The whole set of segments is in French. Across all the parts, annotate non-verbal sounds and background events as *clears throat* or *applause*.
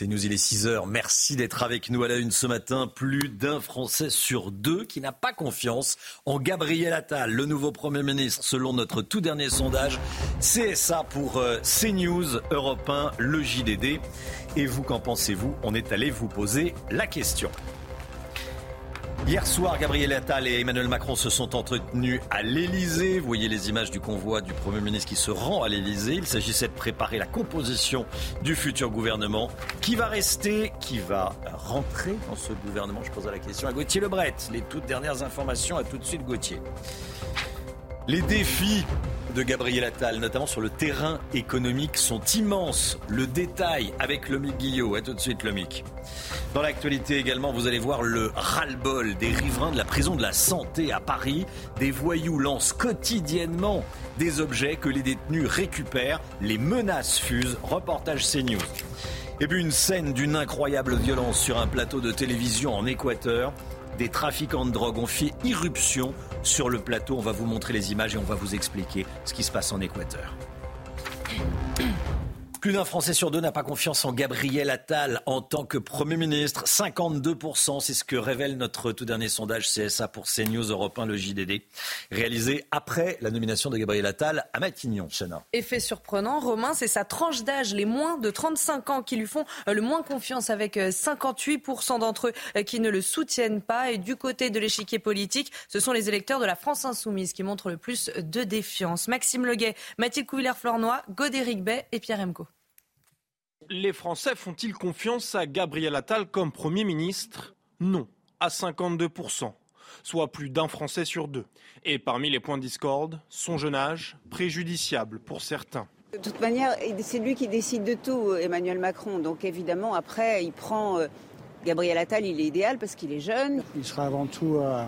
C'est News, il est 6 heures. Merci d'être avec nous à la une ce matin. Plus d'un Français sur deux qui n'a pas confiance en Gabriel Attal, le nouveau Premier ministre, selon notre tout dernier sondage. C'est ça pour euh, CNews, Europe 1, le JDD. Et vous, qu'en pensez-vous? On est allé vous poser la question. Hier soir, Gabriel Attal et Emmanuel Macron se sont entretenus à l'Elysée. Vous voyez les images du convoi du Premier ministre qui se rend à l'Elysée. Il s'agissait de préparer la composition du futur gouvernement. Qui va rester Qui va rentrer dans ce gouvernement? Je pose la question à Gauthier Lebret. Les toutes dernières informations, à tout de suite Gauthier. Les défis de Gabriel Attal, notamment sur le terrain économique, sont immenses. Le détail avec Lomic Guillot. À tout de suite, Lomic. Dans l'actualité également, vous allez voir le ras-le-bol des riverains de la prison de la Santé à Paris. Des voyous lancent quotidiennement des objets que les détenus récupèrent. Les menaces fusent. Reportage CNews. Et puis une scène d'une incroyable violence sur un plateau de télévision en Équateur. Des trafiquants de drogue ont fait irruption sur le plateau. On va vous montrer les images et on va vous expliquer ce qui se passe en Équateur. Plus d'un Français sur deux n'a pas confiance en Gabriel Attal en tant que Premier ministre. 52%, c'est ce que révèle notre tout dernier sondage CSA pour CNews Europe 1, le JDD, réalisé après la nomination de Gabriel Attal à Matignon. Chana. Effet surprenant, Romain, c'est sa tranche d'âge, les moins de 35 ans qui lui font euh, le moins confiance avec 58% d'entre eux euh, qui ne le soutiennent pas. Et du côté de l'échiquier politique, ce sont les électeurs de la France Insoumise qui montrent le plus de défiance. Maxime Leguet, Mathilde Couvillère-Flornois, Godéric Bay et Pierre Emco. Les Français font-ils confiance à Gabriel Attal comme Premier ministre Non, à 52%, soit plus d'un Français sur deux. Et parmi les points de discorde, son jeune âge, préjudiciable pour certains. De toute manière, c'est lui qui décide de tout, Emmanuel Macron. Donc évidemment, après, il prend euh, Gabriel Attal, il est idéal parce qu'il est jeune. Il sera avant tout euh,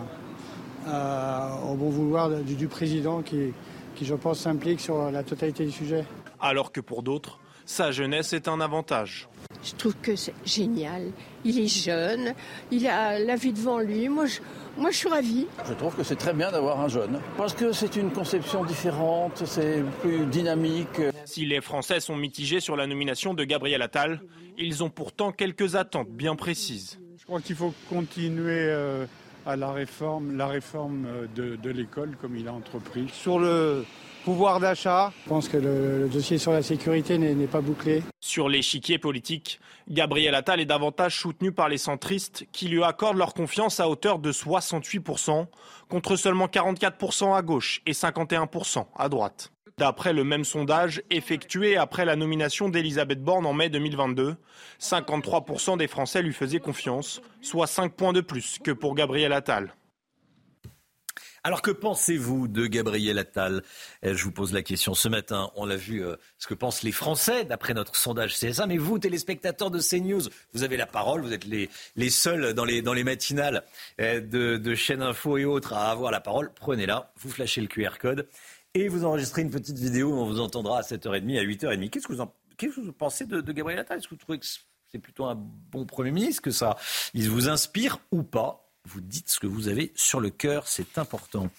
euh, au bon vouloir du, du président qui, qui, je pense, s'implique sur la totalité du sujet. Alors que pour d'autres, sa jeunesse est un avantage. Je trouve que c'est génial. Il est jeune, il a la vie devant lui. Moi, je, moi, je suis ravie. Je trouve que c'est très bien d'avoir un jeune. Parce que c'est une conception différente, c'est plus dynamique. Si les Français sont mitigés sur la nomination de Gabriel Attal, ils ont pourtant quelques attentes bien précises. Je crois qu'il faut continuer euh, à la réforme, la réforme euh, de, de l'école comme il a entrepris. Sur le pouvoir d'achat. Je pense que le, le, dossier sur la sécurité n'est pas bouclé. Sur l'échiquier politique, Gabriel Attal est davantage soutenu par les centristes qui lui accordent leur confiance à hauteur de 68%, contre seulement 44% à gauche et 51% à droite. D'après le même sondage effectué après la nomination d'Elisabeth Borne en mai 2022, 53% des Français lui faisaient confiance, soit 5 points de plus que pour Gabriel Attal. Alors que pensez-vous de Gabriel Attal? Eh, Je vous pose la question ce matin. On l'a vu, euh, ce que pensent les Français d'après notre sondage CSA. Mais vous, téléspectateurs de CNews, vous avez la parole. Vous êtes les, les seuls dans les, dans les matinales eh, de, de chaînes info et autres à avoir la parole. Prenez-la, vous flashez le QR code et vous enregistrez une petite vidéo. On vous entendra à 7h30, à 8h30. Qu'est-ce que vous, en, qu'est-ce que vous pensez de, de Gabriel Attal? Est-ce que vous trouvez que c'est plutôt un bon Premier ministre, que ça? Il vous inspire ou pas? Vous dites ce que vous avez sur le cœur, c'est important.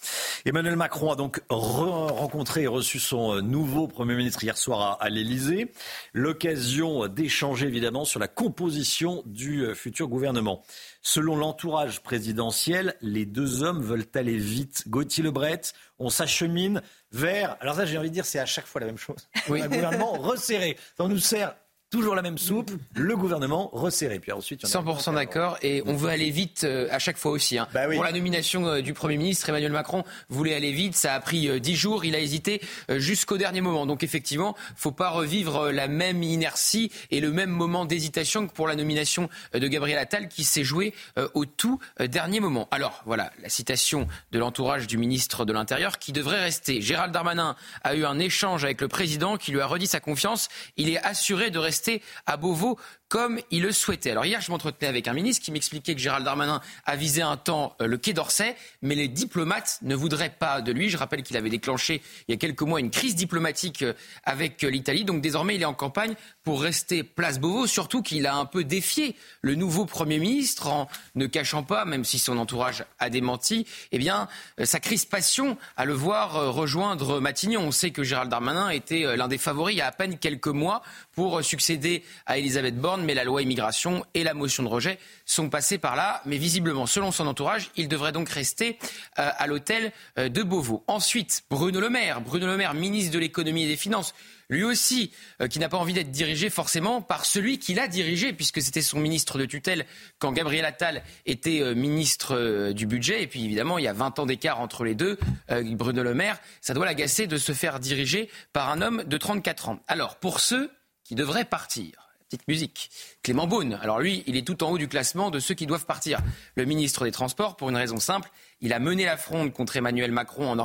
Emmanuel Macron a donc rencontré et reçu son nouveau Premier ministre hier soir à, à l'Elysée. L'occasion d'échanger évidemment sur la composition du futur gouvernement. Selon l'entourage présidentiel, les deux hommes veulent aller vite. Gauthier Lebret, on s'achemine vers. Alors ça, j'ai envie de dire, c'est à chaque fois la même chose. Oui. Un gouvernement resserré. Ça nous sert toujours la même soupe, le gouvernement resserré. Puis ensuite, 100% d'accord. Et on veut aller vite euh, à chaque fois aussi. Hein. Bah Pour la nomination euh, du Premier ministre, Emmanuel Macron voulait aller vite. Ça a pris 10 jours. Il a hésité jusqu'au dernier moment. Donc effectivement, faut pas revivre la même inertie et le même moment d'hésitation que pour la nomination de Gabriel Attal qui s'est joué au tout dernier moment. Alors voilà, la citation de l'entourage du ministre de l'Intérieur qui devrait rester. Gérald Darmanin a eu un échange avec le président qui lui a redit sa confiance. Il est assuré de rester à Beauvau comme il le souhaitait. Alors hier, je m'entretenais avec un ministre qui m'expliquait que Gérald Darmanin a visé un temps euh, le Quai d'Orsay, mais les diplomates ne voudraient pas de lui. Je rappelle qu'il avait déclenché il y a quelques mois une crise diplomatique euh, avec euh, l'Italie. Donc désormais, il est en campagne pour rester place Beauvau, surtout qu'il a un peu défié le nouveau Premier ministre en ne cachant pas, même si son entourage a démenti, eh bien, sa crispation à le voir rejoindre Matignon. On sait que Gérald Darmanin était l'un des favoris il y a à peine quelques mois pour succéder à Elisabeth Borne mais la loi immigration et la motion de rejet sont passés par là. Mais visiblement, selon son entourage, il devrait donc rester euh, à l'hôtel euh, de Beauvau. Ensuite, Bruno Le Maire, Bruno Le Maire, ministre de l'économie et des finances, lui aussi, euh, qui n'a pas envie d'être dirigé forcément par celui qui l'a dirigé, puisque c'était son ministre de tutelle quand Gabriel Attal était ministre du budget. Et puis évidemment, il y a 20 ans d'écart entre les deux. Bruno Le Maire, ça doit l'agacer de se faire diriger par un homme de 34 ans. Alors, pour ceux qui devraient partir, musique. Clément Beaune, alors lui, il est tout en haut du classement de ceux qui doivent partir. Le ministre des Transports, pour une raison simple, il a mené la fronde contre Emmanuel Macron en,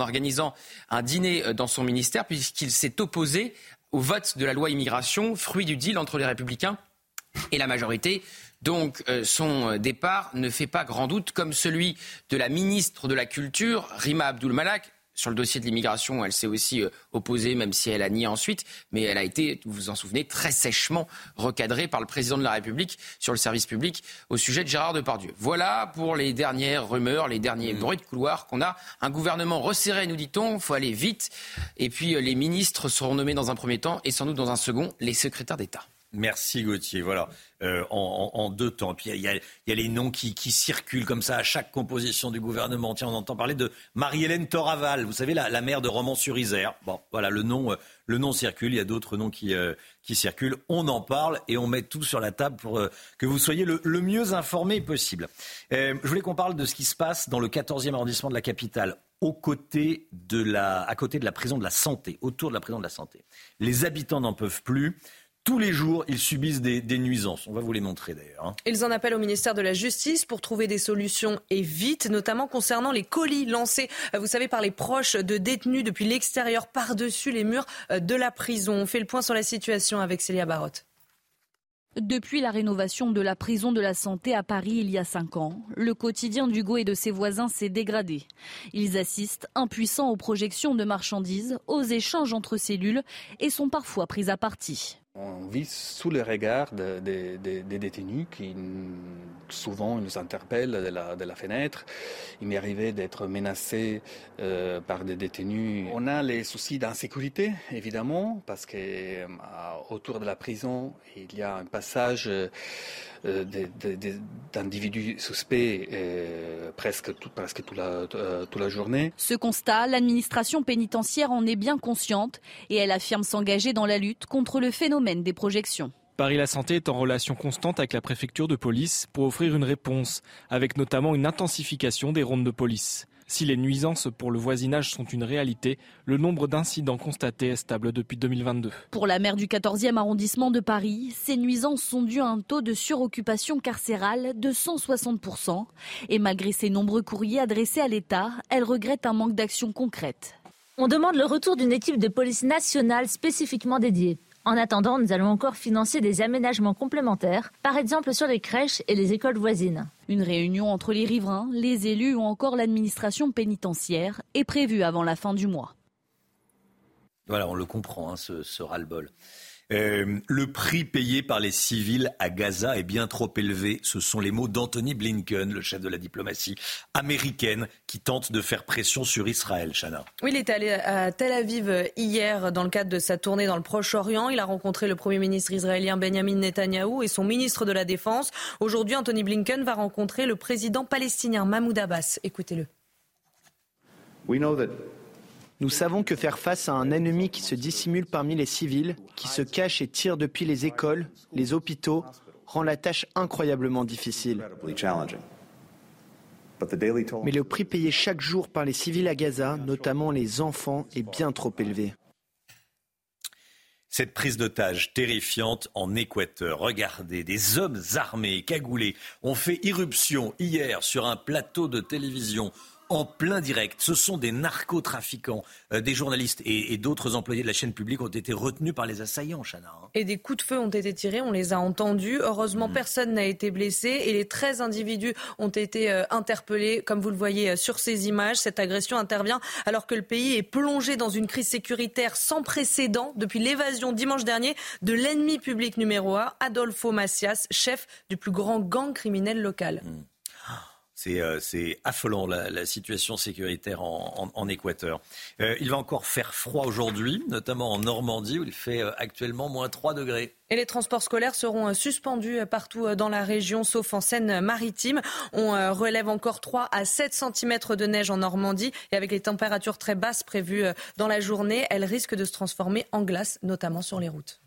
organisant un dîner euh, dans son ministère, puisqu'il s'est opposé au vote de la loi immigration, fruit du deal entre les Républicains et la majorité. Donc euh, son départ ne fait pas grand doute, comme celui de la ministre de la Culture, Rima Abdul Malak, sur le dossier de l'immigration, elle s'est aussi euh, opposée, même si elle a nié ensuite, mais elle a été, vous vous en souvenez, très sèchement recadrée par le président de la République sur le service public au sujet de Gérard Depardieu. Voilà pour les dernières rumeurs, les derniers mmh. bruits de couloir qu'on a. Un gouvernement resserré, nous dit-on, il faut aller vite. Et puis euh, les ministres seront nommés dans un premier temps et sans doute dans un second les secrétaires d'État. Merci Gauthier. Voilà, euh, en, deux temps. Puis il y, a, les noms qui, circulent comme ça à chaque composition du gouvernement. Tiens, on entend parler de Marie-Hélène Toraval, vous savez, la, maire de Romans-sur-Isère. Bon, voilà, le nom, euh, le nom circule. Il y a d'autres noms qui, euh, qui circulent. On en parle et on met tout sur la table pour que vous soyez le, mieux informé possible. je voulais qu'on parle de ce qui se passe dans le 14e arrondissement de la capitale. Aux côtés de la, à côté de la prison de la santé, autour de la prison de la santé. Les habitants n'en peuvent plus. Tous les jours, ils subissent des, nuisances. On va vous les montrer d'ailleurs. Hein. Ils en appellent au ministère de la Justice pour trouver des solutions et vite, notamment concernant les colis lancés, euh, vous savez, par les proches de détenus depuis l'extérieur, par-dessus les murs euh, de la prison. On fait le point sur la situation avec Célia Barotte. Depuis la rénovation de la prison de la santé à Paris il y a cinq ans, le quotidien d'Hugo et de ses voisins s'est dégradé. Ils assistent impuissants aux projections de marchandises, aux échanges entre cellules et sont parfois pris à partie. On vit sous le regard des détenus qui souvent nous interpellent de la, fenêtre. Il m'est arrivé d'être menacé euh, par des détenus. On a les soucis d'insécurité, évidemment, parce que euh, autour de la prison, il y a un passage euh, d'individus suspects euh, presque, tout, presque toute, la, euh, toute la journée. Ce constat, l'administration pénitentiaire en est bien consciente et elle affirme s'engager dans la lutte contre le phénomène des projections. Paris La Santé est en relation constante avec la préfecture de police pour offrir une réponse, avec notamment une intensification des rondes de police. Si les nuisances pour le voisinage sont une réalité, le nombre d'incidents constatés est stable depuis 2022. Pour la maire du 14e arrondissement de Paris, ces nuisances sont dues à un taux de suroccupation carcérale de 160%. Et malgré ses nombreux courriers adressés à l'État, elle regrette un manque d'action concrète. On demande le retour d'une équipe de police nationale spécifiquement dédiée. En attendant, nous allons encore financer des aménagements complémentaires, par exemple sur les crèches et les écoles voisines. Une réunion entre les riverains, les élus ou encore l'administration pénitentiaire est prévue avant la fin du mois. Voilà, on le comprend, hein, ce, ce ras-le-bol. Euh, le prix payé par les civils à Gaza est bien trop élevé. Ce sont les mots d'Anthony Blinken, le chef de la diplomatie américaine, qui tente de faire pression sur Israël. Chana. Oui, il est allé à Tel Aviv hier dans le cadre de sa tournée dans le Proche-Orient. Il a rencontré le Premier ministre israélien Benjamin Netanyahou et son ministre de la Défense. Aujourd'hui, Anthony Blinken va rencontrer le président palestinien Mahmoud Abbas. Écoutez-le. Nous savons que faire face à un ennemi qui se dissimule parmi les civils, qui se cache et tire depuis les écoles, les hôpitaux, rend la tâche incroyablement difficile. Mais le prix payé chaque jour par les civils à Gaza, notamment les enfants, est bien trop élevé. Cette prise d'otage terrifiante en Équateur. Regardez, des hommes armés, cagoulés, ont fait irruption hier sur un plateau de télévision en plein direct. Ce sont des narcotrafiquants. Euh, des journalistes et, d'autres employés de la chaîne publique ont été retenus par les assaillants, Chana. Hein. Et des coups de feu ont été tirés, on les a entendus. Heureusement, mm. personne n'a été blessé et les 13 individus ont été euh, interpellés, comme vous le voyez euh, sur ces images. Cette agression intervient alors que le pays est plongé dans une crise sécuritaire sans précédent depuis l'évasion dimanche dernier de l'ennemi public numéro 1, Adolfo Macias, chef du plus grand gang criminel local. Mm. Euh, c'est affolant la, situation sécuritaire en, Équateur. Euh, il va encore faire froid aujourd'hui, notamment en Normandie où il fait euh, actuellement moins 3 degrés. Et les transports scolaires seront suspendus partout dans la région, sauf en Seine-Maritime. On relève encore 3 à 7 cm de neige en Normandie. Et avec les températures très basses prévues dans la journée, elles risquent de se transformer en glace, notamment sur les routes.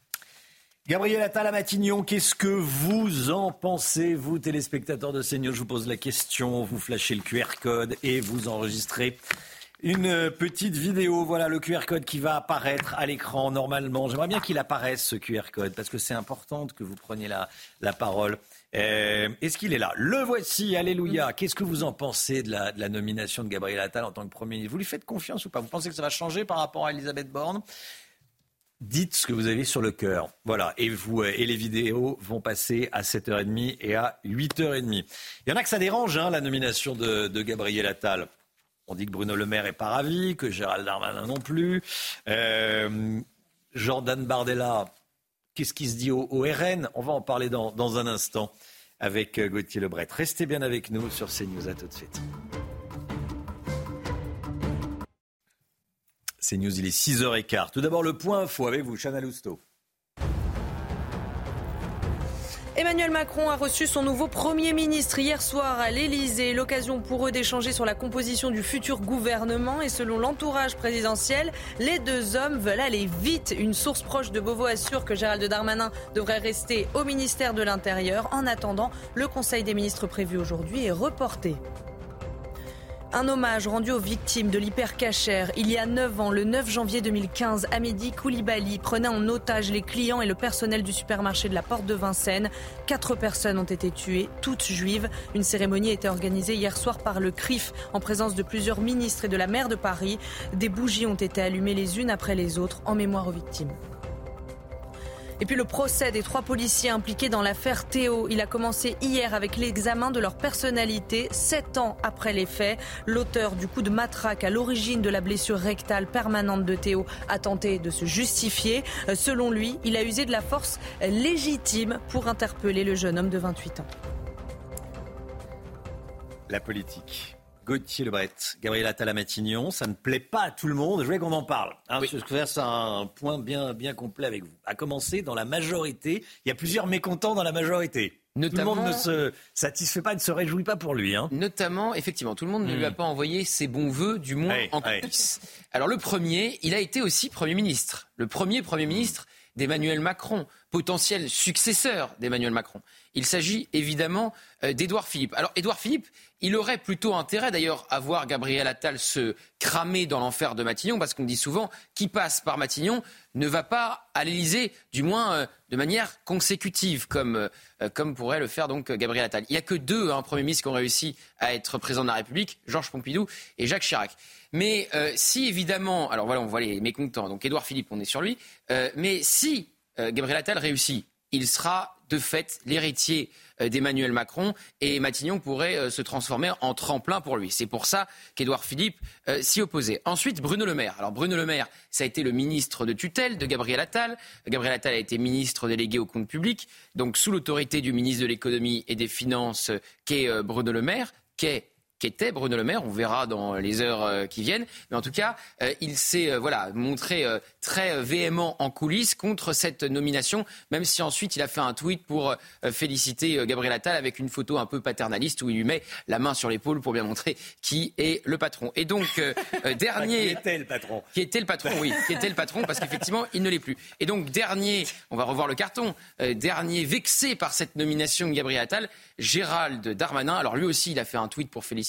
Gabriel Attal à Matignon, qu'est-ce que vous en pensez, vous téléspectateurs de CNews? Je vous pose la question, vous flashez le QR code et vous enregistrez une petite vidéo. Voilà le QR code qui va apparaître à l'écran normalement. J'aimerais bien qu'il apparaisse ce QR code parce que c'est important que vous preniez la, la parole. Euh, est-ce qu'il est là? Le voici, alléluia. Qu'est-ce que vous en pensez de la, de la nomination de Gabriel Attal en tant que Premier ministre? Vous lui faites confiance ou pas? Vous pensez que ça va changer par rapport à Elisabeth Borne? Dites ce que vous avez sur le cœur. Voilà. Et, vous, euh, et les vidéos vont passer à 7h30 et à 8h30. Il y en a que ça dérange, hein, la nomination de, Gabriel Attal. On dit que Bruno Le Maire est pas ravi, que Gérald Darmanin non plus. Euh, Jordan Bardella, qu'est-ce qui se dit au, RN On va en parler dans, dans un instant avec euh, Gauthier Lebret. Restez bien avec nous sur CNews. À tout de suite. C'est News, il est 6h15. Tout d'abord, le point info avec vous, Chana Lousteau. Emmanuel Macron a reçu son nouveau Premier ministre hier soir à l'Elysée. L'occasion pour eux d'échanger sur la composition du futur gouvernement. Et selon l'entourage présidentiel, les deux hommes veulent aller vite. Une source proche de Beauvau assure que Gérald Darmanin devrait rester au ministère de l'Intérieur. En attendant, le Conseil des ministres prévu aujourd'hui est reporté. Un hommage rendu aux victimes de l'hypercachère. Il y a 9 ans, le 9 janvier 2015, Amédi Koulibaly prenait en otage les clients et le personnel du supermarché de la Porte de Vincennes. Quatre personnes ont été tuées, toutes juives. Une cérémonie a été organisée hier soir par le CRIF en présence de plusieurs ministres et de la maire de Paris. Des bougies ont été allumées les unes après les autres en mémoire aux victimes. Et puis le procès des trois policiers impliqués dans l'affaire Théo, il a commencé hier avec l'examen de leur personnalité, sept ans après les faits. L'auteur du coup de matraque à l'origine de la blessure rectale permanente de Théo a tenté de se justifier. Euh, selon lui, il a usé de la force légitime pour interpeller le jeune homme de 28 ans. La politique. Gauthier Lebret, Gabriel Attal Matignon, ça ne plaît pas à tout le monde. Je voulais qu'on en parle. Hein, oui. C'est un point bien, bien complet avec vous. À commencer, dans la majorité, il y a plusieurs mécontents dans la majorité. Notamment, tout le monde ne se satisfait pas, ne se réjouit pas pour lui. Hein. Notamment, effectivement, tout le monde ne lui a hmm. pas envoyé ses bons voeux, du moins en coulisses. Alors le premier, il a été aussi Premier ministre. Le premier Premier ministre d'Emmanuel Macron, potentiel successeur d'Emmanuel Macron. Il s'agit évidemment euh, d'Édouard Philippe. Alors Édouard Philippe, il aurait plutôt intérêt d'ailleurs à voir Gabriel Attal se cramer dans l'enfer de Matignon, parce qu'on dit souvent qui passe par Matignon ne va pas à l'Élysée, du moins euh, de manière consécutive, comme, euh, comme pourrait le faire donc Gabriel Attal. Il n'y a que deux hein, premiers ministres qui ont réussi à être président de la République, Georges Pompidou et Jacques Chirac. Mais si évidemment, alors voilà, on voit les mécontents, donc Édouard Philippe, on est sur lui, mais si Gabriel Attal réussit, il sera de fait l'héritier euh, d'Emmanuel Macron et Matignon pourrait euh, se transformer en tremplin pour lui. C'est pour ça qu'Édouard Philippe euh, s'y opposait. Ensuite, Bruno Le Maire. Alors Bruno Le Maire, ça a été le ministre de tutelle de Gabriel Attal. Gabriel Attal a été ministre délégué au compte public, donc sous l'autorité du ministre de l'économie et des finances qu'est Bruno Le Maire, qu'est qu'était Bruno Le Maire. On verra dans les heures euh, qui viennent. Mais en tout cas, euh, il s'est euh, voilà, montré très véhément en coulisses contre cette nomination, même si ensuite il a fait un tweet pour féliciter Gabriel Attal avec une photo un peu paternaliste où il lui met la main sur l'épaule pour bien montrer qui est le patron. Et donc, *laughs* dernier. qui était le patron Qui était le patron, oui. Qui était le patron, parce qu'effectivement, il ne l'est plus. Et donc, dernier, on va revoir le carton, dernier vexé par cette nomination de Gabriel Attal, Gérald Darmanin. Alors lui aussi, il a fait un tweet pour féliciter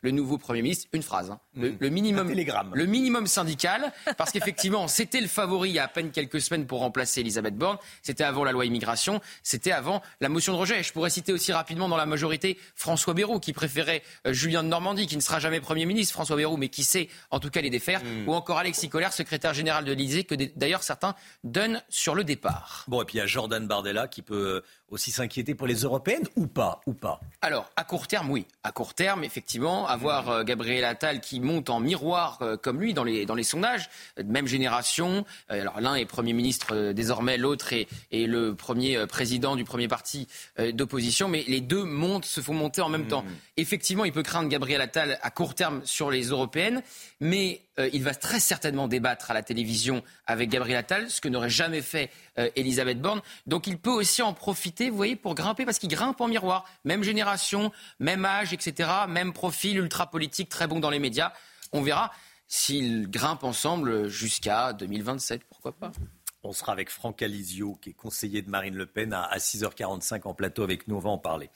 le nouveau Premier ministre. Une phrase, hein. le, mmh. minimum, le minimum syndical, parce qu'effectivement, *laughs* c'était le favori il y a à peine quelques semaines pour remplacer Elisabeth Borne. C'était avant la loi immigration, c'était avant la motion de rejet. Je pourrais citer aussi rapidement dans la majorité François Bayrou, qui préférait euh, Julien de Normandie, qui ne sera jamais Premier ministre, François Bayrou, mais qui sait en tout cas les défaire, mmh. ou encore Alexis Collère, secrétaire général de l'Élysée, que d'ailleurs certains donnent sur le départ. Bon, et puis il y a Jordan Bardella qui peut aussi s'inquiéter pour les européennes ou pas, ou pas? Alors, à court terme, oui. À court terme, effectivement, avoir euh, Gabriel Attal qui monte en miroir euh, comme lui dans les, dans les sondages, euh, même génération. alors, l'un est Premier ministre désormais, l'autre est, est, le premier président du premier parti d'opposition, mais les deux montent, se font monter en même temps. Hmm. Effectivement, il peut craindre Gabriel Attal à court terme sur les européennes, mais il va très certainement débattre à la télévision avec Gabriel Attal, ce que n'aurait jamais fait Elisabeth Borne. Donc, il peut aussi en profiter vous voyez, pour grimper, parce qu'il grimpe en miroir. Même génération, même âge, etc. Même profil ultra politique, très bon dans les médias. On verra s'ils grimpent ensemble jusqu'à 2027, pourquoi pas. On sera avec Franck Alizio, qui est conseiller de Marine Le Pen, à 6h45 en plateau avec nous. On va en parler.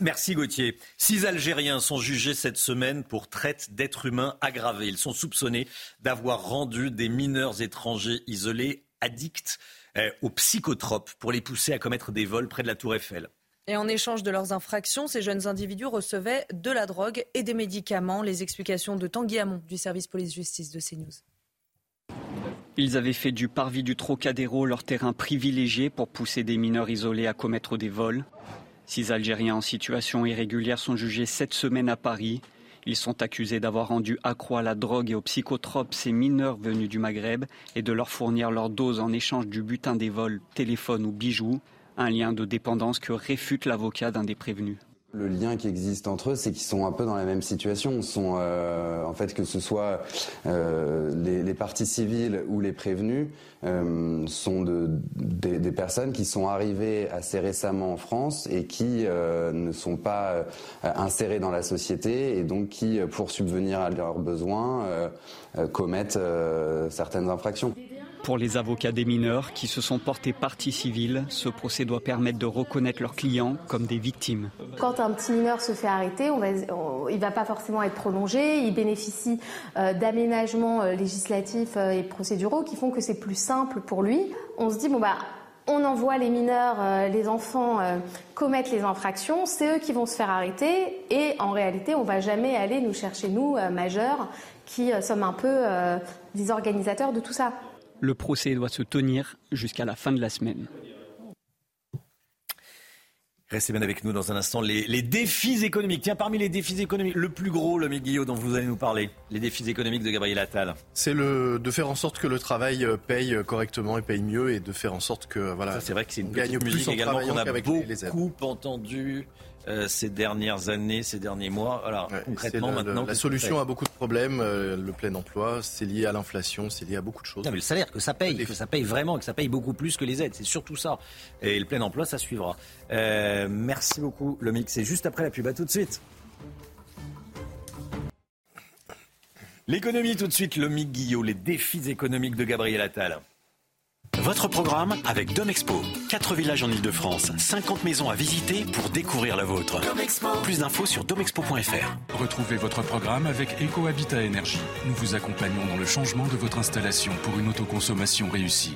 merci Gauthier. Six Algériens sont jugés cette semaine pour traite d'êtres humains aggravés. Ils sont soupçonnés d'avoir rendu des mineurs étrangers isolés addicts euh, aux psychotropes pour les pousser à commettre des vols près de la Tour Eiffel. Et en échange de leurs infractions, ces jeunes individus recevaient de la drogue et des médicaments. Les explications de Tanguy Hamon du service police-justice de CNews. Ils avaient fait du parvis du Trocadéro leur terrain privilégié pour pousser des mineurs isolés à commettre des vols. Six Algériens en situation irrégulière sont jugés cette semaine à Paris. Ils sont accusés d'avoir rendu accro à la drogue et aux psychotropes ces mineurs venus du Maghreb et de leur fournir leur dose en échange du butin des vols, téléphones ou bijoux, un lien de dépendance que réfute l'avocat d'un des prévenus. Le lien qui existe entre eux, c'est qu'ils sont un peu dans la même situation. Sont, euh, en fait, que ce soit euh, les, parties civiles ou les prévenus, euh, sont de, des, personnes qui sont arrivées assez récemment en France et qui ne sont pas insérées dans la société et donc qui, pour subvenir à leurs besoins, commettent certaines infractions. Pour les avocats des mineurs qui se sont portés partie civile, ce procès doit permettre de reconnaître leurs clients comme des victimes. Quand un petit mineur se fait arrêter, il ne va pas forcément être prolongé. Il bénéficie euh, d'aménagements euh, législatifs euh, et procéduraux qui font que c'est plus simple pour lui. On se dit, bon, bah, on envoie les mineurs, les enfants commettre les infractions, c'est eux qui vont se faire arrêter et en réalité on ne va jamais aller nous chercher, nous, majeurs, qui sommes un peu des organisateurs de tout ça. Le procès doit se tenir jusqu'à la fin de la semaine. Restez bien avec nous dans un instant. Les, défis économiques. Tiens, parmi les défis économiques, le plus gros, le Guillaume, dont vous allez nous parler, les défis économiques de Gabriel Attal. C'est le de faire en sorte que le travail euh, paye correctement et paye mieux, et de faire en sorte que voilà. c'est vrai que c'est une gagne musique également qu'on a beaucoup entendu euh, ces dernières années, ces derniers mois. Alors, concrètement, maintenant. La solution à beaucoup de problèmes, euh, le plein emploi, c'est lié à l'inflation, c'est lié à beaucoup de choses. Non, mais le salaire, que ça paye, que ça paye vraiment, que ça paye beaucoup plus que les aides, c'est surtout ça. Et le plein emploi, ça suivra. Euh, merci beaucoup, le mix. C'est juste après la pub. À tout de suite. L'économie, tout de suite, le Guillot, les défis économiques de Gabriel Attal. Votre programme avec Domexpo. 4 villages en Ile-de-France, 50 maisons à visiter pour découvrir la vôtre. Plus d'infos sur domexpo.fr. Retrouvez votre programme avec EcoHabitat Énergie. Nous vous accompagnons dans le changement de votre installation pour une autoconsommation réussie.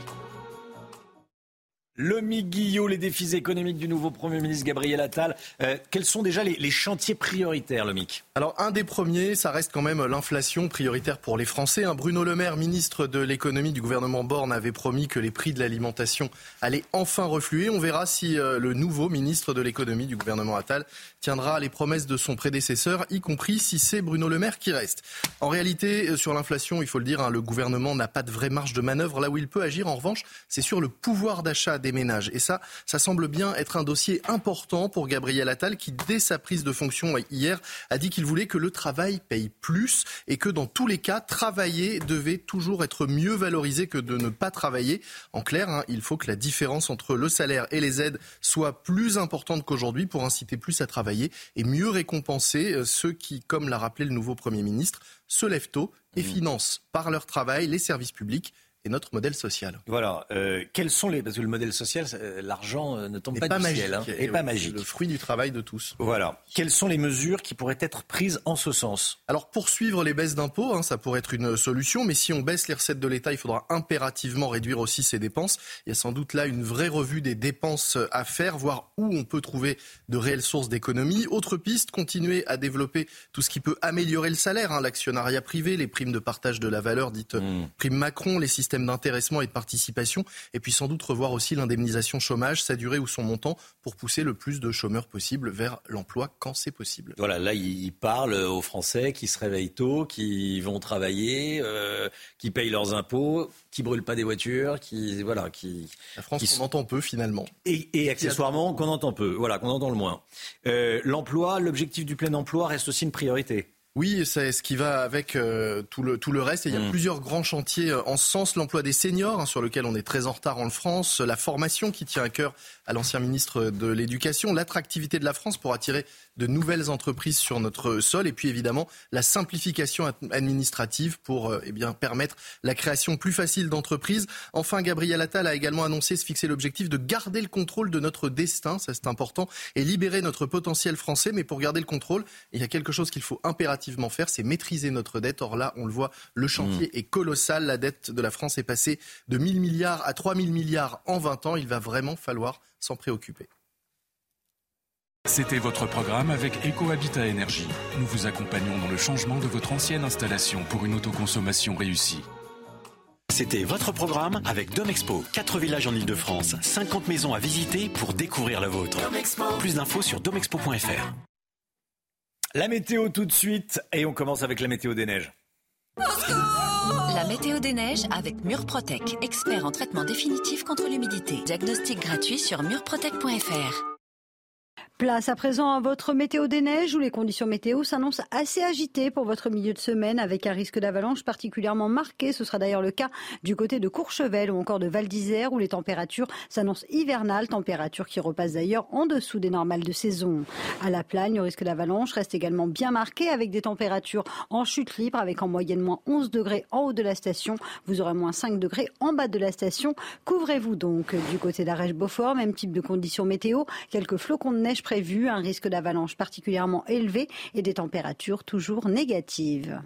Le Guillot, les défis économiques du nouveau Premier ministre Gabriel Attal. Euh, quels sont déjà les, chantiers prioritaires, le Alors, un des premiers, ça reste quand même l'inflation prioritaire pour les Français. Hein. Bruno Le Maire, ministre de l'économie du gouvernement Borne, avait promis que les prix de l'alimentation allaient enfin refluer. On verra si euh, le nouveau ministre de l'économie du gouvernement Attal tiendra les promesses de son prédécesseur, y compris si c'est Bruno Le Maire qui reste. En réalité, euh, sur l'inflation, il faut le dire, hein, le gouvernement n'a pas de vraie marge de manœuvre. Là où il peut agir, en revanche, c'est sur le pouvoir d'achat des ménages. Et ça, ça semble bien être un dossier important pour Gabriel Attal qui, dès sa prise de fonction hier, a dit qu'il voulait que le travail paye plus et que dans tous les cas, travailler devait toujours être mieux valorisé que de ne pas travailler. En clair, hein, il faut que la différence entre le salaire et les aides soit plus importante qu'aujourd'hui pour inciter plus à travailler et mieux récompenser euh, ceux qui, comme l'a rappelé le nouveau Premier ministre, se lèvent tôt et mmh. financent par leur travail les services publics et notre modèle social. Voilà. Euh, quels sont les parce que le modèle social, euh, l'argent euh, ne tombe pas, du ciel, hein, et pas magique. Le fruit du travail de tous. Voilà. Quelles sont les mesures qui pourraient être prises en ce sens? Alors poursuivre les baisses d'impôts, hein, ça pourrait être une solution, mais si on baisse les recettes de l'État, il faudra impérativement réduire aussi ses dépenses. Il y a sans doute là une vraie revue des dépenses à faire, voir où on peut trouver de réelles sources d'économie. Autre piste, continuer à développer tout ce qui peut améliorer le salaire, hein, l'actionnariat privé, les primes de partage de la valeur dites mmh. primes Macron, les systèmes d'intéressement et de participation, et puis sans doute revoir aussi l'indemnisation chômage, sa durée ou son montant, pour pousser le plus de chômeurs possible vers l'emploi quand c'est possible. Voilà, là, il parle aux Français qui se réveillent tôt, qui vont travailler, euh, qui payent leurs impôts, qui brûlent pas des voitures, qui voilà, qui. La France qu'on entend peu finalement. Et, accessoirement qu'on entend peu, voilà, qu'on entend le moins. Euh, l'emploi, l'objectif du plein emploi reste aussi une priorité. Oui, c'est ce qui va avec euh, tout, le, tout le reste. il y a mm. plusieurs grands chantiers euh, en ce sens. L'emploi des seniors, hein, sur lequel on est très en retard en France. La formation qui tient à cœur à l'ancien ministre de l'Éducation. L'attractivité de la France pour attirer de nouvelles entreprises sur notre sol. Et puis évidemment, la simplification administrative pour euh, eh bien, permettre la création plus facile d'entreprises. Enfin, Gabriel Attal a également annoncé se fixer l'objectif de garder le contrôle de notre destin. Ça, c'est important. Et libérer notre potentiel français. Mais pour garder le contrôle, il y a quelque chose qu'il faut impérativement faire, c'est maîtriser notre dette. Or là, on le voit, le chantier mmh. est colossal. La dette de la France est passée de 1000 milliards à 3000 milliards en 20 ans. Il va vraiment falloir s'en préoccuper. C'était votre programme avec EcoHabitat Énergie. Nous vous accompagnons dans le changement de votre ancienne installation pour une autoconsommation réussie. C'était votre programme avec Domexpo. 4 villages en Ile-de-France, 50 maisons à visiter pour découvrir la vôtre. Plus d'infos sur domexpo.fr. La météo tout de suite et on commence avec la météo des neiges. La météo des neiges avec Murprotec, expert en traitement définitif contre l'humidité. Diagnostic gratuit sur murprotec.fr. Place à présent à votre météo des neiges où les conditions météo s'annoncent assez agitées pour votre milieu de semaine avec un risque d'avalanche particulièrement marqué. Ce sera d'ailleurs le cas du côté de Courchevel ou encore de Val d'Isère où les températures s'annoncent hivernales, températures qui repassent d'ailleurs en dessous des normales de saison. À la Plagne, le risque d'avalanche reste également bien marqué avec des températures en chute libre avec en moyenne moins 11 degrés en haut de la station. Vous aurez moins 5 degrés en bas de la station. Couvrez-vous donc du côté d'Arèche-Beaufort, même type de conditions météo, quelques flocons de neige prévu, un risque d'avalanche particulièrement élevé et des températures toujours négatives.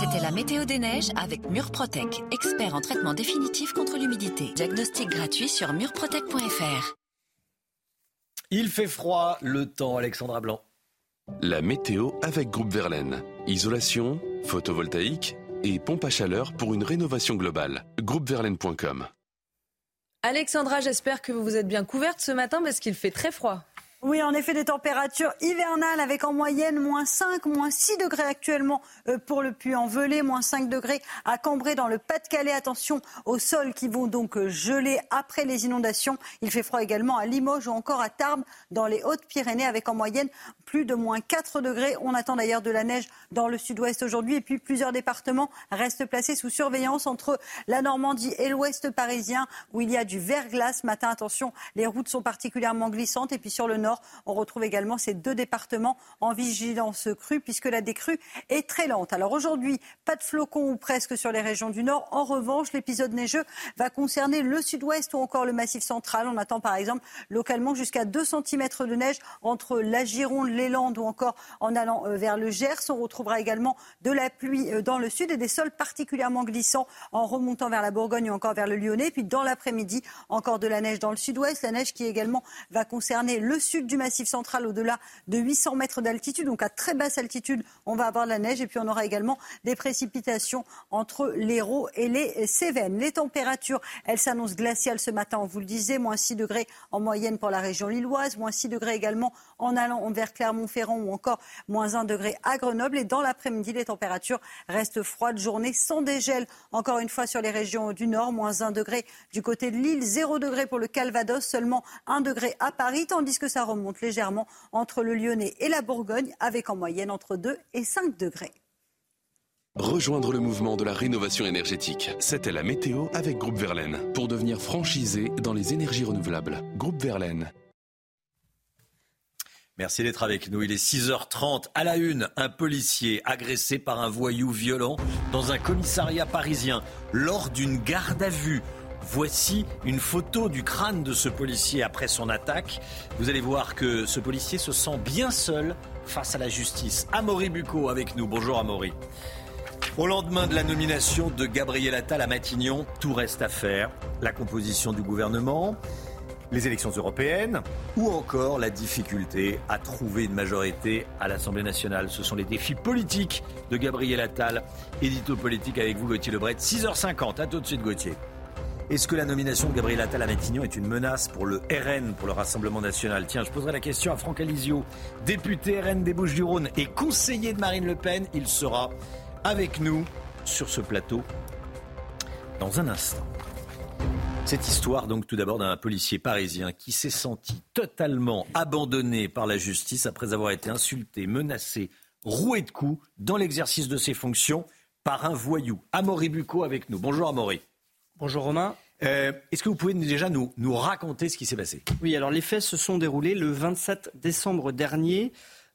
C'était la météo des neiges avec Murprotec, expert en traitement définitif contre l'humidité. Diagnostic gratuit sur murprotec.fr. Il fait froid, le temps, Alexandra Blanc. La météo avec Groupe Verlaine. Isolation, photovoltaïque et pompe à chaleur pour une rénovation globale. Groupeverlaine.com Alexandra, j'espère que vous vous êtes bien couverte ce matin parce qu'il fait très froid. Oui, en effet, des températures hivernales avec en moyenne moins 5, moins 6 degrés actuellement euh, pour le Puy-en-Velay, moins 5 degrés à Cambrai dans le Pas-de-Calais. Attention aux sols qui vont donc euh, geler après les inondations. Il fait froid également à Limoges ou encore à Tarbes dans les Hautes-Pyrénées avec en moyenne plus de moins 4 degrés. On attend d'ailleurs de la neige dans le sud-ouest aujourd'hui et puis plusieurs départements restent placés sous surveillance entre la Normandie et l'ouest parisien où il y a du verglas. Matin, attention, les routes sont particulièrement glissantes et puis sur le nord, on retrouve également ces deux départements en vigilance crue puisque la décrue est très lente. Alors aujourd'hui, pas de flocons ou presque sur les régions du nord. En revanche, l'épisode neigeux va concerner le sud-ouest ou encore le massif central. On attend par exemple localement jusqu'à 2 cm de neige entre la Gironde, les Landes ou encore en allant euh, vers le Gers. On retrouvera également de la pluie euh, dans le sud et des sols particulièrement glissants en remontant vers la Bourgogne ou encore vers le Lyonnais. Puis dans l'après-midi, encore de la neige dans le sud-ouest. La neige qui également va concerner le sud du Massif central, au-delà de 800 mètres d'altitude. Donc à très basse altitude, on va avoir de la neige. Et puis on aura également des précipitations entre l'Hérault et les Cévennes. Les températures, elles s'annoncent glaciales ce matin, on vous le disait, moins 6 degrés en moyenne pour la région lilloise, moins 6 degrés également en allant vers Clermont-Ferrand ou encore moins 1 degré à Grenoble. Et dans l'après-midi, les températures restent froides. Journée sans dégel, encore une fois sur les régions du nord, moins 1 degré du côté de Lille, 0 degré pour le Calvados, seulement 1 degré à Paris, tandis que ça remonte légèrement entre le Lyonnais et la Bourgogne, avec en moyenne entre 2 et 5 degrés. Rejoindre le mouvement de la rénovation énergétique. C'était la météo avec Groupe Verlaine. Pour devenir franchisé dans les énergies renouvelables. Groupe Verlaine. Merci d'être avec nous. Il est 6h30. À la une, un policier agressé par un voyou violent dans un commissariat parisien lors d'une garde à vue. Voici une photo du crâne de ce policier après son attaque. Vous allez voir que ce policier se sent bien seul face à la justice. Amaury Bucco avec nous. Bonjour Amaury. Au lendemain de la nomination de Gabriel Attal à Matignon, tout reste à faire. La composition du gouvernement, les élections européennes ou encore la difficulté à trouver une majorité à l'Assemblée nationale. Ce sont les défis politiques de Gabriel Attal. Édito politique avec vous, Gauthier Lebret. 6h50. À tout de suite, Gauthier. Est-ce que la nomination de Gabriel Attal à Matignon est une menace pour le RN, pour le Rassemblement national? Tiens, je poserai la question à Franck Alizio, député RN des Bouches-du-Rhône et conseiller de Marine Le Pen. Il sera avec nous sur ce plateau dans un instant. Cette histoire, donc, tout d'abord d'un policier parisien qui s'est senti totalement abandonné par la justice après avoir été insulté, menacé, roué de coups dans l'exercice de ses fonctions par un voyou. Amaury Bucco avec nous. Bonjour Amaury. Bonjour Romain. Euh, est-ce que vous pouvez déjà nous, nous raconter ce qui s'est passé? Oui, alors les faits se sont déroulés le 27 décembre dernier.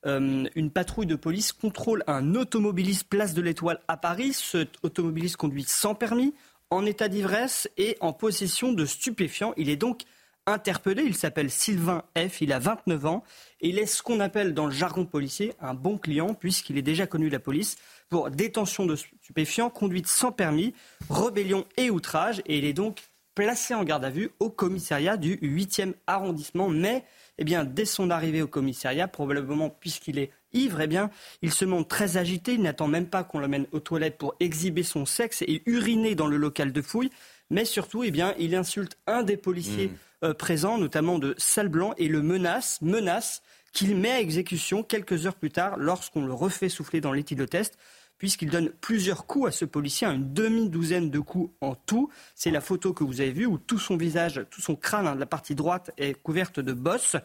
Euh, une patrouille de police contrôle un automobiliste place de l'Étoile à Paris. Cet automobiliste conduit sans permis, en état d'ivresse et en possession de stupéfiants. Il est donc interpellé. Il s'appelle Sylvain F. Il a 29 ans il est ce qu'on appelle dans le jargon policier un bon client puisqu'il est déjà connu de la police pour détention de stupéfiants, conduite sans permis, rébellion et outrage. Et il est donc placé en garde à vue au commissariat du 8e arrondissement. Mais eh bien, dès son arrivée au commissariat, probablement puisqu'il est ivre, eh bien, il se montre très agité. Il n'attend même pas qu'on l'emmène aux toilettes pour exhiber son sexe et uriner dans le local de fouille. Mais surtout, eh bien, il insulte un des policiers mmh. euh, présents, notamment de Salle Blanc, et le menace, menace qu'il met à exécution quelques heures plus tard lorsqu'on le refait souffler dans l'éthylotest puisqu'il donne plusieurs coups à ce policier, une demi-douzaine de coups en tout. C'est la photo que vous avez vue où tout son visage, tout son crâne, hein, la partie droite est couverte de bosses.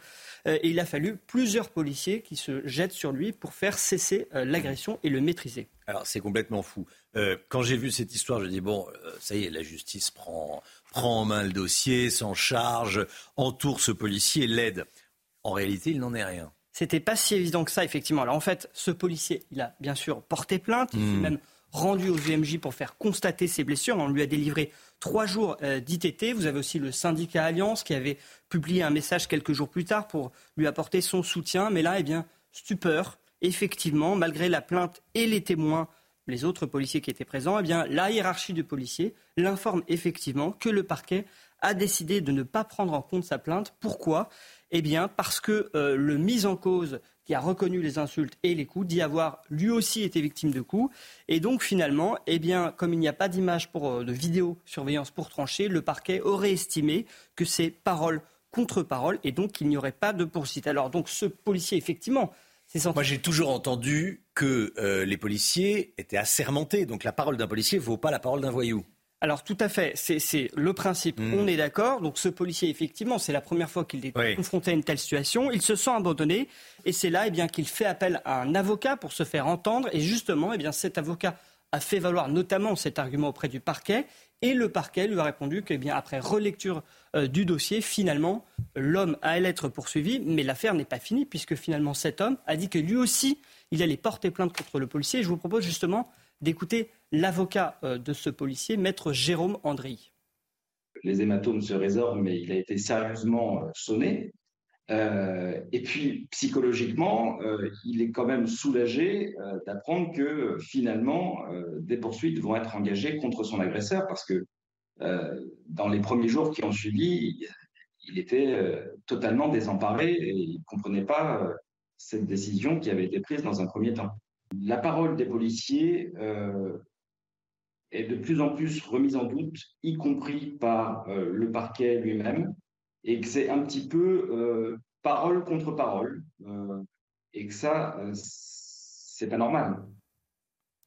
Euh, et il a fallu plusieurs policiers qui se jettent sur lui pour faire cesser euh, l'agression et le maîtriser. Alors c'est complètement fou. Euh, quand j'ai vu cette histoire, je dis bon, ça y est, la justice prend, prend en main le dossier, s'en charge, entoure ce policier, l'aide. En réalité, il n'en est rien. C'était pas si évident que ça, effectivement. Alors en fait, ce policier, il a bien sûr porté plainte, il s'est hmm. même rendu aux UMJ pour faire constater ses blessures. On lui a délivré trois jours euh, d'ITT. Vous avez aussi le syndicat Alliance qui avait publié un message quelques jours plus tard pour lui apporter son soutien. Mais là, eh bien, stupeur. Effectivement, malgré la plainte et les témoins, les autres policiers qui étaient présents, eh bien, la hiérarchie du policier l'informe effectivement que le parquet a décidé de ne pas prendre en compte sa plainte. Pourquoi? Eh bien, parce que euh, le mis en cause qui a reconnu les insultes et les coups, dit avoir lui aussi été victime de coups. Et donc finalement, eh bien, comme il n'y a pas d'image pour, euh, de vidéosurveillance pour trancher, le parquet aurait estimé que c'est parole contre parole et donc qu'il n'y aurait pas de poursuite. Alors donc ce policier, effectivement, moi, j'ai toujours entendu que euh, les policiers étaient assermentés. Donc, la parole d'un policier ne vaut pas la parole d'un voyou. Alors tout à fait, c'est le principe. Hmm. On est d'accord. Donc ce policier, effectivement, c'est la première fois qu'il est confronté à une telle situation. Il se sent abandonné et c'est là, eh bien, qu'il fait appel à un avocat pour se faire entendre. Et justement, eh bien, cet avocat a fait valoir notamment cet argument auprès du parquet. Et le parquet lui a répondu que, eh bien, après relecture euh, du dossier, finalement, l'homme allait être poursuivi, mais l'affaire n'est pas finie puisque finalement cet homme a dit que lui aussi, il allait porter plainte contre le policier. Et je vous propose justement d'écouter l'avocat euh, de ce policier, maître Jérôme Andry. Les hématomes se résorbent, mais il a été sérieusement euh, sonné. Euh, et puis, psychologiquement, il est quand même soulagé d'apprendre que finalement, des poursuites vont être engagées contre son agresseur parce que dans les premiers jours qui ont suivi, il était totalement désemparé et il ne comprenait pas cette décision qui avait été prise dans un premier temps. La parole des policiers est de plus en plus remise en doute, y compris par le parquet lui-même, et que c'est un petit peu parole contre parole, et que ça, c'est pas normal.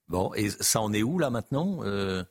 Bon, et ça en est où là maintenant euh?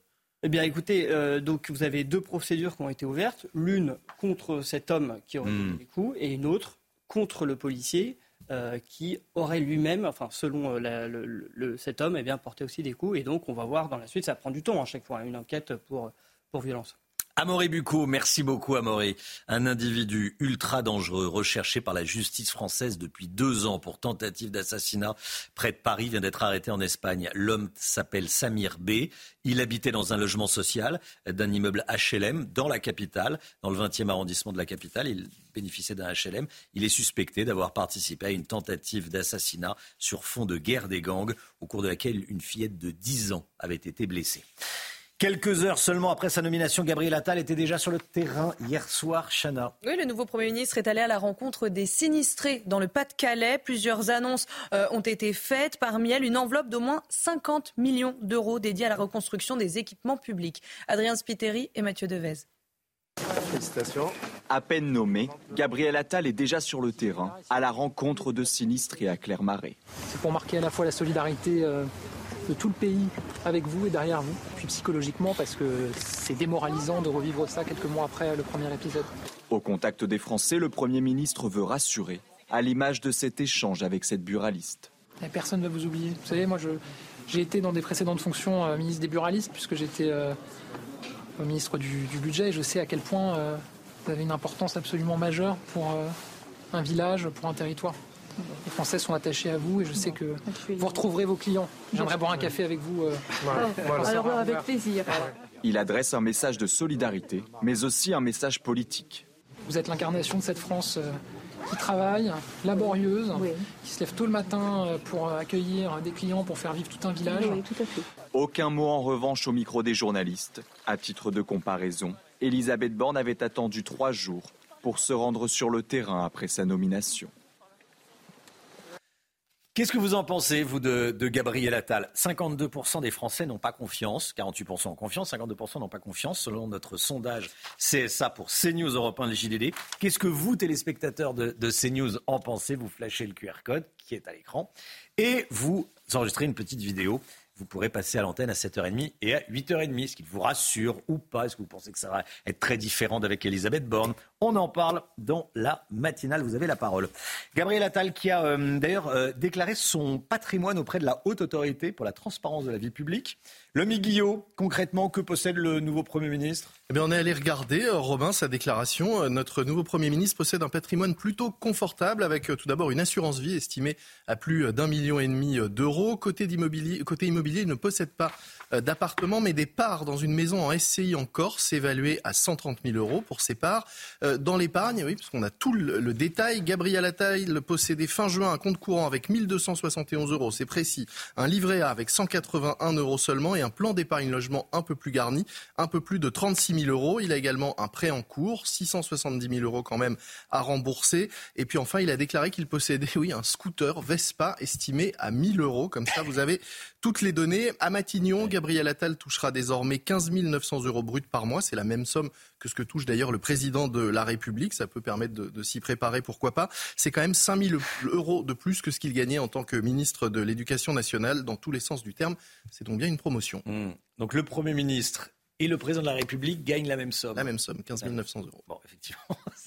Eh bien, écoutez, euh, donc vous avez deux procédures qui ont été ouvertes. L'une contre cet homme qui aurait donné hmm. des coups et une autre contre le policier euh, qui aurait lui-même, enfin selon le, cet homme, eh bien, porté aussi des coups. Et donc, on va voir dans la suite, ça prend du temps à chaque fois, hein, une enquête pour, pour violence. Amaury Bucco, merci beaucoup Amaury. Un individu ultra dangereux recherché par la justice française depuis deux ans pour tentative d'assassinat près de Paris vient d'être arrêté en Espagne. L'homme s'appelle Samir B. Il habitait dans un logement social d'un immeuble HLM dans la capitale, dans le 20e arrondissement de la capitale. Il bénéficiait d'un HLM. Il est suspecté d'avoir participé à une tentative d'assassinat sur fond de guerre des gangs au cours de laquelle une fillette de 10 ans avait été blessée. Quelques heures seulement après sa nomination, Gabriel Attal était déjà sur le terrain hier soir, Chana. Oui, le nouveau Premier ministre est allé à la rencontre des sinistrés dans le Pas-de-Calais. Plusieurs annonces euh, ont été faites. Parmi elles, une enveloppe d'au moins 50 millions d'euros dédiée à la reconstruction des équipements publics. Adrien Spiteri et Mathieu Devez. Félicitations. À peine nommé, Gabriel Attal est déjà sur le terrain, à la rencontre de sinistrés à Clermarais. C'est pour marquer à la fois la solidarité. Euh, de tout le pays avec vous et derrière vous, puis psychologiquement parce que c'est démoralisant de revivre ça quelques mois après le premier épisode. Au contact des Français, le Premier ministre veut rassurer, à l'image de cet échange avec cette buraliste. personne ne va vous oublier. Vous savez, moi j'ai été dans des précédentes fonctions euh, ministre des buralistes puisque j'étais euh, ministre du, budget et je sais à quel point euh, vous avez une importance absolument majeure pour un village, pour un territoire. Les Français sont attachés à vous et je sais que vous retrouverez vos clients. J'aimerais boire un café avec vous. Euh. Alors avec plaisir. Il adresse un message de solidarité, mais aussi un message politique. Vous êtes l'incarnation de cette France euh, qui travaille, laborieuse, qui se lève tôt le matin euh, pour accueillir des clients, pour faire vivre tout un village. Aucun mot en revanche au micro des journalistes. À titre de comparaison, Elisabeth Borne avait attendu trois jours pour se rendre sur le terrain après sa nomination. Qu'est-ce que vous en pensez, vous, de, Gabriel Attal? 52% des Français n'ont pas confiance, 48% ont confiance, 52% n'ont pas confiance, selon notre sondage CSA pour CNews Europe 1 de JDD. Qu'est-ce que vous, téléspectateurs de, CNews, en pensez? Vous flashez le QR code qui est à l'écran et vous enregistrez une petite vidéo vous pourrez passer à l'antenne à 7h30 et à 8h30. Est-ce qu'il vous rassure ou pas Est-ce que vous pensez que ça va être très différent d'avec Elisabeth Borne On en parle dans la matinale. Vous avez la parole. Gabriel Attal qui a euh, d'ailleurs euh, déclaré son patrimoine auprès de la haute autorité pour la transparence de la vie publique. Le Guillot, concrètement, que possède le nouveau Premier ministre? Eh bien, On est allé regarder, euh, Robin, sa déclaration. Notre nouveau Premier ministre possède un patrimoine plutôt confortable avec tout d'abord une assurance vie estimée à plus d'un million et demi d'euros. Côté, côté immobilier, il ne possède pas d'appartements, mais des parts dans une maison en SCI en Corse, évaluées à 130 000 euros pour ces parts. Euh, dans l'épargne, oui, parce qu'on a tout le, détail, Gabriel Attal possédait fin juin un compte courant avec 1271 euros, c'est précis, un livret A avec 181 euros seulement et un plan d'épargne logement un peu plus garni, un peu plus de 36 000 euros. Il a également un prêt en cours, 670 000 euros quand même à rembourser. Et puis enfin, il a déclaré qu'il possédait, oui, un scooter Vespa estimé à 1000 euros. Comme ça, vous avez toutes les données. À Matignon, Gabriel Attal touchera désormais 15 900 euros bruts par mois. C'est la même somme que ce que touche d'ailleurs le président de la République. Ça peut permettre de, s'y préparer, pourquoi pas. C'est quand même 5 000 euros de plus que ce qu'il gagnait en tant que ministre de l'Éducation nationale, dans tous les sens du terme. C'est donc bien une promotion. Mmh. Donc le Premier ministre et le président de la République gagnent la même somme. La même somme, 15 900 euros. Bon, effectivement. *laughs*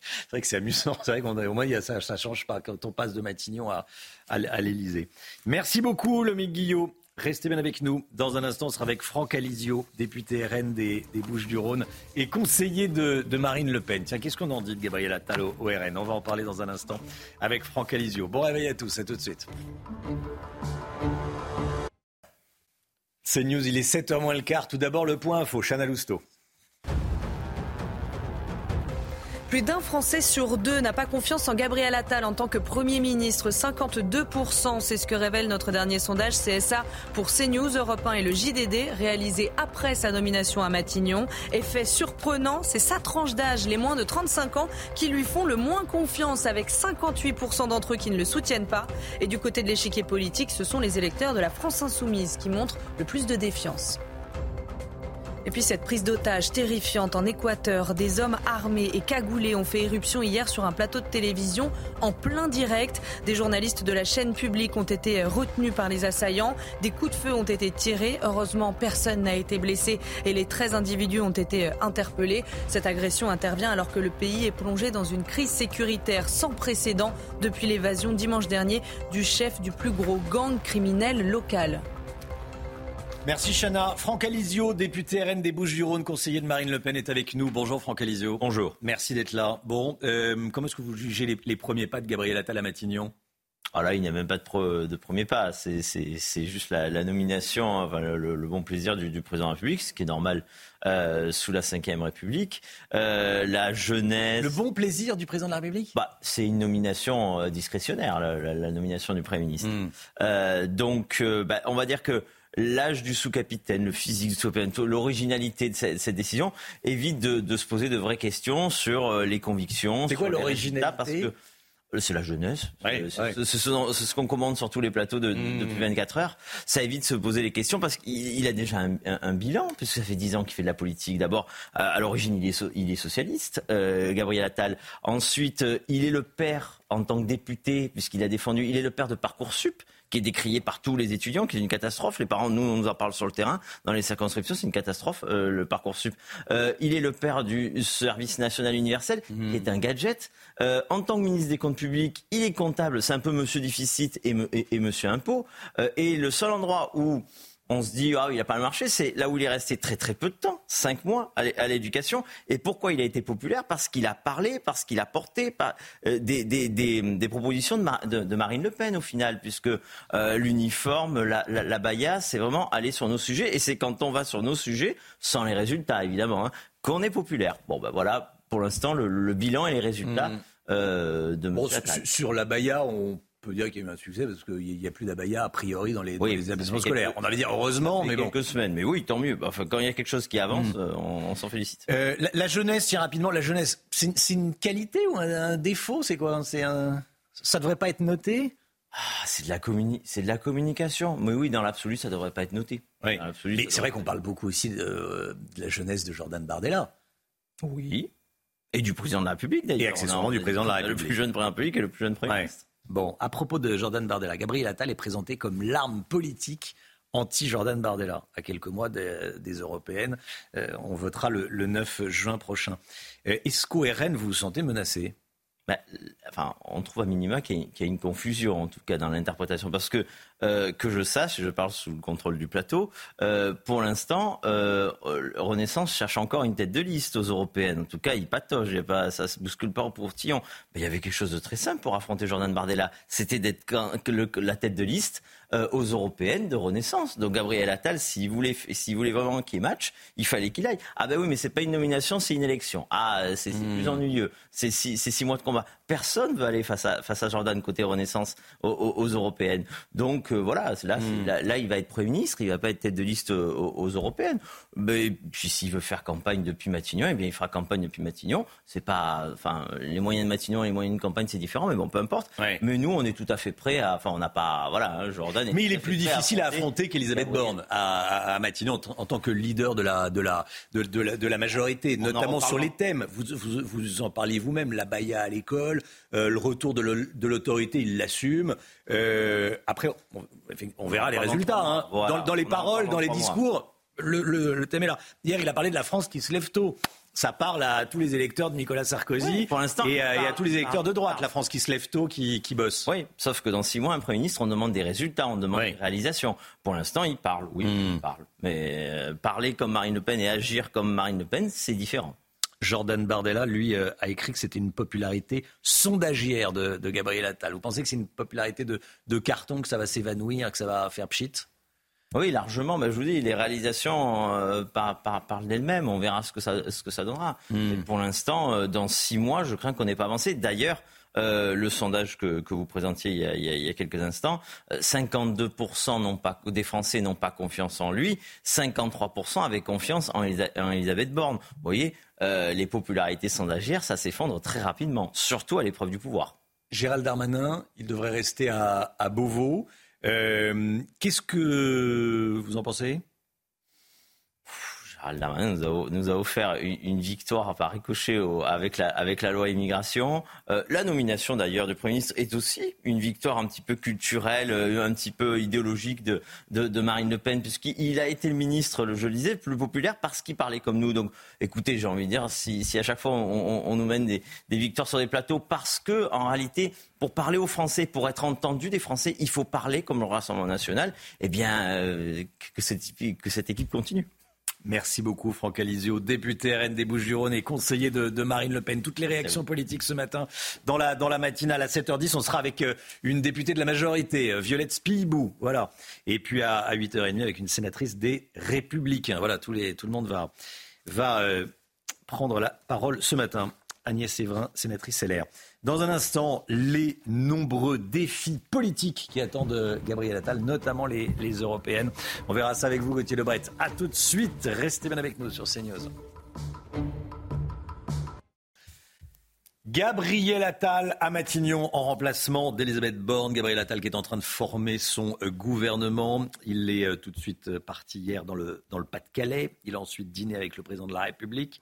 C'est vrai que c'est amusant. C'est vrai qu'au moins, il ça ne change pas quand on passe de Matignon à, à, l'Élysée. Merci beaucoup, Lomique Guillot. Restez bien avec nous. Dans un instant, on sera avec Franck Alizio, député RN des, Bouches-du-Rhône et conseiller de, Marine Le Pen. Tiens, qu'est-ce qu'on en dit de Gabriel Attal au, RN On va en parler dans un instant avec Franck Alizio. Bon réveil à tous, à tout de suite. C'est News, il est 7h moins le quart. Tout d'abord, le point info, Chana Lousteau. Plus d'un Français sur deux n'a pas confiance en Gabriel Attal en tant que Premier ministre. 52%, c'est ce que révèle notre dernier sondage CSA pour CNews, Europe 1 et le JDD, réalisé après sa nomination à Matignon. Effet surprenant, c'est sa tranche d'âge, les moins de 35 ans, qui lui font le moins confiance, avec 58% d'entre eux qui ne le soutiennent pas. Et du côté de l'échiquier politique, ce sont les électeurs de la France insoumise qui montrent le plus de défiance. Et puis cette prise d'otage terrifiante en Équateur, des hommes armés et cagoulés ont fait éruption hier sur un plateau de télévision en plein direct. Des journalistes de la chaîne publique ont été retenus par les assaillants. Des coups de feu ont été tirés. Heureusement, personne n'a été blessé et les 13 individus ont été interpellés. Cette agression intervient alors que le pays est plongé dans une crise sécuritaire sans précédent depuis l'évasion dimanche dernier du chef du plus gros gang criminel local. Merci Chana. Franck Alizio, député RN des Bouches-du-Rhône, conseiller de Marine Le Pen, est avec nous. Bonjour Franck Alizio. Bonjour. Merci d'être là. Bon, euh, comment est-ce que vous jugez les, premiers pas de Gabriel Attal à Matignon? Alors ah là, il n'y a même pas de, de premier pas. C'est juste la, nomination, enfin, le, bon plaisir du, président de la République, ce qui est normal euh, sous la Ve République. Euh, la jeunesse. Le bon plaisir du président de la République? Bah, C'est une nomination discrétionnaire, la, nomination du Premier ministre. Hmm. donc, bah, on va dire que l'âge du sous-capitaine, le physique du sous-capitaine, l'originalité de cette, décision évite de, se poser de vraies questions sur euh, les convictions. C'est quoi l'originalité Parce que euh, c'est la jeunesse. c'est ce qu'on commande sur tous les plateaux de, mmh. depuis 24 heures. Ça évite de se poser les questions parce qu'il a déjà un, bilan, puisque ça fait 10 ans qu'il fait de la politique. D'abord, euh, à l'origine, il, il, est socialiste, Gabriel Attal. Ensuite, il est le père, en tant que député, puisqu'il a défendu, il est le père de Parcoursup qui est décrié par tous les étudiants, qui est une catastrophe. Les parents, nous, on nous en parle sur le terrain. Dans les circonscriptions, c'est une catastrophe, euh, le parcours sup. Euh, il est le père du service national universel, mmh. qui est un gadget. Euh, en tant que ministre des Comptes publics, il est comptable. C'est un peu monsieur déficit et, et, et monsieur impôt. et le seul endroit où on se dit ah il n'a pas marché, c'est là où il est resté très très peu de temps, cinq mois à l'éducation. Et pourquoi il a été populaire? Parce qu'il a parlé, parce qu'il a porté euh, des, des, des, propositions de, de, Marine Le Pen au final, puisque euh, l'uniforme, la, la, la baya, c'est vraiment aller sur nos sujets. Et c'est quand on va sur nos sujets, sans les résultats évidemment, hein, qu'on est populaire. Bon ben voilà, pour l'instant le, bilan et les résultats. Mmh. Euh, de bon, sur la baya, on peut dire qu'il y a eu un succès parce qu'il n'y a plus d'abaya a priori dans les, établissements scolaires. On avait dire heureusement, mais quelques semaines. Mais oui, tant mieux. Enfin, quand il y a quelque chose qui avance, mm. euh, on, s'en félicite. Euh, la, jeunesse, tiens rapidement, la jeunesse, c'est une qualité ou un, défaut C'est quoi? C'est un, ça devrait pas être noté? Ah, c'est de la c'est de la communication. Mais oui, dans l'absolu, ça devrait pas être noté. Oui. Mais c'est vrai qu'on parle beaucoup aussi de, la jeunesse de Jordan Bardella. Oui. Et du président de la République d'ailleurs. Et accessoirement du président de la République. Le plus jeune président de la République et le plus jeune Premier ministre. Bon, à propos de Jordan Bardella, Gabriel Attal est présenté comme l'arme politique anti-Jordan Bardella, à quelques mois des, européennes. Euh, on votera le, 9 juin prochain. Euh, est-ce qu'au RN, vous vous sentez menacé? Bah, enfin, on trouve à minima qu'il y, a une confusion, en tout cas dans l'interprétation, parce que euh, que je sache, je parle sous le contrôle du plateau, euh, pour l'instant, euh, Renaissance cherche encore une tête de liste aux européennes. En tout cas, il patauge, il pas, ça se bouscule pas au pourtillon. Mais il y avait quelque chose de très simple pour affronter Jordan Bardella, c'était d'être la tête de liste aux européennes de Renaissance. Donc Gabriel Attal, s'il voulait, s'il voulait vraiment qu'il match, il fallait qu'il aille. Ah ben oui, mais c'est pas une nomination, c'est une élection. Ah, c'est plus hmm. ennuyeux. C'est six, six, mois de combat. Personne veut aller face à, face à Jordan côté Renaissance aux européennes. Donc euh, voilà, hmm. là, là, il va être Premier ministre, il va pas être tête de liste euh, aux, européennes. Mais puis s'il veut faire campagne depuis Matignon, eh bien il fera campagne depuis Matignon. C'est pas, enfin, les moyens de Matignon et les moyens de campagne, c'est différent, mais bon, peu importe. Mais nous, on est tout à fait prêts à, enfin, on n'a pas, voilà, hein, Jordan. mais il est plus difficile à affronter, qu'Elisabeth Borne à, Matignon en, tant que leader de la, de la, de, la, de la majorité, notamment sur les thèmes. Vous, vous, vous en parliez vous-même, la baïa à l'école, euh, le retour de l'autorité, il l'assume. Euh, après, on, verra les résultats. Hein. dans, les paroles, dans les discours, le, thème est là. Hier, il a parlé de la France qui se lève tôt ça parle à tous les électeurs de Nicolas Sarkozy pour l'instant, et, à tous les électeurs de droite, la France qui se lève tôt, qui, qui bosse. Oui, sauf que dans six mois, un Premier ministre, on demande des résultats, on demande des réalisations. Pour l'instant, il parle, oui, il hmm. parle. Mais euh, parler comme Marine Le Pen et agir comme Marine Le Pen, c'est différent. Jordan Bardella, lui, euh, a écrit que c'était une popularité sondagière de, Gabriel Attal. Vous pensez que c'est une popularité de, carton, que ça va s'évanouir, que ça va faire pchit? Oui, largement. Mais je vous dis, les réalisations euh, parlent d'elles-mêmes. On verra ce que ça, ce que ça donnera. Hmm. pour l'instant, euh, dans six mois, je crains qu'on n'ait pas avancé. D'ailleurs, euh, le sondage que, que, vous présentiez il y, a, il y a, quelques instants, 52% n'ont pas, des Français n'ont pas confiance en lui, 53% avaient confiance en, en Elisabeth Borne. Vous voyez, euh, les popularités sondagères, ça s'effondre très rapidement, surtout à l'épreuve du pouvoir. Gérald Darmanin, il devrait rester à, à Beauvau. Euh, Qu'est-ce que vous en pensez? Gérald Darmanin nous a, offert une, victoire par ricochet avec, la, avec la loi immigration. Euh, la nomination d'ailleurs du Premier ministre est aussi une victoire un petit peu culturelle, euh, un petit peu idéologique de, de, Marine Le Pen, puisqu'il a été le ministre, je le disais, le plus populaire parce qu'il parlait comme nous. Donc écoutez, j'ai envie de dire, si, si à chaque fois on, nous mène des, des, victoires sur des plateaux, parce que en réalité, pour parler aux Français, pour être entendu des Français, il faut parler comme le Rassemblement national, eh bien, euh, que, que cette équipe continue. Merci beaucoup Franck Alizio, député RN des Bouches-du-Rhône et conseiller de, Marine Le Pen. Toutes les réactions politiques ce matin dans la, dans la matinale à 7h10, on sera avec euh, une députée de la majorité, euh, Violette Spibou, voilà. Et puis à, 8h30 avec une sénatrice des Républicains. Voilà, tous les, tout le monde va, va euh, prendre la parole ce matin. Agnès Séverin, sénatrice LR. Dans un instant, les nombreux défis politiques qui attendent Gabriel Attal, notamment les, européennes. On verra ça avec vous, Gauthier Lebret. A tout de suite. Restez bien avec nous sur CNews. Gabriel Attal à Matignon en remplacement d'Elisabeth Borne. Gabriel Attal qui est en train de former son euh, gouvernement. Il est euh, tout de suite euh, parti hier dans le, dans le Pas-de-Calais. Il a ensuite dîné avec le président de la République.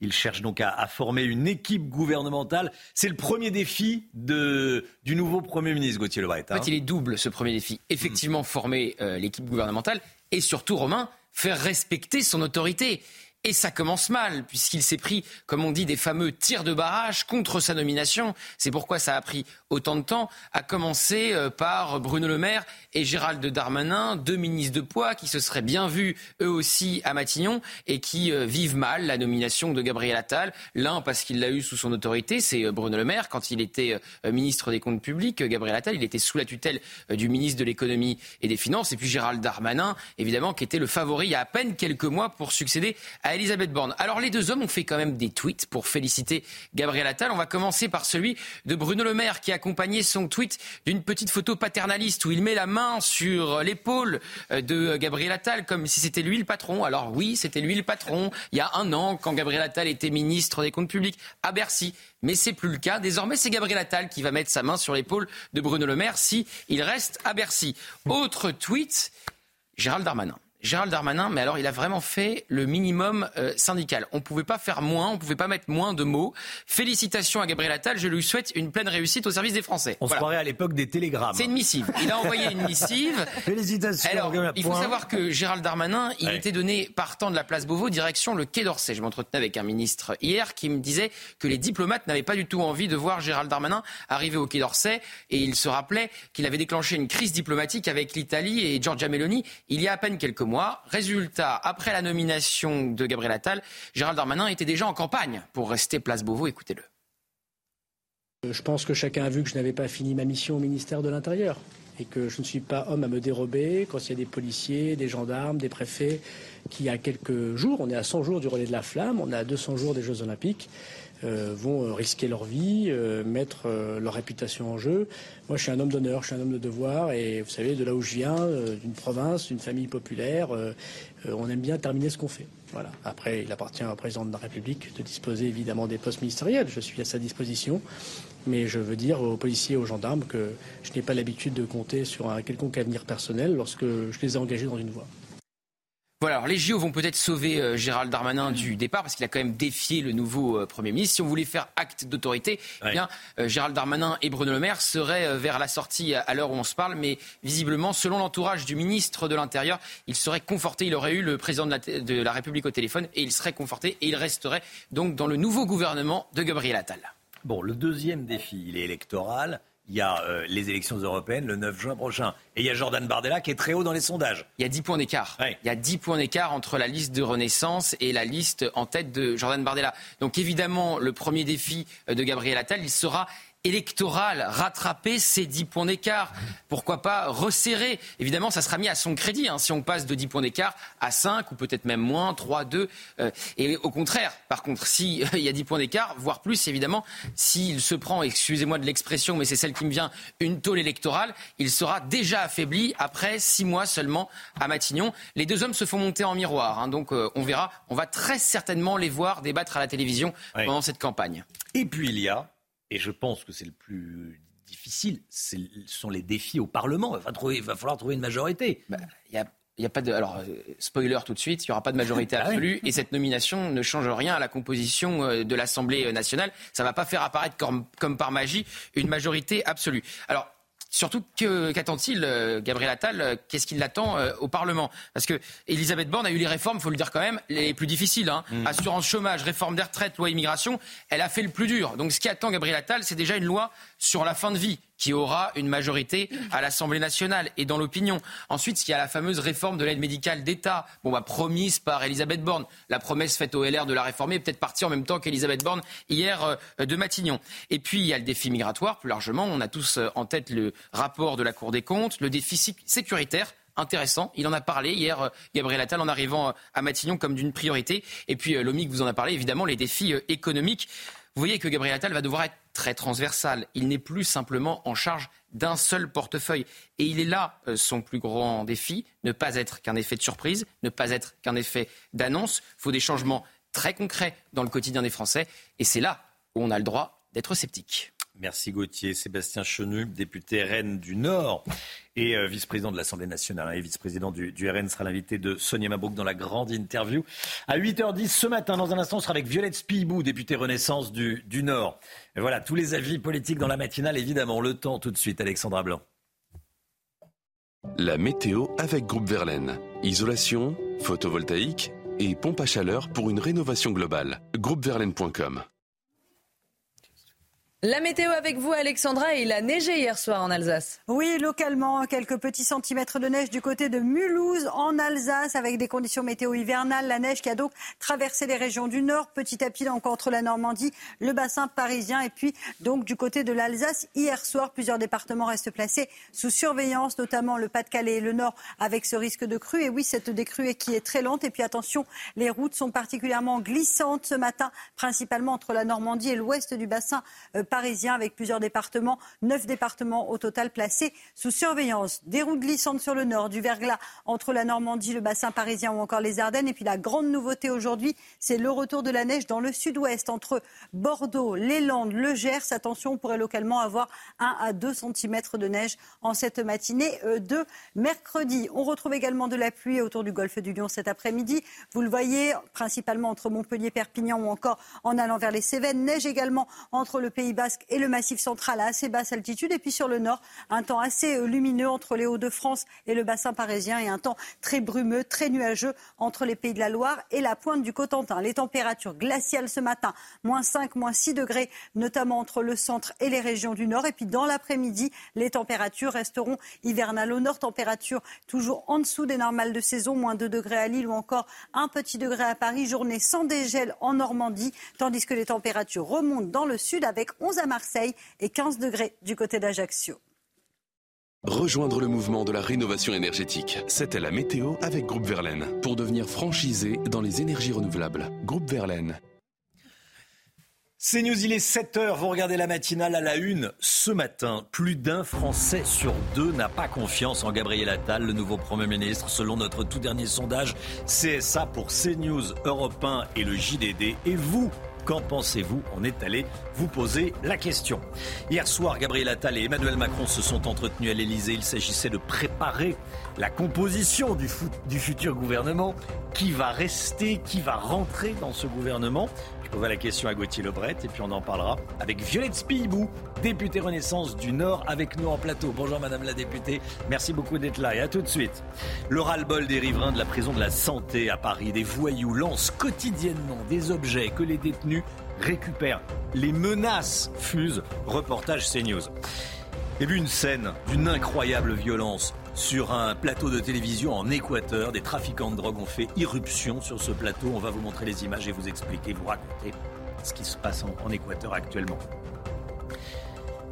Il cherche donc à, former une équipe gouvernementale. C'est le premier défi du nouveau Premier ministre, Gauthier Lebret. Hein. il est double, ce premier défi. Effectivement, former euh, l'équipe gouvernementale et surtout, Romain, faire respecter son autorité. Et ça commence mal, puisqu'il s'est pris, comme on dit, des fameux tirs de barrage contre sa nomination. C'est pourquoi ça a pris autant de temps, à commencer euh, par Bruno Le Maire et Gérald Darmanin, deux ministres de poids qui se seraient bien vus eux aussi à Matignon et qui euh, vivent mal la nomination de Gabriel Attal. L'un parce qu'il l'a eu sous son autorité, c'est euh, Bruno Le Maire. Quand il était ministre des Comptes publics, Gabriel Attal, il était sous la tutelle du ministre de l'économie et des finances. Et puis Gérald Darmanin, évidemment, qui était le favori il y a à peine quelques mois pour succéder à Elisabeth Borne. Alors les deux hommes ont fait quand même des tweets pour féliciter Gabriel Attal. On va commencer par celui de Bruno Le Maire qui a accompagné son tweet d'une petite photo paternaliste où il met la main sur l'épaule euh, de Gabriel Attal comme si c'était lui le patron. Alors oui, c'était lui le patron il y a un an quand Gabriel Attal était ministre des Comptes publics à Bercy. Mais c'est plus le cas. Désormais, c'est Gabriel Attal qui va mettre sa main sur l'épaule de Bruno Le Maire si il reste à Bercy. Autre tweet, Gérald Darmanin. Gérald Darmanin, mais alors il a vraiment fait le minimum euh, syndical. On ne pouvait pas faire moins, on ne pouvait pas mettre moins de mots. Félicitations à Gabriel Attal, je lui souhaite une pleine réussite au service des Français. On se croirait à l'époque des télégrammes. C'est une missive. Il a envoyé une missive. *laughs* Félicitations. Alors, il faut savoir que Gérald Darmanin, il était donné partant de la place Beauvau, direction le Quai d'Orsay. Je m'entretenais avec un ministre hier qui me disait que les diplomates n'avaient pas du tout envie de voir Gérald Darmanin arriver au Quai d'Orsay et il se rappelait qu'il avait déclenché une crise diplomatique avec l'Italie et Giorgia Meloni il y a à peine quelques mois. Résultat, après la nomination de Gabriel Attal, Gérald Darmanin était déjà en campagne pour rester place Beauvau. Écoutez-le. Je pense que chacun a vu que je n'avais pas fini ma mission au ministère de l'Intérieur et que je ne suis pas homme à me dérober quand il y a des policiers, des gendarmes, des préfets qui, a quelques jours, on est à 100 jours du relais de la flamme, on est à 200 jours des Jeux Olympiques, vont euh, risquer leur vie, euh, mettre leur réputation en jeu. Moi, je suis un homme d'honneur, je suis un homme de devoir, et vous savez, de là où je viens, d'une province, d'une famille populaire, on aime bien terminer ce qu'on fait. Voilà. Après, il appartient au président de la République de disposer évidemment des postes ministériels. Je suis à sa disposition. Mais je veux dire aux policiers et aux gendarmes que je n'ai pas l'habitude de compter sur un quelconque avenir personnel lorsque je les ai engagés dans une voie. Voilà, alors les JO vont peut-être sauver euh, Gérald Darmanin du départ parce qu'il a quand même défié le nouveau euh, Premier ministre. Si on voulait faire acte d'autorité, eh bien euh, Gérald Darmanin et Bruno Le Maire seraient vers la sortie à l'heure où on se parle, mais visiblement, selon l'entourage du ministre de l'Intérieur, il serait conforté, il aurait eu le président de la, de la République au téléphone et il serait conforté et il resterait donc dans le nouveau gouvernement de Gabriel Attal. Bon, le deuxième défi, il est électoral il y a euh, les élections européennes le 9 juin prochain. Et il y a Jordan Bardella qui est très haut dans les sondages. Il y a 10 points d'écart. Il y a 10 points d'écart entre la liste de Renaissance et la liste en tête de Jordan Bardella. Donc évidemment, le premier défi euh, de Gabriel Attal, il sera électorale, rattraper ces 10 points d'écart. Pourquoi pas resserrer Évidemment, ça sera mis à son crédit hein, si on passe de 10 points d'écart à 5 ou peut-être même moins, 3, 2. Euh, et au contraire, par contre, s'il il y a 10 points d'écart, voire plus, évidemment, s'il se prend, excusez-moi de l'expression, mais c'est celle qui me vient, une tôle électorale, il sera déjà affaibli après 6 mois seulement à Matignon. Les deux hommes se font monter en miroir, hein, donc euh, on verra. On va très certainement les voir débattre à la télévision pendant cette campagne. Et puis il y a et je pense que c'est le plus difficile, ce sont les défis au Parlement. Il va, falloir trouver une majorité. Bah, il y a pas de. Alors, euh, spoiler tout de suite, il n'y aura pas de majorité *laughs* ah absolue et cette nomination ne change rien à la composition euh, de l'Assemblée nationale. Ça ne va pas faire apparaître comme, comme, par magie une majorité absolue. Alors, Surtout, qu'attend-il, euh, Gabriel Attal euh, Qu'est-ce qu'il attend euh, au Parlement? Parce que Elisabeth Borne a eu les réformes, il faut le dire quand même, les plus difficiles. Hein. Mm. Assurance chômage, réforme des retraites, loi immigration. Elle a fait le plus dur. Donc ce qui attend Gabriel Attal, c'est déjà une loi sur la fin de vie qui aura une majorité à l'Assemblée nationale et dans l'opinion. Ensuite, il y a la fameuse réforme de l'aide médicale d'État, bon, bah, promise par Elisabeth Borne. La promesse faite au LR de la réformer est peut-être partie en même temps qu'Elisabeth Borne hier euh, de Matignon. Et puis, il y a le défi migratoire, plus largement. On a tous euh, en tête le rapport de la Cour des comptes, le défi sécuritaire intéressant. Il en a parlé hier, euh, Gabriel Attal, en arrivant à Matignon comme d'une priorité. Et puis, Lomique vous en a parlé, évidemment, les défis économiques. Vous voyez que Gabriel Attal va devoir être très transversal. Il n'est plus simplement en charge d'un seul portefeuille. Et il est là euh, son plus grand défi, ne pas être qu'un effet de surprise, ne pas être qu'un effet d'annonce. Il faut des changements très concrets dans le quotidien des Français. Et c'est là où on a le droit d'être sceptique. Merci Gauthier. Sébastien Chenu, député RN du Nord et euh, vice-président de l'Assemblée nationale hein, et vice-président du, RN, sera l'invité de Sonia Mabrouk dans la grande interview. À 8h10 ce matin, dans un instant, on sera avec Violette Spibou, députée Renaissance du, du Nord. Voilà, tous les avis politiques dans la matinale, évidemment. Le temps tout de suite, Alexandra Blanc. La météo avec Groupe Verlaine. Isolation, photovoltaïque et pompe à chaleur pour une rénovation globale. Groupeverlaine.com la météo avec vous, Alexandra, il a neigé hier soir en Alsace. Oui, localement, quelques petits centimètres de neige du côté de Mulhouse, en Alsace, avec des conditions météo hivernales. La neige qui a donc traversé les régions du nord, petit à petit encore entre la Normandie, le bassin parisien, et puis donc du côté de l'Alsace. Hier soir, plusieurs départements restent placés sous surveillance, notamment le Pas-de-Calais et le nord, avec ce risque de crue. Et oui, cette décrue qui est très lente. Et puis attention, les routes sont particulièrement glissantes ce matin, principalement entre la Normandie et l'ouest du bassin euh, parisien avec plusieurs départements, neuf départements au total placés sous surveillance. Des routes glissantes sur le nord, du verglas entre la Normandie, le bassin parisien ou encore les Ardennes. Et puis la grande nouveauté aujourd'hui, c'est le retour de la neige dans le sud-ouest entre Bordeaux, les Landes, le Gers. Attention, on pourrait localement avoir 1 à 2 cm de neige en cette matinée euh, de mercredi. On retrouve également de la pluie autour du golfe du Lion cet après-midi. Vous le voyez, principalement entre Montpellier, Perpignan ou encore en allant vers les Cévennes. Neige également entre le Pays Bas et le Massif central à assez basse altitude. Et puis sur le nord, un temps assez euh, lumineux entre les Hauts-de-France et le bassin parisien et un temps très brumeux, très nuageux entre les Pays de la Loire et la pointe du Cotentin. Les températures glaciales ce matin, moins 5, moins 6 degrés, notamment entre le centre et les régions du nord. Et puis dans l'après-midi, les températures resteront hivernales au nord. Température toujours en dessous des normales de saison, moins 2 degrés à Lille ou encore un petit degré à Paris. Journée sans dégel en Normandie, tandis que les températures remontent dans le sud avec 11 à Marseille et 15 degrés du côté d'Ajaccio. Rejoindre le mouvement de la rénovation énergétique. C'était la météo avec Groupe Verlaine pour devenir franchisé dans les énergies renouvelables. Groupe Verlaine. C'est News, il est 7h, vous regardez la matinale à la une. Ce matin, plus d'un Français sur deux n'a pas confiance en Gabriel Attal, le nouveau Premier ministre, selon notre tout dernier sondage CSA pour CNews, Europe 1 et le JDD. Et vous, Qu'en pensez-vous On est allé vous poser la question. Hier soir, Gabriel Attal et Emmanuel Macron se sont entretenus à l'Elysée. Il s'agissait de préparer la composition du, du futur gouvernement. Qui va rester Qui va rentrer dans ce gouvernement? Va la question à Gauthier Lebret et puis on en parlera avec Violette Spibou, députée Renaissance du Nord, avec nous en plateau. Bonjour Madame la députée, merci beaucoup d'être là et à tout de suite. Le ras-le-bol des riverains de la prison de la Santé à Paris, des voyous lancent quotidiennement des objets que les détenus récupèrent. Les menaces fusent. Reportage CNews. Et puis une scène d'une incroyable violence sur un plateau de télévision en Équateur. Des trafiquants de drogue ont fait irruption sur ce plateau. On va vous montrer les images et vous expliquer, vous raconter ce qui se passe en, Équateur actuellement.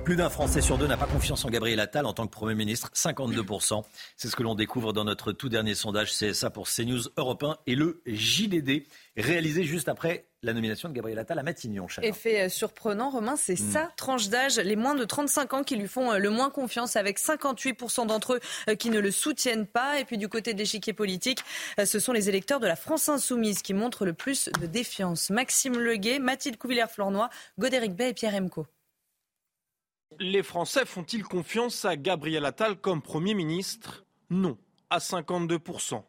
Plus d'un Français sur deux n'a pas confiance en Gabriel Attal en tant que Premier ministre, 52%. C'est ce que l'on découvre dans notre tout dernier sondage CSA pour CNews Europe 1 et le JDD, réalisé juste après la nomination de Gabriel Attal à Matignon. Effet euh, surprenant, Romain, c'est hmm. sa tranche d'âge, les moins de 35 ans qui lui font euh, le moins confiance, avec 58% d'entre eux euh, qui ne le soutiennent pas. Et puis du côté de l'échiquier politique, ce sont les électeurs de la France insoumise qui montrent le plus de défiance. Maxime Leguet, Mathilde Couvillère-Flornois, Godéric Bay et Pierre Emco. Les Français font-ils confiance à Gabriel Attal comme Premier ministre Non, à 52%,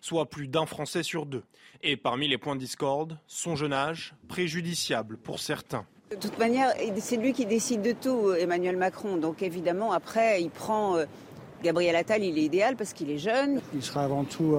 soit plus d'un Français sur deux. Et parmi les points de discorde, son jeune âge, préjudiciable pour certains. De toute manière, c'est lui qui décide de tout, Emmanuel Macron. Donc évidemment, après, il prend euh, Gabriel Attal, il est idéal parce qu'il est jeune. Il sera avant tout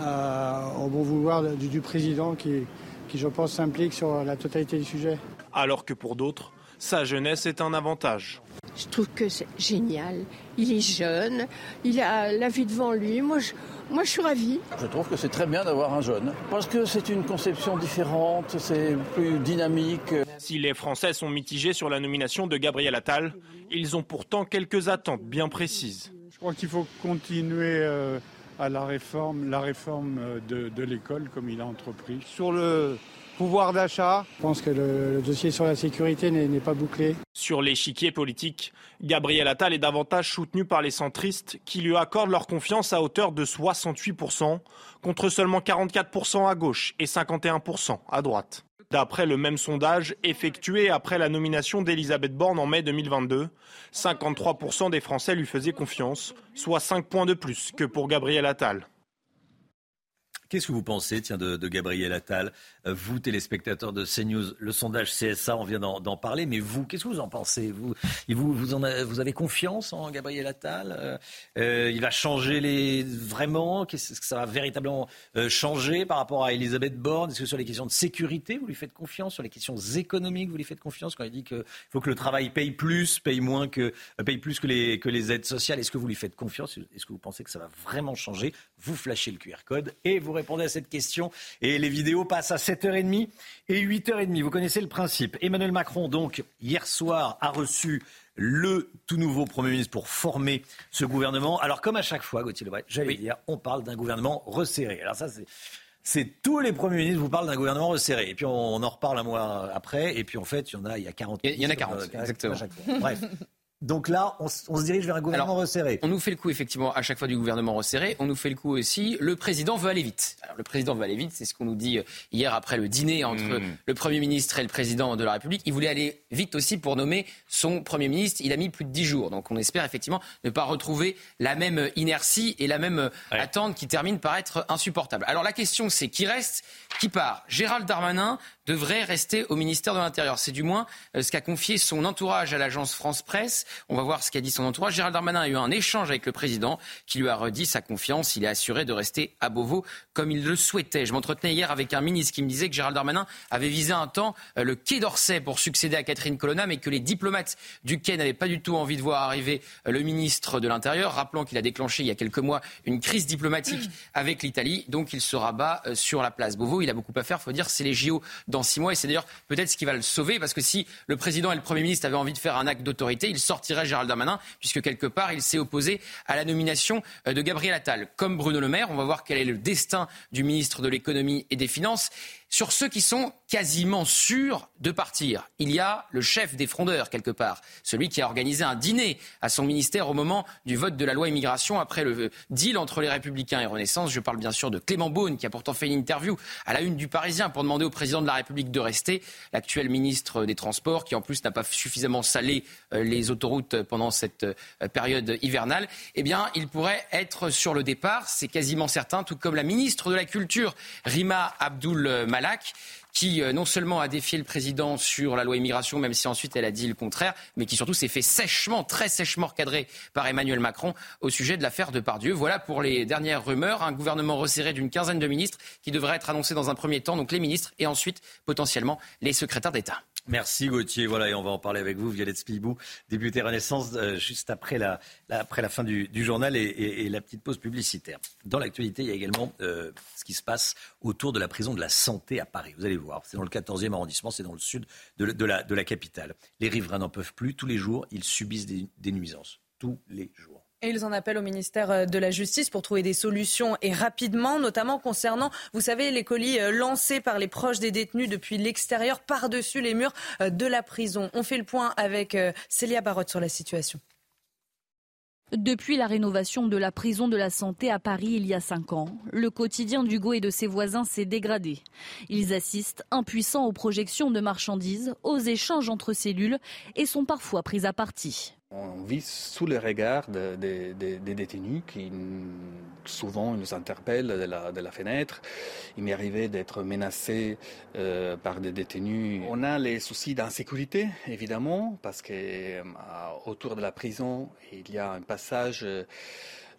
au bon vouloir du, du président qui, qui, je pense, s'implique sur la totalité du sujet. Alors que pour d'autres, sa jeunesse est un avantage. Je trouve que c'est génial. Il est jeune, il a la vie devant lui. Moi, je, moi, je suis ravie. Je trouve que c'est très bien d'avoir un jeune, parce que c'est une conception différente, c'est plus dynamique. Si les Français sont mitigés sur la nomination de Gabriel Attal, ils ont pourtant quelques attentes bien précises. Je crois qu'il faut continuer euh, à la réforme, la réforme euh, de, de l'école comme il a entrepris. Sur le pouvoir d'achat. Je pense que le, dossier sur la sécurité n'est pas bouclé. Sur l'échiquier politique, Gabriel Attal est davantage soutenu par les centristes qui lui accordent leur confiance à hauteur de 68%, contre seulement 44% à gauche et 51% à droite. D'après le même sondage effectué après la nomination d'Elisabeth Borne en mai 2022, 53% des Français lui faisaient confiance, soit 5 points de plus que pour Gabriel Attal. Qu'est-ce que vous pensez, tiens, de, Gabriel Attal? Euh, Vous, téléspectateurs de CNews, le sondage CSA, on vient d'en parler, mais vous, qu'est-ce que vous en pensez? Vous, vous, vous, avez, vous avez confiance en Gabriel Attal? Euh, euh, Il va changer les vraiment? Qu'est-ce que ça va véritablement changer par rapport à Elisabeth Borne? Est-ce que sur les questions de sécurité, vous lui faites confiance? Sur les questions économiques, vous lui faites confiance? Quand il dit qu'il faut que le travail paye plus, paye moins que paye plus que les que les aides sociales Est-ce que vous lui faites confiance? Est-ce que vous pensez que ça va vraiment changer? Vous flashez le QR code et vous répondez à cette question. Et les vidéos passent à 7h30 et 8h30. Vous connaissez le principe. Emmanuel Macron, donc, hier soir, a reçu le tout nouveau Premier ministre pour former ce gouvernement. Alors, comme à chaque fois, Gauthier Lebret, j'allais dire, on parle d'un gouvernement resserré. Alors ça, c'est... C'est tous les premiers ministres vous parlent d'un gouvernement resserré. Et puis on, en reparle un mois après. Et puis en fait, il y en a, il y a 40. Il y en a 40, euh, exactement. Bref, *laughs* donc là, on, se dirige vers un gouvernement resserré. On nous fait le coup, effectivement, à chaque fois du gouvernement resserré. On nous fait le coup aussi, le président veut aller vite. Alors, le président veut aller vite, c'est ce qu'on nous dit euh, hier après le dîner entre hmm. le Premier ministre et le président de la République. Il voulait aller vite aussi pour nommer son Premier ministre. Il a mis plus de dix jours. Donc on espère effectivement ne pas retrouver la même inertie et la même attente qui termine par être insupportable. Alors la question, c'est qui reste, qui part? Gérald Darmanin devrait rester au ministère de l'Intérieur. C'est du moins euh, ce qu'a confié son entourage à l'agence France Presse. On va voir ce qu'a dit son entourage. Gérald Darmanin a eu un échange avec le président qui lui a redit sa confiance. Il est assuré de rester à Beauvau comme il le souhaitait. Je m'entretenais hier avec un ministre qui me disait que Gérald Darmanin avait visé un temps euh, le Quai d'Orsay pour succéder à Catherine Colonna, mais que les diplomates du Quai n'avaient pas du tout envie de voir arriver euh, le ministre de l'Intérieur. Rappelant qu'il a déclenché il y a quelques mois une crise diplomatique *clears throat* avec l'Italie. Donc il se rabat sur la place Beauvau. Il a beaucoup à faire. Il faut dire c'est les JO dans six mois. Et c'est d'ailleurs peut-être ce qui va le sauver, parce que si le président et le Premier ministre avaient envie de faire un acte d'autorité, il sortirait Gérald Darmanin, puisque quelque part, il s'est opposé à la nomination euh, de Gabriel Attal. Comme Bruno Le Maire, on va voir quel est le destin du ministre de l'économie et des finances sur ceux qui sont quasiment sûrs de partir. Il y a le chef des frondeurs, quelque part, celui qui a organisé un dîner à son ministère au moment du vote de la loi immigration après le deal entre les Républicains et Renaissance. Je parle bien sûr de Clément Beaune, qui a pourtant fait une interview à la une du Parisien pour demander au président de la République de rester, l'actuel ministre des Transports, qui en plus n'a pas suffisamment salé euh, les autoroutes pendant cette euh, période hivernale. Eh bien, il pourrait être sur le départ, c'est quasiment certain, tout comme la ministre de la Culture, Rima Abdul Malak, qui euh, non seulement a défié le président sur la loi immigration, même si ensuite elle a dit le contraire, mais qui surtout s'est fait sèchement, très sèchement recadré par Emmanuel Macron au sujet de l'affaire de Pardieu. Voilà pour les dernières rumeurs. Un gouvernement resserré d'une quinzaine de ministres qui devrait être annoncé dans un premier temps, donc les ministres, et ensuite potentiellement les secrétaires d'État. Merci Gauthier. Voilà, et on va en parler avec vous, Violette Spibou, député Renaissance, euh, juste après la, après la fin du, journal et, la petite pause publicitaire. Dans l'actualité, il y a également euh, ce qui se passe autour de la prison de la santé à Paris. Vous allez voir, c'est dans le 14e arrondissement, c'est dans le sud de, la, de la capitale. Les riverains n'en peuvent plus. Tous les jours, ils subissent des nuisances. Tous les jours. Ils en appellent au ministère euh, de la Justice pour trouver des solutions et rapidement, notamment concernant, vous savez, les colis euh, lancés par les proches des détenus depuis l'extérieur par-dessus les murs euh, de la prison. On fait le point avec Célia Barotte sur la situation. Depuis la rénovation de la prison de la santé à Paris il y a cinq ans, le quotidien d'Hugo et de ses voisins s'est dégradé. Ils assistent impuissants aux projections de marchandises, aux échanges entre cellules et sont parfois pris à partie. On vit sous le regard des détenus qui souvent nous interpellent de la, fenêtre. Il m'est arrivé d'être menacé euh, par des détenus. On a les soucis d'insécurité, évidemment, parce que euh, autour de la prison, il y a un passage euh,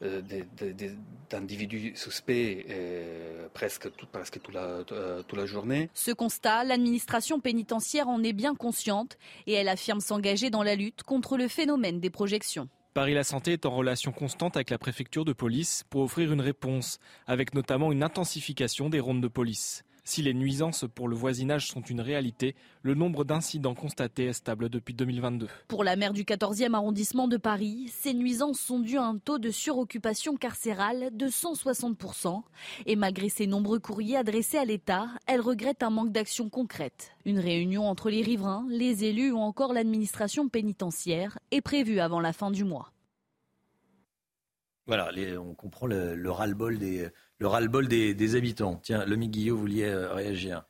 d'individus suspects euh, presque, tout, presque toute, la, euh, toute la journée. Ce constat, l'administration pénitentiaire en est bien consciente et elle affirme s'engager dans la lutte contre le phénomène des projections. Paris La Santé est en relation constante avec la préfecture de police pour offrir une réponse, avec notamment une intensification des rondes de police. Si les nuisances pour le voisinage sont une réalité, le nombre d'incidents constatés est stable depuis 2022. Pour la maire du 14e arrondissement de Paris, ces nuisances sont dues à un taux de suroccupation carcérale de 160%. Et malgré ses nombreux courriers adressés à l'État, elle regrette un manque d'action concrète. Une réunion entre les riverains, les élus ou encore l'administration pénitentiaire est prévue avant la fin du mois. Voilà, on comprend le ras-le-bol des le ras-le-bol des, habitants. Tiens, Lomi Guillot, vous vouliez euh, réagir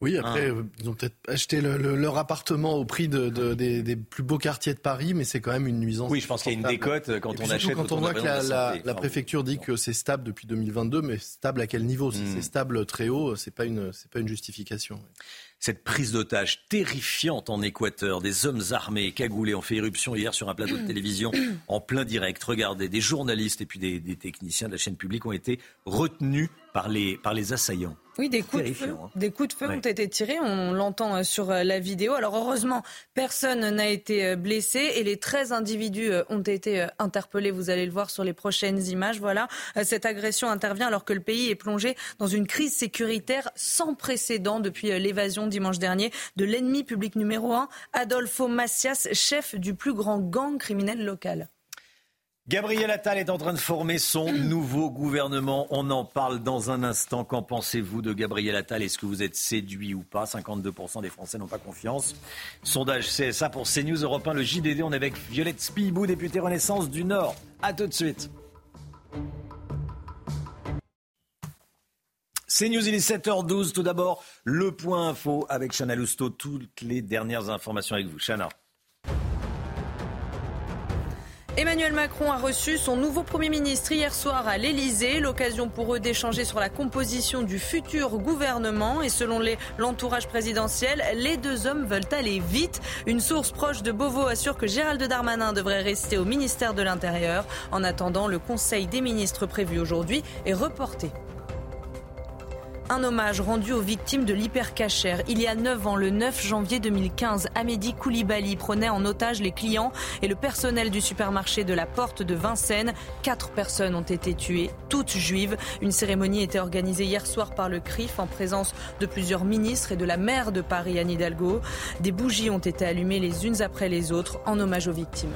oui, après, ah. ils ont peut-être acheté leur appartement au prix de, des, plus beaux quartiers de Paris, mais c'est quand même une nuisance. Oui, je pense qu'il y a une décote euh, quand on achète. Quand on voit que la, préfecture dit que c'est stable depuis 2022, mais stable à quel niveau? Si hmm. c'est stable très haut, c'est pas une, c'est pas une justification cette prise d'otage terrifiante en Équateur. Des hommes armés, cagoulés, ont fait éruption hier sur un plateau de télévision en plein direct. Regardez, des journalistes et puis des, des techniciens de la chaîne publique ont été retenus par les, par les assaillants. Oui, des coups, de feu, hein. des coups de feu ont été tirés, on l'entend euh, sur euh, la vidéo. Alors heureusement, personne n'a été euh, blessé et les 13 individus ont été interpellés, vous allez le voir sur les prochaines images. Voilà, cette agression intervient alors que le pays est plongé dans une crise sécuritaire sans précédent depuis l'évasion dimanche dernier de l'ennemi public numéro un, Adolfo Macias, chef du plus grand gang criminel local. Gabriel Attal est en train de former son nouveau gouvernement. On en parle dans un instant. Qu'en pensez-vous de Gabriel Attal? Est-ce que vous êtes séduit ou pas? 52% des Français n'ont pas confiance. Sondage CSA pour CNews Europe 1, le JDD. On est avec Violette Spibou, députée Renaissance du Nord. A tout de suite. CNews, il est 7h12. Tout d'abord, le point info avec Chana Lousteau. Toutes les dernières informations avec vous. Chana. Emmanuel Macron a reçu son nouveau Premier ministre hier soir à l'Elysée. L'occasion pour eux d'échanger sur la composition du futur gouvernement. Et selon l'entourage présidentiel, les deux hommes veulent aller vite. Une source proche de Beauvau assure que Gérald Darmanin devrait rester au ministère de l'Intérieur. En attendant, le Conseil des ministres prévu aujourd'hui est reporté. Un hommage rendu aux victimes de l'hypercachère. Il y a 9 ans, le 9 janvier 2015, Amédi Koulibaly prenait en otage les clients et le personnel du supermarché de la Porte de Vincennes. Quatre personnes ont été tuées, toutes juives. Une cérémonie était organisée hier soir par le CRIF en présence de plusieurs ministres et de la maire de Paris, Anne Hidalgo. Des bougies ont été allumées les unes après les autres en hommage aux victimes.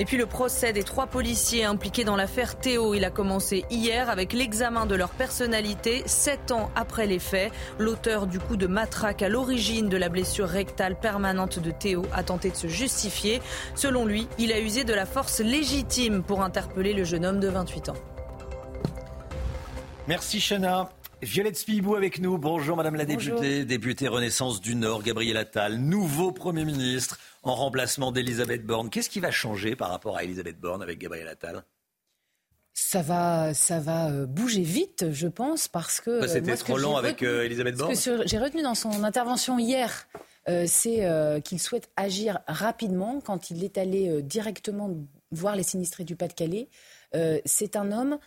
Et puis le procès des trois policiers impliqués dans l'affaire Théo, il a commencé hier avec l'examen de leur personnalité, sept ans après les faits. L'auteur du coup de matraque à l'origine de la blessure rectale permanente de Théo a tenté de se justifier. Selon lui, il a usé de la force légitime pour interpeller le jeune homme de 28 ans. Merci Chana. Violette Spibou avec nous. Bonjour Madame la députée, députée Renaissance du Nord, Gabriel Attal, nouveau Premier ministre en remplacement d'Elisabeth Borne. Qu'est-ce qui va changer par rapport à Elisabeth Borne avec Gabriel Attal? Ça va, ça va euh, bouger vite, je pense, parce que. Bah, c'était trop lent avec euh, Elisabeth Borne. Ce que j'ai retenu dans son intervention hier, euh, c'est qu'il souhaite agir rapidement quand il est allé directement voir les sinistrés du Pas-de-Calais. c'est un homme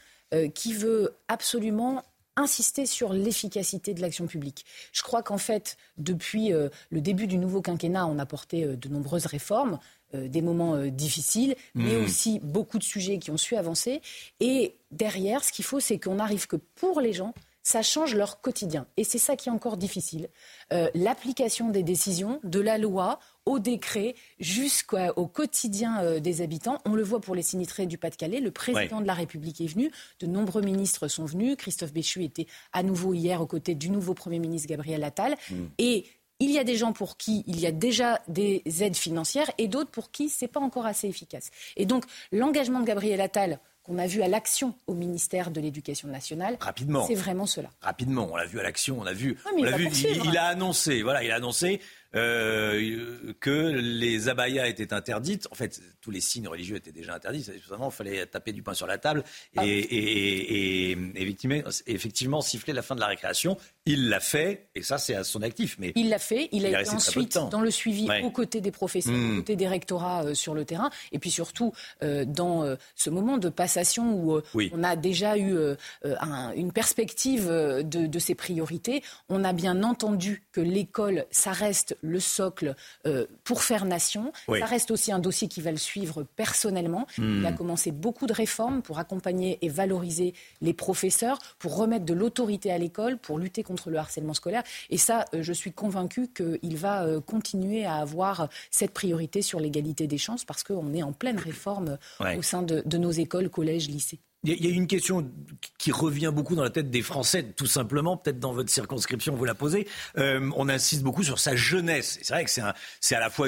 qui veut absolument insister sur l'efficacité de l'action publique. Je crois qu'en fait, depuis le début du nouveau quinquennat, on a porté de nombreuses réformes. des moments difficiles, mais mmh. aussi beaucoup de sujets qui ont su avancer. Et derrière, ce qu'il faut, c'est qu'on arrive que pour les gens, ça change leur quotidien. Et c'est ça qui est encore difficile. Euh, l'application des décisions, de la loi au décret jusqu'au quotidien euh, des habitants. On le voit pour les sinistrés du Pas-de-Calais. Le président de la République est venu. De nombreux ministres sont venus. Christophe Béchu était à nouveau hier aux côtés du nouveau Premier ministre Gabriel Attal. Mm. Et il y a des gens pour qui il y a déjà des aides financières et d'autres pour qui ce n'est pas encore assez efficace. Et donc l'engagement de Gabriel Attal qu'on a vu à l'action au ministère de l'Éducation nationale. Rapidement. C'est vraiment cela. Rapidement, on l'a vu à l'action, on l'a vu. on l'a vu. Il, a annoncé, voilà, il a annoncé euh, que les abayas étaient interdites. En fait, tous les signes religieux étaient déjà interdits. il fallait taper du poing sur la table et, ah. effectivement, siffler la fin de la récréation. Il l'a fait, et ça, c'est à son actif. Mais il l'a fait. Il, a été ensuite dans le suivi aux côtés des professeurs, aux hmm. côtés des rectorats euh, sur le terrain, et puis surtout euh, dans ce moment de passation où on a déjà eu une perspective de, de ses priorités. On a bien entendu que l'école, ça reste le socle euh, pour faire nation. Ça reste aussi un dossier qui va le suivre personnellement. Il a hmm. commencé beaucoup de réformes pour accompagner et valoriser les professeurs, pour remettre de l'autorité à l'école, pour lutter contre le harcèlement scolaire. Et ça, euh, je suis convaincue qu'il va euh, continuer à avoir cette priorité sur l'égalité des chances parce qu'on est en pleine réforme au sein de nos écoles, collèges, lycées. Il y a une question qui revient beaucoup dans la tête des Français, tout simplement, peut-être dans votre circonscription, vous la posez. Euh, on insiste beaucoup sur sa jeunesse. C'est vrai que c'est à la fois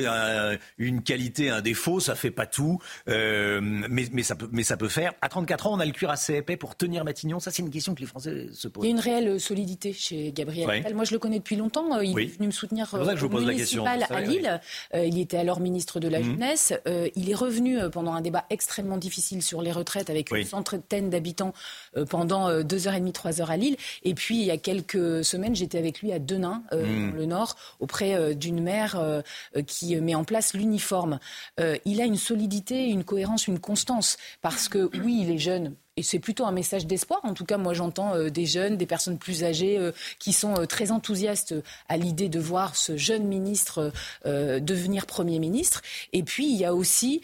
une qualité, un défaut, ça fait pas tout, euh, mais, mais, ça peut, mais ça peut faire. À 34 ans, on a le cuir assez épais pour tenir Matignon. Ça, c'est une question que les Français se posent. Il y a une réelle solidité chez Gabriel Moi, je le connais depuis longtemps. Euh, il est venu me soutenir au municipal à Lille. il était alors ministre de la mmh. Jeunesse. il est revenu pendant un débat extrêmement difficile sur les retraites avec une centre d'habitants euh, pendant euh, deux heures et demie, trois heures à Lille. Et puis, il y a quelques semaines, j'étais avec lui à Denain, euh, mmh. dans le Nord, auprès d'une mère qui met en place l'uniforme. il a une solidité, une cohérence, une constance. Parce que, oui, il est jeune, et c'est plutôt un message d'espoir. En tout cas, moi, j'entends euh, des jeunes, des personnes plus âgées euh, qui sont euh, très enthousiastes à l'idée de voir ce jeune ministre devenir Premier ministre. Et puis, il y a aussi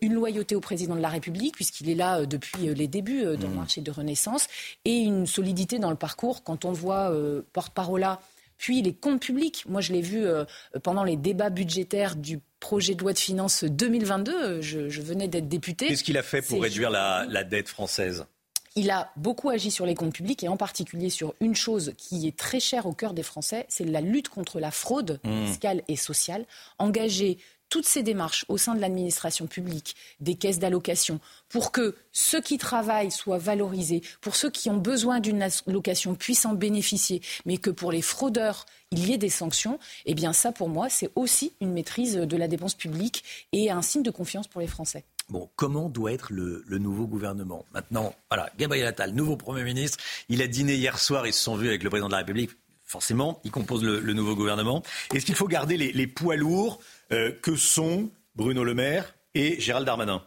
une loyauté au président de la République, puisqu'il est là depuis les débuts dans le mmh. marché de Renaissance, et une solidité dans le parcours. Quand on voit porte-parole puis les comptes publics. Moi, je l'ai vu pendant les débats budgétaires du projet de loi de finances 2022. Je, venais d'être député. Qu'est-ce qu'il a fait pour réduire la, dette française? Il a beaucoup agi sur les comptes publics et en particulier sur une chose qui est très chère au cœur des Français, c'est la lutte contre la fraude mmh. fiscale et sociale. Engager toutes ces démarches au sein de l'administration publique, des caisses d'allocation, pour que ceux qui travaillent soient valorisés, pour ceux qui ont besoin d'une allocation puissent en bénéficier, mais que pour les fraudeurs, il y ait des sanctions, eh bien ça, pour moi, c'est aussi une maîtrise de la dépense publique et un signe de confiance pour les Français. Bon, comment doit être le, nouveau gouvernement? Maintenant, voilà, Gabriel Attal, nouveau Premier ministre, il a dîné hier soir, ils se sont vus avec le président de la République. Forcément, il compose le, nouveau gouvernement. Est-ce qu'il faut garder les, poids lourds euh, que sont Bruno Le Maire et Gérald Darmanin?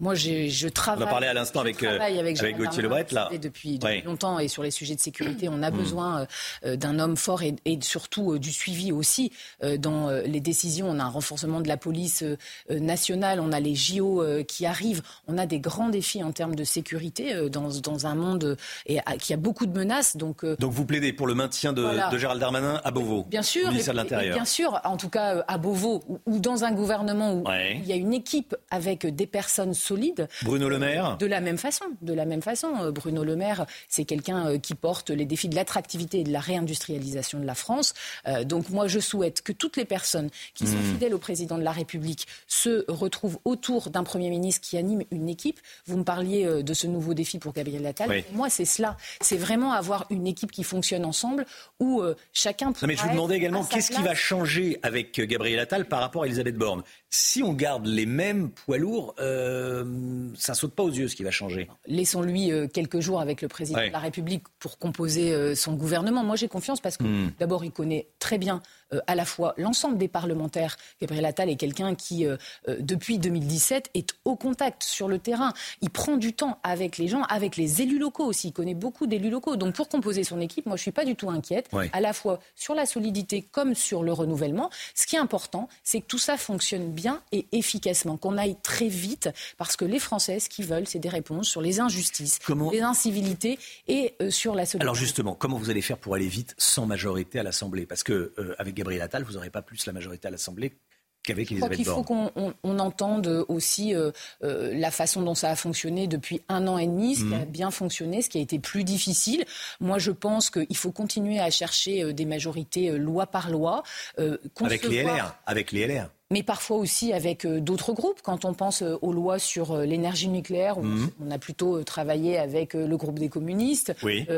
Moi, je, travaille. On a parlé à l'instant avec, euh, avec, avec Gauthier Lebret, là. Depuis, depuis longtemps, et sur les sujets de sécurité, on a mm. besoin euh, d'un homme fort et, et surtout euh, du suivi aussi dans les décisions. On a un renforcement de la police nationale, on a les JO qui arrivent, on a des grands défis en termes de sécurité dans, dans un monde et, qui a beaucoup de menaces. Donc, donc vous plaidez pour le maintien de, de Gérald Darmanin à Beauvau, bien sûr, de. Bien sûr, en tout cas à Beauvau ou, ou dans un gouvernement où il y a une équipe avec des personnes solide. Bruno Le Maire De la même façon. De la même façon. Euh, Bruno Le Maire, c'est quelqu'un euh, qui porte les défis de l'attractivité et de la réindustrialisation de la France. Euh, donc moi, je souhaite que toutes les personnes qui sont hmm. fidèles au président de la République se retrouvent autour d'un Premier ministre qui anime une équipe. Vous me parliez de ce nouveau défi pour Gabriel Attal. Moi, c'est cela. C'est vraiment avoir une équipe qui fonctionne ensemble où chacun... Non, mais je vous demandais également qu'est-ce qui va changer avec Gabriel Attal par rapport à Elisabeth Borne? Si on garde les mêmes poids lourds, euh, ça saute pas aux yeux ce qui va changer. Laissons-lui euh, quelques jours avec le président de la République pour composer euh, son gouvernement. Moi, j'ai confiance parce que hmm. d'abord, il connaît très bien à la fois l'ensemble des parlementaires. Gabriel Attal est quelqu'un qui, depuis 2017, est au contact sur le terrain. Il prend du temps avec les gens, avec les élus locaux aussi. Il connaît beaucoup d'élus locaux. Donc, pour composer son équipe, moi, je suis pas du tout inquiète, à la fois sur la solidité comme sur le renouvellement. Ce qui est important, c'est que tout ça fonctionne bien et efficacement, qu'on aille très vite, parce que les Français, ce qu'ils veulent, c'est des réponses sur les injustices, les incivilités et euh, sur la solidarité. Alors justement, comment vous allez faire pour aller vite sans majorité à l'Assemblée? Parce que euh, avec Gabriel Attal, vous n'aurez pas plus la majorité à l'Assemblée qu'avec Elisabeth Borne. Il faut qu'on entende aussi euh, la façon dont ça a fonctionné depuis un an et demi, ce qui a mhm. bien fonctionné, ce qui a été plus difficile. Moi, je pense qu'il faut continuer à chercher des majorités loi par loi. avec les LR, avec les LR mais parfois aussi avec euh, d'autres groupes. Quand on pense euh, aux lois sur euh, l'énergie nucléaire, mhm. on a plutôt travaillé avec le groupe des communistes.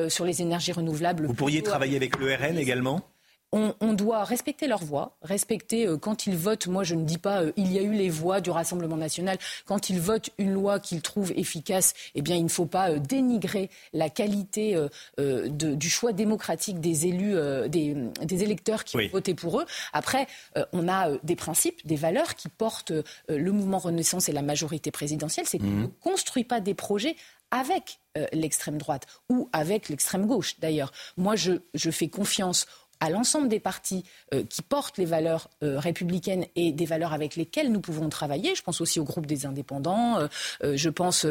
sur les énergies renouvelables. Vous pourriez travailler avec le RN également? On, doit respecter leur voix, respecter euh, quand ils votent. Moi, je ne dis pas euh, il y a eu les voix du Rassemblement national. Quand ils votent une loi qu'ils trouvent efficace, eh bien, il ne faut pas euh, dénigrer la qualité du choix démocratique des élus, des, électeurs qui ont voté pour eux. Après, on a des principes, des valeurs qui portent le mouvement Renaissance et la majorité présidentielle. C'est qu'on mmh. ne construit pas des projets avec l'extrême droite ou avec l'extrême gauche d'ailleurs. Moi, je, je, fais confiance à l'ensemble des partis euh, qui portent les valeurs euh, républicaines et des valeurs avec lesquelles nous pouvons travailler. Je pense aussi au groupe des indépendants, euh, je pense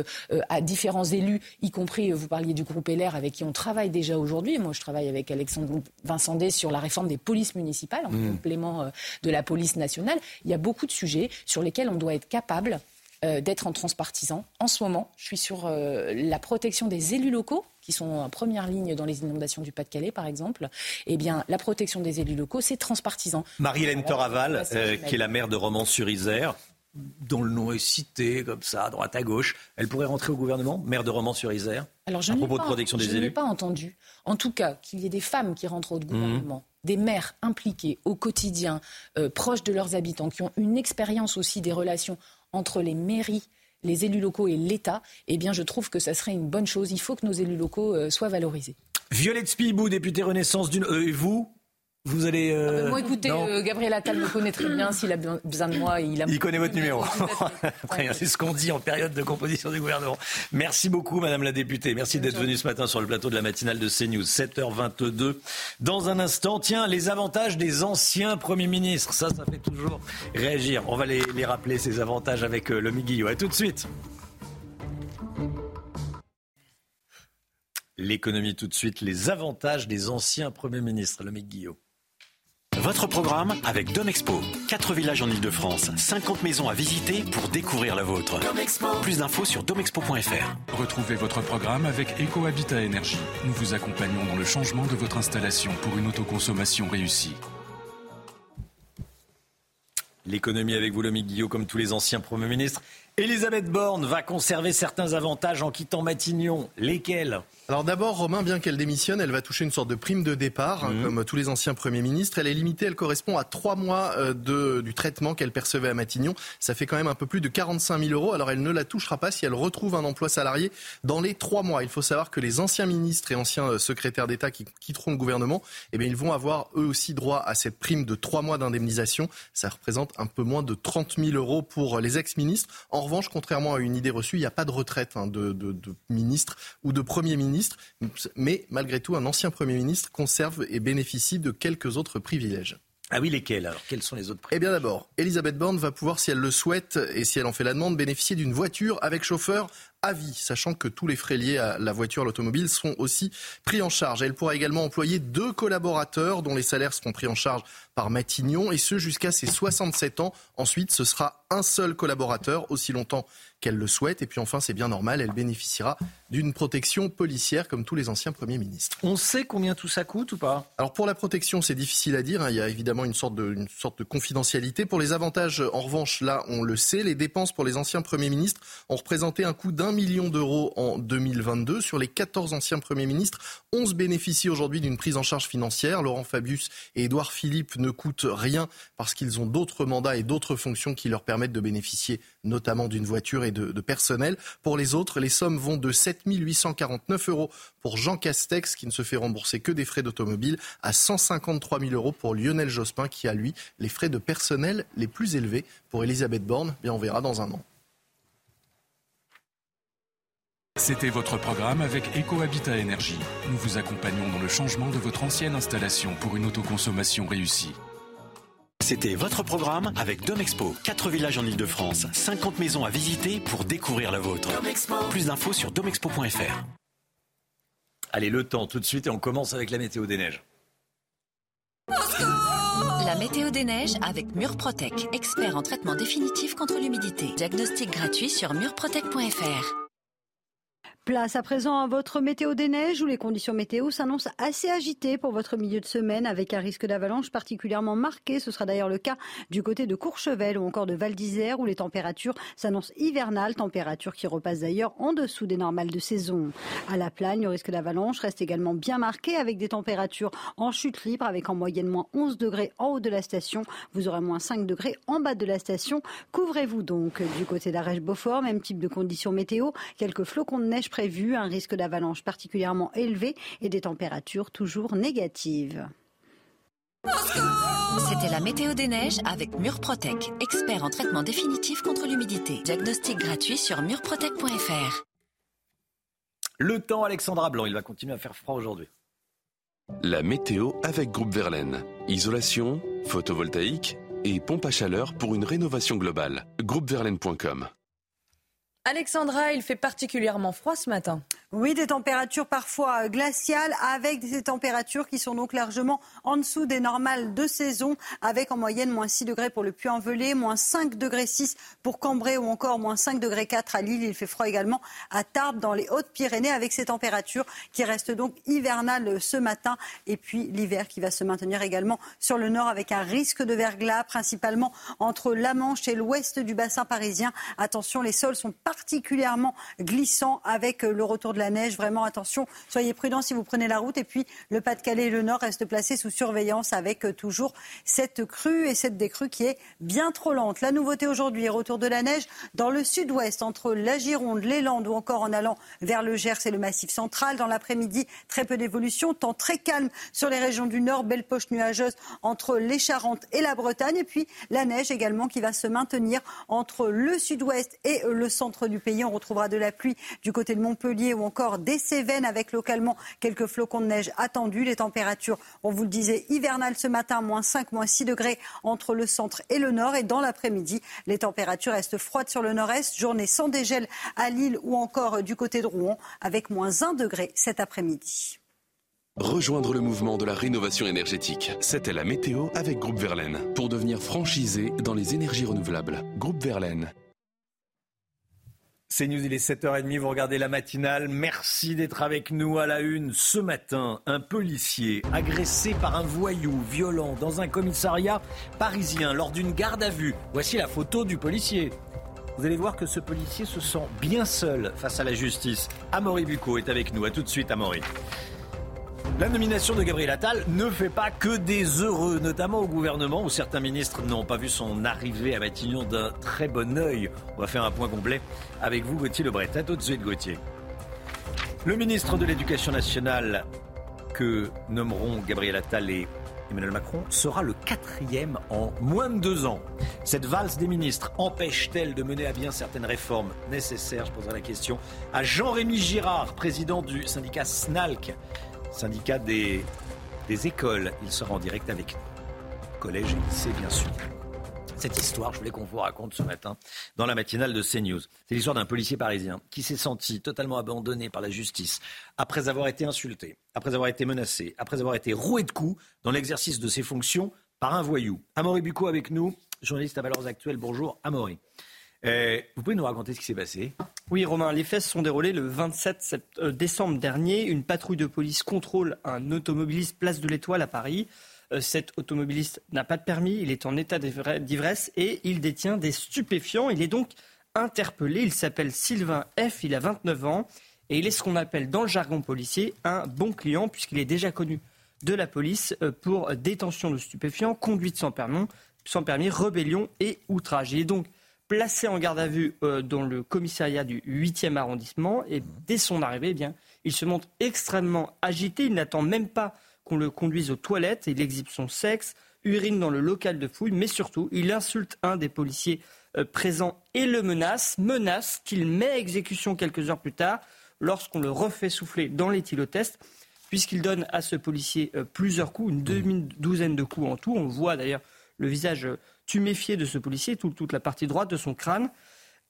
à différents élus, y compris, vous parliez du groupe LR avec qui on travaille déjà aujourd'hui. Moi, je travaille avec Alexandre Vincendé sur la réforme des polices municipales en mmh. complément de la police nationale. Il y a beaucoup de sujets sur lesquels on doit être capable d'être en transpartisan. En ce moment, je suis sur la protection des élus locaux qui sont en première ligne dans les inondations du Pas-de-Calais, par exemple, eh bien, la protection des élus locaux, c'est transpartisan. Marie-Hélène Toraval, euh, qui est la maire de Romans-sur-Isère, dont le nom est cité comme ça, à droite à gauche, elle pourrait rentrer au gouvernement, maire de Romans-sur-Isère Alors, je à propos de protection des élus Je n'ai pas entendu. En tout cas, qu'il y ait des femmes qui rentrent au gouvernement. Mhm. des maires impliqués au quotidien, euh, proches de leurs habitants, qui ont une expérience aussi des relations entre les mairies les élus locaux et l'État, eh bien, je trouve que ça serait une bonne chose. Il faut que nos élus locaux euh, soient valorisés. Violette Spibou, députée Renaissance d'une. Euh, et vous vous allez. Euh, ah, moi, écoutez, euh, Gabriel Attal me connaît très bien. S'il a besoin de moi, il a. Il connaît votre numéro. *laughs* *laughs* C'est ce qu'on dit en période de composition du gouvernement. Merci beaucoup, Madame la députée. Merci d'être venue ce matin sur le plateau de la matinale de CNews, 7h22. Dans un instant, tiens, les avantages des anciens premiers ministres. Ça, ça fait toujours réagir. On va les, rappeler, ces avantages, avec euh, le Miguillot. A tout de suite. L'économie tout de suite, les avantages des anciens premiers ministres. Le Guillaume. Votre programme avec Domexpo. 4 villages en Ile-de-France, 50 maisons à visiter pour découvrir la vôtre. Plus d'infos sur domexpo.fr. Retrouvez votre programme avec EcoHabitat Énergie. Nous vous accompagnons dans le changement de votre installation pour une autoconsommation réussie. L'économie avec vous, le Guillaume, comme tous les anciens premiers ministres. Elisabeth Borne va conserver certains avantages en quittant Matignon. Lesquels? Alors d'abord, Romain, bien qu'elle démissionne, elle va toucher une sorte de prime de départ, hein, mmh. comme tous les anciens premiers ministres. Elle est limitée, elle correspond à trois mois euh, de, du traitement qu'elle percevait à Matignon. Ça fait quand même un peu plus de 45 000 euros. Alors elle ne la touchera pas si elle retrouve un emploi salarié dans les trois mois. Il faut savoir que les anciens ministres et anciens euh, secrétaires d'État qui quitteront le gouvernement, eh bien, ils vont avoir eux aussi droit à cette prime de trois mois d'indemnisation. Ça représente un peu moins de 30 000 euros pour les ex-ministres. En revanche, contrairement à une idée reçue, il n'y a pas de retraite hein, de, de, de ministre ou de premier ministre mais malgré tout, un ancien Premier ministre conserve et bénéficie de quelques autres privilèges. Ah oui, lesquels alors? Quels sont les autres Eh bien d'abord, Elisabeth Borne va pouvoir, si elle le souhaite et si elle en fait la demande, bénéficier d'une voiture avec chauffeur à vie, sachant que tous les frais liés à la voiture, l'automobile, seront aussi pris en charge. Elle pourra également employer deux collaborateurs dont les salaires seront pris en charge par Matignon, et ce jusqu'à ses 67 ans. Ensuite, ce sera un seul collaborateur, aussi longtemps qu'elle le souhaite. Et puis enfin, c'est bien normal, elle bénéficiera d'une protection policière comme tous les anciens premiers ministres. On sait combien tout ça coûte ou pas? Alors pour la protection, c'est difficile à dire. Hein. Il y a évidemment une sorte, de, une sorte de confidentialité. Pour les avantages, en revanche, là, on le sait, les dépenses pour les anciens premiers ministres ont représenté un coût d'un d'un million d'euros en 2022. Sur les 14 anciens premiers ministres, 11 bénéficient aujourd'hui d'une prise en charge financière. Laurent Fabius et Édouard Philippe ne coûtent rien parce qu'ils ont d'autres mandats et d'autres fonctions qui leur permettent de bénéficier notamment d'une voiture et de, de, personnel. Pour les autres, les sommes vont de 7 849 euros pour Jean Castex, qui ne se fait rembourser que des frais d'automobile, à 153 000 euros pour Lionel Jospin, qui a, lui, les frais de personnel les plus élevés. Pour Elisabeth Borne, bien, on verra dans un an. C'était votre programme avec EcoHabitat Énergie. Nous vous accompagnons dans le changement de votre ancienne installation pour une autoconsommation réussie. C'était votre programme avec Domexpo. 4 villages en Ile-de-France, 50 maisons à visiter pour découvrir la vôtre. Plus d'infos sur domexpo.fr. Allez, le temps tout de suite et on commence avec la météo des neiges. La météo des neiges avec Murprotec, expert en traitement définitif contre l'humidité. Diagnostic gratuit sur murprotec.fr. Place à présent à votre météo des neiges où les conditions météo s'annoncent assez agitées pour votre milieu de semaine avec un risque d'avalanche particulièrement marqué. Ce sera d'ailleurs le cas du côté de Courchevel ou encore de Val d'Isère où les températures s'annoncent hivernales, températures qui repassent d'ailleurs en dessous des normales de saison. À la Plagne, le risque d'avalanche reste également bien marqué avec des températures en chute libre avec en moyenne moins 11 degrés en haut de la station. Vous aurez moins 5 degrés en bas de la station. Couvrez-vous donc du côté d'Arèche-Beaufort, même type de conditions météo, quelques flocons de neige prévu, un risque d'avalanche particulièrement élevé et des températures toujours négatives. C'était la météo des neiges avec Murprotec, expert en traitement définitif contre l'humidité. Diagnostic gratuit sur murprotec.fr. Le temps, Alexandra Blanc, il va continuer à faire froid aujourd'hui. La météo avec Groupe Verlaine. Isolation, photovoltaïque et pompe à chaleur pour une rénovation globale. Groupeverlaine.com Alexandra, il fait particulièrement froid ce matin. Oui, des températures parfois glaciales avec des températures qui sont donc largement en dessous des normales de saison avec en moyenne moins 6 degrés pour le Puy-en-Velay, moins 5 degrés 6 pour Cambrai ou encore moins 5 degrés 4 à Lille. Il fait froid également à Tarbes dans les Hautes-Pyrénées avec ces températures qui restent donc hivernales ce matin et puis l'hiver qui va se maintenir également sur le nord avec un risque de verglas principalement entre la Manche et l'ouest du bassin parisien. Attention, les sols sont particulièrement glissants avec le retour de la neige. Vraiment, attention, soyez prudents si vous prenez la route. Et puis, le Pas-de-Calais et le Nord restent placés sous surveillance avec euh, toujours cette crue et cette décrue qui est bien trop lente. La nouveauté aujourd'hui, retour de la neige dans le sud-ouest, entre la Gironde, les Landes ou encore en allant vers le Gers et le Massif central. Dans l'après-midi, très peu d'évolution. Temps très calme sur les régions du Nord, belle poche nuageuse entre les Charentes et la Bretagne. Et puis, la neige également qui va se maintenir entre le sud-ouest et le centre du pays. On retrouvera de la pluie du côté de Montpellier ou encore des Cévennes avec localement quelques flocons de neige attendus. Les températures, on vous le disait, hivernales ce matin, moins 5, moins 6 degrés entre le centre et le nord. Et dans l'après-midi, les températures restent froides sur le nord-est. Journée sans dégel à Lille ou encore du côté de Rouen avec moins 1 degré cet après-midi. Rejoindre le mouvement de la rénovation énergétique. C'était la météo avec Groupe Verlaine. Pour devenir franchisé dans les énergies renouvelables. Groupe Verlaine. C'est News, il est 7h30, vous regardez la matinale. Merci d'être avec nous à la une. Ce matin, un policier agressé par un voyou violent dans un commissariat parisien lors d'une garde à vue. Voici la photo du policier. Vous allez voir que ce policier se sent bien seul face à la justice. Amaury Bucco est avec nous. À tout de suite, Amaury. La nomination de Gabriel Attal ne fait pas que des heureux, notamment au gouvernement où certains ministres n'ont pas vu son arrivée à Matignon d'un très bon œil. On va faire un point complet avec vous, Gauthier Lebret. À tout de suite, Gauthier. Le ministre de l'Éducation nationale que nommeront Gabriel Attal et Emmanuel Macron sera le quatrième en moins de deux ans. Cette valse des ministres empêche-t-elle de mener à bien certaines réformes nécessaires? Je poserai la question à Jean-Rémy Girard, président du syndicat SNALC syndicat des, des écoles. Il sera en direct avec nous. Collège et lycée, bien sûr. Cette histoire, je voulais qu'on vous raconte ce matin dans la matinale de CNews. C'est l'histoire d'un policier parisien qui s'est senti totalement abandonné par la justice après avoir été insulté, après avoir été menacé, après avoir été roué de coups dans l'exercice de ses fonctions par un voyou. Amaury Bucco avec nous, journaliste à Valeurs Actuelles. Bonjour Amaury. Euh, vous pouvez nous raconter ce qui s'est passé? Oui, Romain, les faits se sont déroulés le 27 euh, décembre dernier. Une patrouille de police contrôle un automobiliste place de l'Étoile à Paris. Euh, cet automobiliste n'a pas de permis, il est en état d'ivresse et il détient des stupéfiants. Il est donc interpellé. Il s'appelle Sylvain F, il a 29 ans et il est ce qu'on appelle dans le jargon policier un bon client puisqu'il est déjà connu de la police pour détention de stupéfiants, conduite sans permis, sans permis rébellion et outrage. Il est donc placé en garde à vue euh, dans le commissariat du 8e arrondissement et dès son arrivée, eh bien, il se montre extrêmement agité. Il n'attend même pas qu'on le conduise aux toilettes. Il exhibe son sexe, urine dans le local de fouille, mais surtout, il insulte un des policiers euh, présents et le menace, menace qu'il met à exécution quelques heures plus tard lorsqu'on le refait souffler dans l'éthylotest, puisqu'il donne à ce policier euh, plusieurs coups, une demi-douzaine de coups en tout. On voit d'ailleurs le visage tuméfié de ce policier, toute la partie droite de son crâne.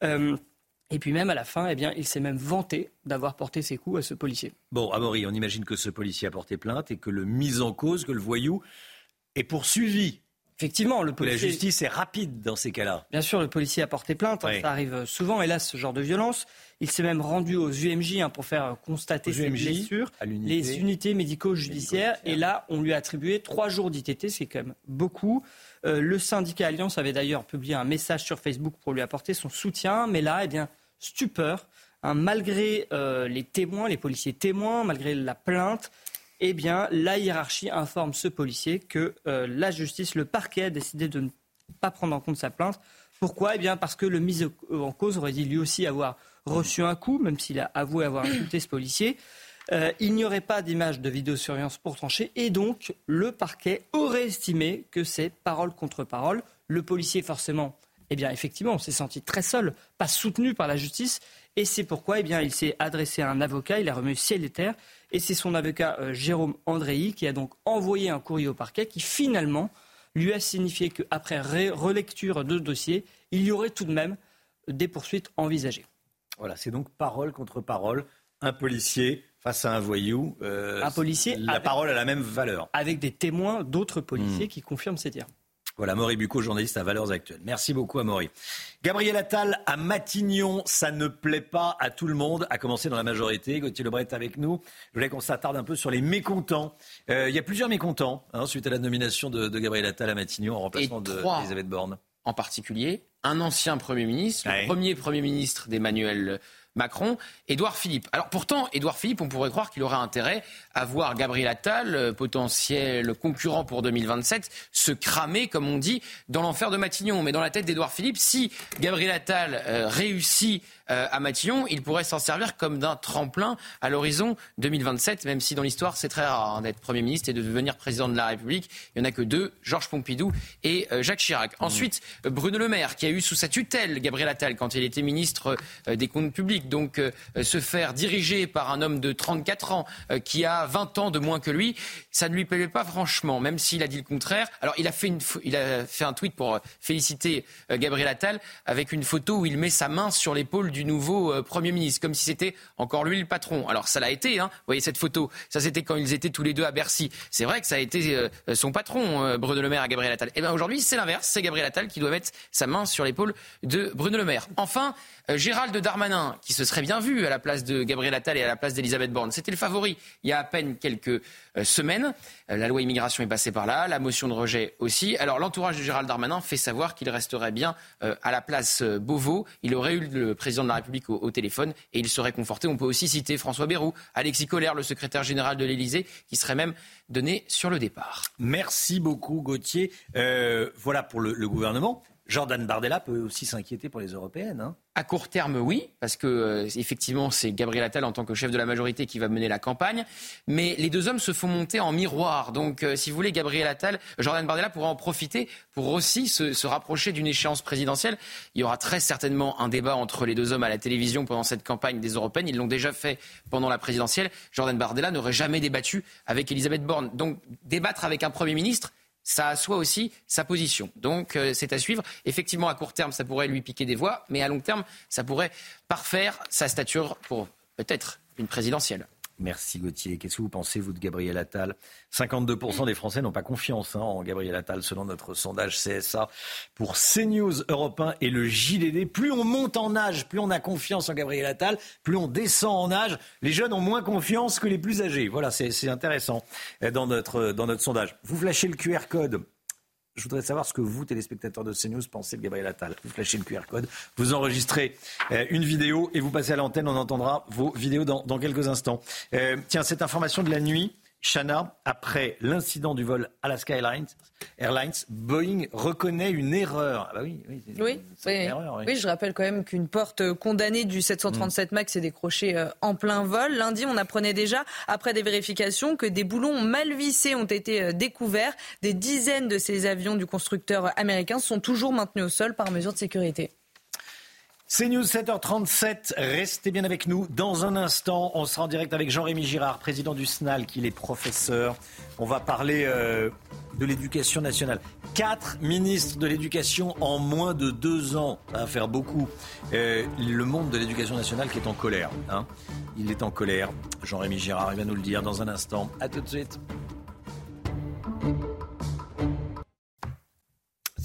Et puis même à la fin, eh bien, il s'est même vanté d'avoir porté ses coups à ce policier. Bon, Amaury, on imagine que ce policier a porté plainte et que le mis en cause, que le voyou est poursuivi. Effectivement, le policier... La justice est rapide dans ces cas-là. Bien sûr, le policier a porté plainte. Hein, ça arrive souvent, hélas, ce genre de violence. Il s'est même rendu aux UMJ hein, pour faire constater ses blessures, les unités médico-judiciaires. Et là, on lui a attribué trois jours d'ITT, c'est quand même beaucoup. Euh, le syndicat Alliance avait d'ailleurs publié un message sur Facebook pour lui apporter son soutien. Mais là, eh bien, stupeur. Hein, malgré euh, les témoins, les policiers témoins, malgré la plainte, eh bien, la hiérarchie informe ce policier que euh, la justice, le parquet a décidé de ne pas prendre en compte sa plainte. Pourquoi? Eh bien, parce que le mis en cause aurait dit lui aussi avoir reçu un coup, même s'il a avoué avoir insulté ce policier. Euh, il n'y aurait pas d'image de vidéosurveillance pour trancher, et donc le parquet aurait estimé que c'est parole contre parole. Le policier, forcément, eh bien, effectivement, on s'est senti très seul, pas soutenu par la justice. Et c'est pourquoi eh bien, il s'est adressé à un avocat, il a remis ciel et terre. Et c'est son avocat euh, Jérôme Andréi qui a donc envoyé un courrier au parquet qui finalement lui a signifié qu'après relecture de dossier, il y aurait tout de même des poursuites envisagées. Voilà, c'est donc parole contre parole. Un policier face à un voyou. Euh, un policier. La parole a la même valeur. Avec des témoins d'autres policiers hmm. qui confirment ces dires. Voilà, Maury Bucco, journaliste à Valeurs Actuelles. Merci beaucoup, Maury. Gabriel Attal à Matignon, ça ne plaît pas à tout le monde, à commencer dans la majorité. Gauthier Lebret est avec nous. Je voulais qu'on s'attarde un peu sur les mécontents. Euh, il y a plusieurs mécontents hein, suite à la nomination de, Gabriel Attal à Matignon en remplacement d'Elisabeth Borne. En particulier, un ancien Premier ministre, le premier Premier ministre d'Emmanuel Macron, Édouard Philippe. Alors pourtant, Édouard Philippe, on pourrait croire qu'il aurait intérêt à voir Gabriel Attal, euh, potentiel concurrent pour 2027, se cramer, comme on dit, dans l'enfer de Matignon. Mais dans la tête d'Édouard Philippe, si Gabriel Attal euh, réussit euh, à Matignon, il pourrait s'en servir comme d'un tremplin à l'horizon 2027, même si dans l'histoire c'est très rare hein, d'être Premier ministre et de devenir président de la République. Il n'y en a que deux, Georges Pompidou et euh, Jacques Chirac. Mmh. Ensuite, euh, Bruno Le Maire, qui a eu sous sa tutelle Gabriel Attal quand il était ministre des Comptes publics. Donc se faire diriger par un homme de 34 ans qui a 20 ans de moins que lui, ça ne lui plaît pas franchement, même s'il a dit le contraire. Alors il a fait, une, il a fait un tweet pour féliciter Gabriel Attal avec une photo où il met sa main sur l'épaule du du nouveau euh, Premier ministre, comme si c'était encore lui le patron. Alors ça l'a été, hein. vous voyez cette photo, ça c'était quand ils étaient tous les deux à Bercy. C'est vrai que ça a été euh, son patron, euh, Bruno Le Maire, à Gabriel Attal. Et eh bien aujourd'hui, c'est l'inverse, c'est Gabriel Attal qui doit mettre sa main sur l'épaule de Bruno Le Maire. Enfin, Gérald Darmanin, qui se serait bien vu à la place de Gabriel Attal et à la place d'Elisabeth Borne, c'était le favori il y a à peine quelques semaines. La loi immigration est passée par là, la motion de rejet aussi. Alors l'entourage de Gérald Darmanin fait savoir qu'il resterait bien à la place Beauvau. Il aurait eu le président de la République au, téléphone et il serait conforté. On peut aussi citer François Bayrou, Alexis Collère, le secrétaire général de l'Élysée, qui serait même donné sur le départ. Merci beaucoup Gauthier. Euh, voilà pour le gouvernement. Jordan Bardella peut aussi s'inquiéter pour les européennes. Hein. À court terme, oui, parce que euh, effectivement, c'est Gabriel Attal en tant que chef de la majorité qui va mener la campagne. Mais les deux hommes se font monter en miroir. Donc, euh, si vous voulez, Gabriel Attal, Jordan Bardella pourra en profiter pour aussi se, rapprocher d'une échéance présidentielle. Il y aura très certainement un débat entre les deux hommes à la télévision pendant cette campagne des européennes. Ils l'ont déjà fait pendant la présidentielle. Jordan Bardella n'aurait jamais débattu avec Elisabeth Borne. Donc, débattre avec un Premier ministre, ça assoit aussi sa position. Donc euh, c'est à suivre. Effectivement, à court terme, ça pourrait lui piquer des voix, mais à long terme, ça pourrait parfaire sa stature pour peut-être une présidentielle. Merci Gauthier. Qu'est-ce que vous pensez, vous, de Gabriel Attal? 52% des Français n'ont pas confiance hein, en Gabriel Attal, selon notre sondage CSA pour CNews Europe 1 et le JDD. Plus on monte en âge, plus on a confiance en Gabriel Attal, plus on descend en âge. Les jeunes ont moins confiance que les plus âgés. Voilà, c'est intéressant euh, dans notre, dans notre sondage. Vous flashez le QR code Je voudrais savoir ce que vous, téléspectateurs de CNews, pensez de Gabriel Attal. Vous flashez le QR code, vous enregistrez euh, une vidéo et vous passez à l'antenne. On entendra vos vidéos dans, quelques instants. Euh, tiens, cette information de la nuit, Chana, après l'incident du vol Alaska Airlines, Airlines, Boeing reconnaît une erreur. Ah bah oui, oui, oui, oui. je rappelle quand même qu'une porte condamnée du 737 MAX s'est décrochée euh, en plein vol. Lundi, on apprenait déjà, après des vérifications, que des boulons mal vissés ont été euh, découverts. Des dizaines de ces avions du constructeur américain sont toujours maintenus au sol par mesure de sécurité. C'est News 7h37. Restez bien avec nous. Dans un instant, on sera en direct avec Jean-Rémy Girard, président du SNAL, qui est professeur. On va parler euh, de l'éducation nationale. Quatre ministres de l'éducation en moins de deux ans. Ça va faire beaucoup. Euh, le monde de l'éducation nationale qui est en colère. Hein. Il est en colère. Jean-Rémy Girard, il va nous le dire dans un instant. À tout de suite.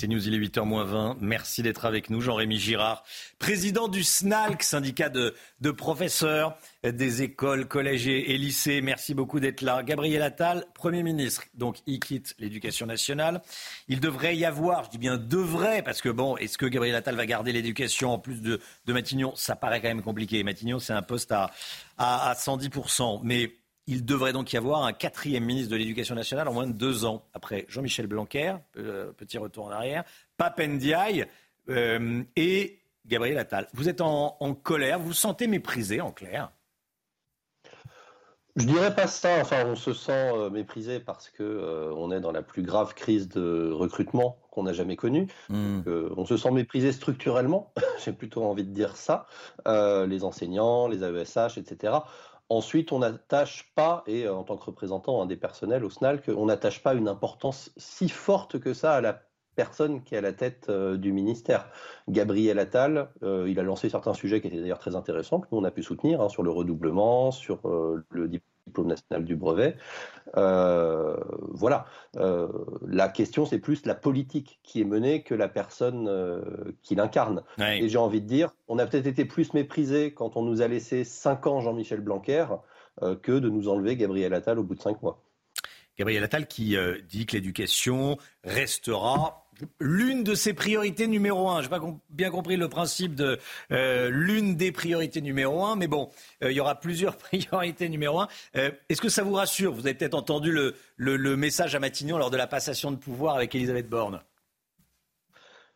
C'est News, il est 8h20. Merci d'être avec nous. Jean-Rémy Girard, président du SNALC, syndicat de, professeurs des écoles, collèges et, lycées. Merci beaucoup d'être là. Gabriel Attal, Premier ministre. Donc, il quitte l'éducation nationale. Il devrait y avoir, je dis bien devrait, parce que bon, est-ce que Gabriel Attal va garder l'éducation en plus de, Matignon? Ça paraît quand même compliqué. Matignon, c'est un poste à, à 110%. Mais il devrait donc y avoir un quatrième ministre de l'Éducation nationale en moins de deux ans. Après Jean-Michel Blanquer, euh, petit retour en arrière, Papendiaï euh, et Gabriel Attal. Vous êtes en, colère, vous vous sentez méprisé en clair? Je dirais pas ça. Enfin, on se sent euh, méprisé parce que on est dans la plus grave crise de recrutement qu'on n'a jamais connue. Hmm. on se sent méprisé structurellement. *laughs* J'ai plutôt envie de dire ça. les enseignants, les AESH, etc. Ensuite, on n'attache pas, et euh, en tant que représentant des personnels au SNALC, on n'attache pas une importance si forte que ça à la personne qui est à la tête euh, du ministère. Gabriel Attal, euh, il a lancé certains sujets qui étaient d'ailleurs très intéressants, que nous on a pu soutenir, hein, sur le redoublement, sur le diplôme diplôme national du brevet. Euh, voilà. Euh, la question, c'est plus la politique qui est menée que la personne euh, qui l'incarne. Et j'ai envie de dire, on a peut-être été plus méprisé quand on nous a laissé cinq ans Jean-Michel Blanquer que de nous enlever Gabriel Attal au bout de cinq mois. Gabriel Attal qui dit que l'éducation restera l'une de ses priorités numéro un. Je n'ai pas bien compris le principe de euh, l'une des priorités numéro un, mais bon, euh, il y aura plusieurs *laughs* priorités numéro un. Euh, est-ce que ça vous rassure? Vous avez peut-être entendu le, le, message à Matignon lors de la passation de pouvoir avec Elisabeth Borne.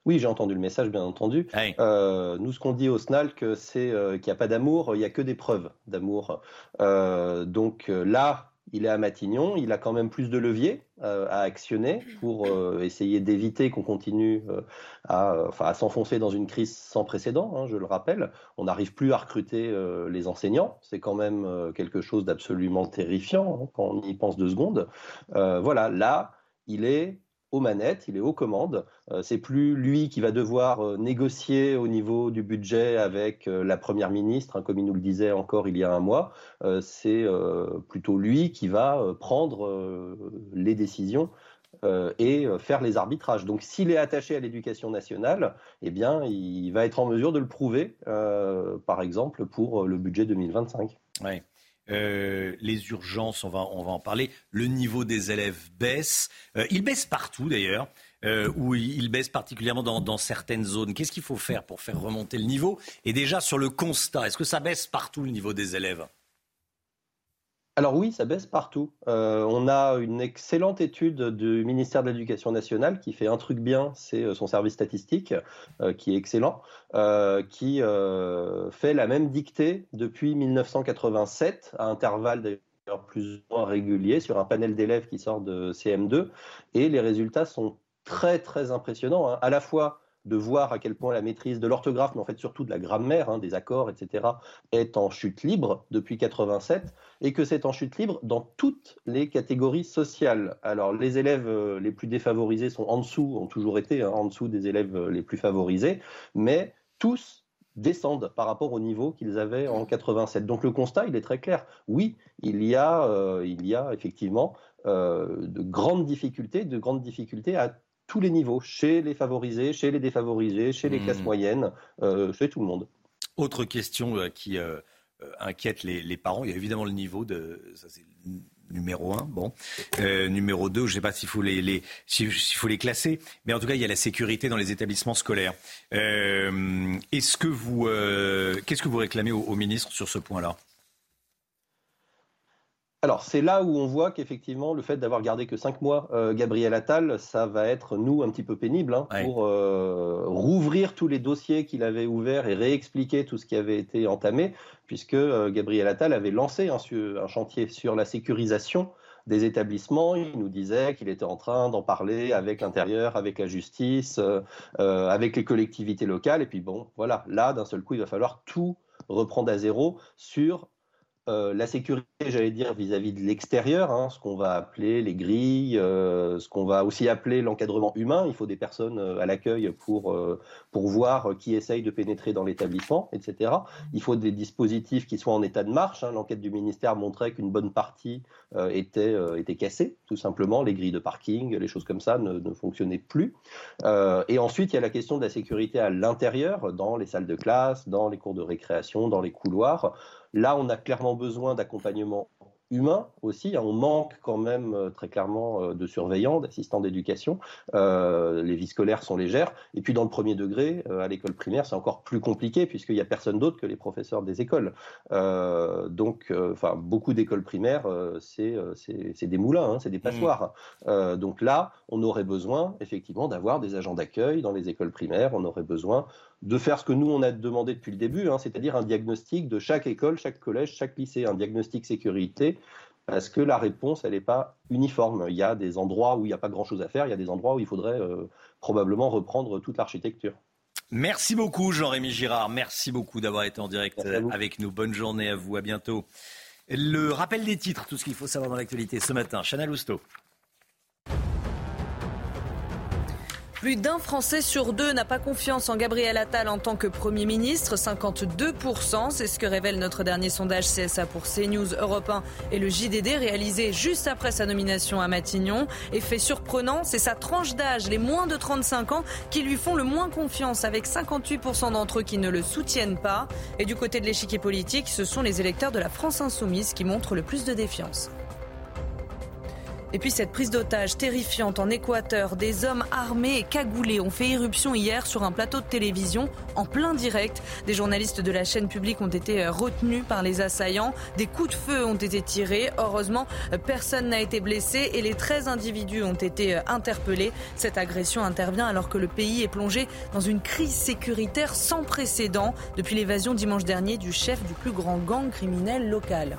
Oui, j'ai entendu le message, bien entendu. nous, ce qu'on dit au SNALC, c'est qu'il n'y a pas d'amour, il n'y a que des preuves d'amour. donc là, il est à Matignon, il a quand même plus de leviers euh, à actionner pour euh, essayer d'éviter qu'on continue euh, à, s'enfoncer dans une crise sans précédent, hein, je le rappelle. On n'arrive plus à recruter les enseignants, c'est quand même quelque chose d'absolument terrifiant hein, quand on y pense deux secondes. voilà, là, il est aux manettes, il est aux commandes. Euh, c'est plus lui qui va devoir euh, négocier au niveau du budget avec euh, la première ministre, hein, comme il nous le disait encore il y a un mois. c'est plutôt lui qui va prendre les décisions et faire les arbitrages. Donc s'il est attaché à l'éducation nationale, eh bien, il va être en mesure de le prouver, par exemple, pour le budget 2025. Oui. Euh, les urgences, on va, en parler. Le niveau des élèves baisse. Euh, il baisse partout d'ailleurs, euh, ou il baisse particulièrement dans, dans certaines zones. Qu'est-ce qu'il faut faire pour faire remonter le niveau? Et déjà sur le constat, est-ce que ça baisse partout le niveau des élèves? Alors oui, ça baisse partout. Euh, on a une excellente étude du ministère de l'Éducation nationale qui fait un truc bien, c'est euh, son service statistique, euh, qui est excellent, qui fait la même dictée depuis 1987, à intervalles d'ailleurs plus ou moins réguliers, sur un panel d'élèves qui sort de CM2, et les résultats sont très très impressionnants, hein. à la fois de voir à quel point la maîtrise de l'orthographe, mais en fait surtout de la grammaire, hein, des accords, etc., est en chute libre depuis 87, et que c'est en chute libre dans toutes les catégories sociales. Alors les élèves euh, les plus défavorisés sont en dessous, ont toujours été hein, en dessous des élèves euh, les plus favorisés, mais tous descendent par rapport au niveau qu'ils avaient en 87. Donc le constat, il est très clair. Oui, il y a, euh, il y a effectivement de grandes difficultés, de grandes difficultés à tous les niveaux, chez les favorisés, chez les défavorisés, chez les classes hmm. moyennes, euh, chez tout le monde. Autre question euh, qui euh, inquiète les, parents, il y a évidemment le niveau de, numéro un. Bon, euh, numéro deux, je ne sais pas s'il faut les, les s'il faut les classer, mais en tout cas, il y a la sécurité dans les établissements scolaires. Euh, est-ce que vous, euh, qu'est-ce que vous réclamez au, ministre sur ce point-là? Alors, c'est là où on voit qu'effectivement, le fait d'avoir gardé que cinq mois Gabriel Attal, ça va être, nous, un petit peu pénible hein, pour rouvrir tous les dossiers qu'il avait ouverts et réexpliquer tout ce qui avait été entamé puisque euh, Gabriel Attal avait lancé un, chantier sur la sécurisation des établissements. Il nous disait qu'il était en train d'en parler avec l'intérieur, avec la justice, euh, euh, avec les collectivités locales. Et puis bon, voilà, là, d'un seul coup, il va falloir tout reprendre à zéro sur euh, la sécurité, j'allais dire, vis-à-vis de l'extérieur, hein, ce qu'on va appeler les grilles, euh, ce qu'on va aussi appeler l'encadrement humain. Il faut des personnes euh, à l'accueil pour, pour voir qui essaye de pénétrer dans l'établissement, etc. Il faut des dispositifs qui soient en état de marche. Hein. L'enquête du ministère montrait qu'une bonne partie était, était cassée, tout simplement. Les grilles de parking, les choses comme ça ne, ne fonctionnaient plus. et ensuite, il y a la question de la sécurité à l'intérieur, dans les salles de classe, dans les cours de récréation, dans les couloirs. Là, on a clairement besoin d'accompagnement humain aussi. Hein. On manque quand même euh, très clairement euh, de surveillants, d'assistants d'éducation. Euh, les vies scolaires sont légères. Et puis dans le premier degré, à l'école primaire, c'est encore plus compliqué puisqu'il n'y a personne d'autre que les professeurs des écoles. donc, enfin, beaucoup d'écoles primaires, c'est des moulins, hein, c'est des passoires. Mmh. donc là, on aurait besoin effectivement d'avoir des agents d'accueil dans les écoles primaires. On aurait besoin de faire ce que nous on a demandé depuis le début, hein, c'est-à-dire un diagnostic de chaque école, chaque collège, chaque lycée, un diagnostic sécurité, parce que la réponse elle n'est pas uniforme. Il y a des endroits où il n'y a pas grand-chose à faire, il y a des endroits où il faudrait euh, probablement reprendre toute l'architecture. Merci beaucoup Jean-Rémy Girard, merci beaucoup d'avoir été en direct avec nous. Bonne journée à vous, à bientôt. Le rappel des titres, tout ce qu'il faut savoir dans l'actualité ce matin. Chanel Housteau. Plus d'un Français sur deux n'a pas confiance en Gabriel Attal en tant que Premier ministre, 52%. C'est ce que révèle notre dernier sondage CSA pour CNews, Europe 1 et le JDD réalisé juste après sa nomination à Matignon. Effet surprenant, c'est sa tranche d'âge, les moins de 35 ans, qui lui font le moins confiance, avec 58% d'entre eux qui ne le soutiennent pas. Et du côté de l'échiquier politique, ce sont les électeurs de la France insoumise qui montrent le plus de défiance. Et puis cette prise d'otage terrifiante en Équateur, des hommes armés et cagoulés ont fait irruption hier sur un plateau de télévision en plein direct. Des journalistes de la chaîne publique ont été euh, retenus par les assaillants. Des coups de feu ont été tirés. Heureusement, personne n'a été blessé et les 13 individus ont été euh, interpellés. Cette agression intervient alors que le pays est plongé dans une crise sécuritaire sans précédent depuis l'évasion dimanche dernier du chef du plus grand gang criminel local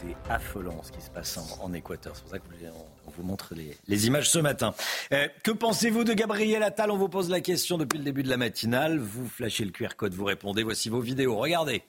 c'est affolant ce qui se passe en, Équateur. C'est pour ça qu'on vous montre les, images ce matin. Euh, que pensez-vous de Gabriel Attal? On vous pose la question depuis le début de la matinale. Vous flashez le QR code, vous répondez. Voici vos vidéos. Regardez.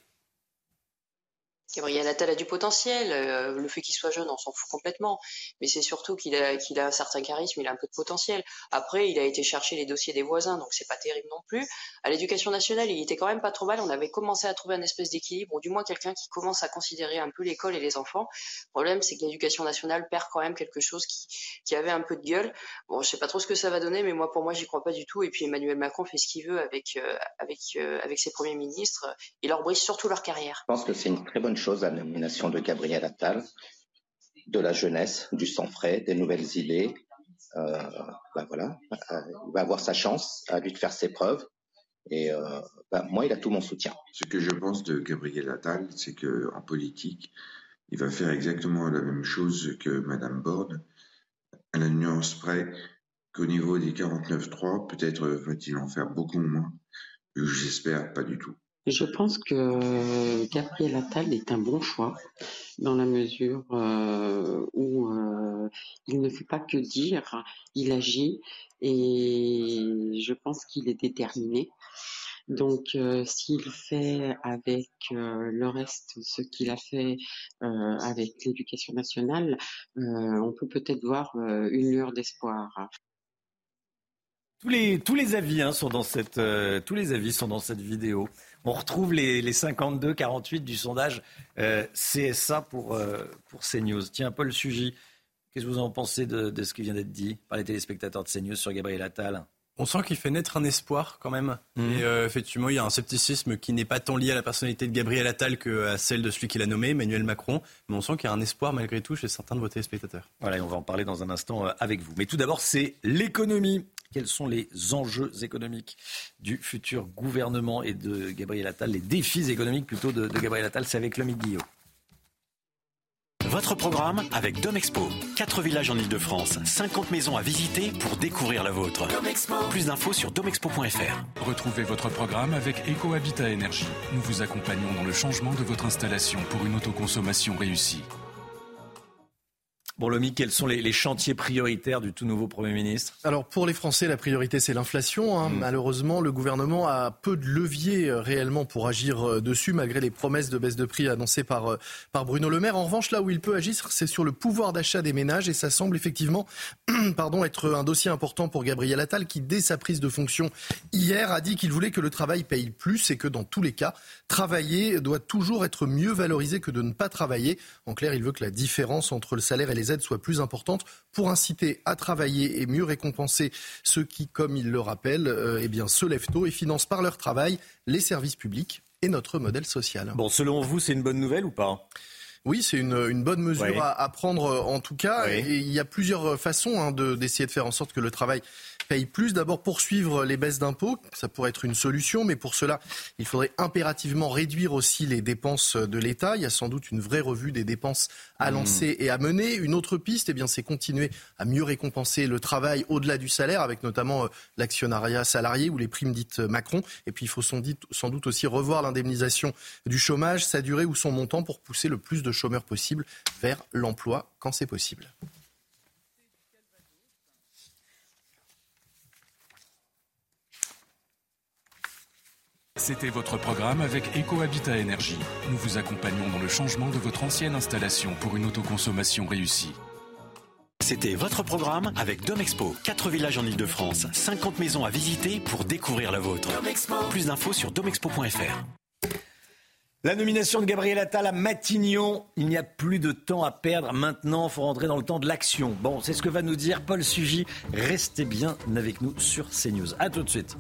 Gabriel Attal a du potentiel. Euh, le fait qu'il soit jeune, on s'en fout complètement. Mais c'est surtout qu'il a, qu'il a un certain charisme, il a un peu de potentiel. Après, il a été chercher les dossiers des voisins, donc c'est pas terrible non plus. À l'éducation nationale, il était quand même pas trop mal. On avait commencé à trouver un espèce d'équilibre, ou du moins quelqu'un qui commence à considérer un peu l'école et les enfants. Le problème, c'est que l'éducation nationale perd quand même quelque chose qui, avait un peu de gueule. Bon, je sais pas trop ce que ça va donner, mais moi, pour moi, j'y crois pas du tout. Et puis Emmanuel Macron fait ce qu'il veut avec, euh, euh, ses premiers ministres. Il leur brise surtout leur carrière. Je pense que c'est une très bonne chose la nomination de Gabriel Attal, de la jeunesse, du sang frais, des nouvelles idées. Euh, ben voilà, euh, il va avoir sa chance à lui de faire ses preuves. Et euh, ben moi, il a tout mon soutien. Ce que je pense de Gabriel Attal, c'est que en politique, il va faire exactement la même chose que Madame Borne, à la nuance près qu'au niveau des 49.3, peut-être va-t-il en faire beaucoup moins. J'espère pas du tout. Je pense que Gabriel Attal est un bon choix dans la mesure euh, où euh, il ne fait pas que dire, il agit et je pense qu'il est déterminé. Donc, euh, s'il fait avec le reste ce qu'il a fait avec l'éducation nationale, on peut peut-être voir une lueur d'espoir. Tous les, tous les avis hein, sont dans cette tous les avis sont dans cette vidéo. On retrouve les, 52-48 du sondage euh, CSA pour, euh, pour CNews. Tiens, Paul Sugy, qu'est-ce que vous en pensez de, ce qui vient d'être dit par les téléspectateurs de CNews sur Gabriel Attal? On sent qu'il fait naître un espoir quand même. Mhm. Et euh, effectivement, il y a un scepticisme qui n'est pas tant lié à la personnalité de Gabriel Attal qu'à celle de celui qu'il a nommé, Emmanuel Macron. Mais on sent qu'il y a un espoir malgré tout chez certains de vos téléspectateurs. Voilà, et on va en parler dans un instant euh, avec vous. Mais tout d'abord, c'est l'économie. Quels sont les enjeux économiques du futur gouvernement et de Gabriel Attal, les défis économiques plutôt de, Gabriel Attal C'est avec l'ami Guillaume. Votre programme avec Domexpo. 4 villages en Ile-de-France, 50 maisons à visiter pour découvrir la vôtre. Plus d'infos sur domexpo.fr. Retrouvez votre programme avec EcoHabitat Énergie. Nous vous accompagnons dans le changement de votre installation pour une autoconsommation réussie. Bon, Lomi, quels sont les, chantiers prioritaires du tout nouveau Premier ministre? Alors, pour les Français, la priorité, c'est l'inflation. Hein. Mm. Malheureusement, le gouvernement a peu de leviers euh, réellement pour agir euh, dessus, malgré les promesses de baisse de prix annoncées par, euh, par Bruno Le Maire. En revanche, là où il peut agir, c'est sur le pouvoir d'achat des ménages, et ça semble effectivement *clears throat* pardon, être un dossier important pour Gabriel Attal, qui, dès sa prise de fonction hier, a dit qu'il voulait que le travail paye plus et que, dans tous les cas, travailler doit toujours être mieux valorisé que de ne pas travailler. En clair, il veut que la différence entre le salaire et les aides soit plus importante pour inciter à travailler et mieux récompenser ceux qui, comme il le rappelle, euh, eh bien, se lèvent tôt et financent par leur travail les services publics et notre modèle social. Bon, selon vous, c'est une bonne nouvelle ou pas? Oui, c'est une, bonne mesure à, prendre en tout cas. Et il y a plusieurs façons hein, d'essayer de faire en sorte que le travail paye plus. D'abord, poursuivre les baisses d'impôts, ça pourrait être une solution, mais pour cela, il faudrait impérativement réduire aussi les dépenses de l'État. Il y a sans doute une vraie revue des dépenses à mmh. lancer et à mener. Une autre piste, eh bien, c'est continuer à mieux récompenser le travail au-delà du salaire, avec notamment euh, l'actionnariat salarié ou les primes dites Macron. Et puis, il faut sans doute aussi revoir l'indemnisation du chômage, sa durée ou son montant pour pousser le plus de chômeurs possible vers l'emploi quand c'est possible. C'était votre programme avec EcoHabitat Énergie. Nous vous accompagnons dans le changement de votre ancienne installation pour une autoconsommation réussie. C'était votre programme avec Domexpo. 4 villages en Ile-de-France, 50 maisons à visiter pour découvrir la vôtre. Plus d'infos sur domexpo.fr. La nomination de Gabriel Attal à Matignon, il n'y a plus de temps à perdre. Maintenant, il faut rentrer dans le temps de l'action. Bon, c'est ce que va nous dire Paul Sugy. Restez bien avec nous sur CNews. A tout de suite.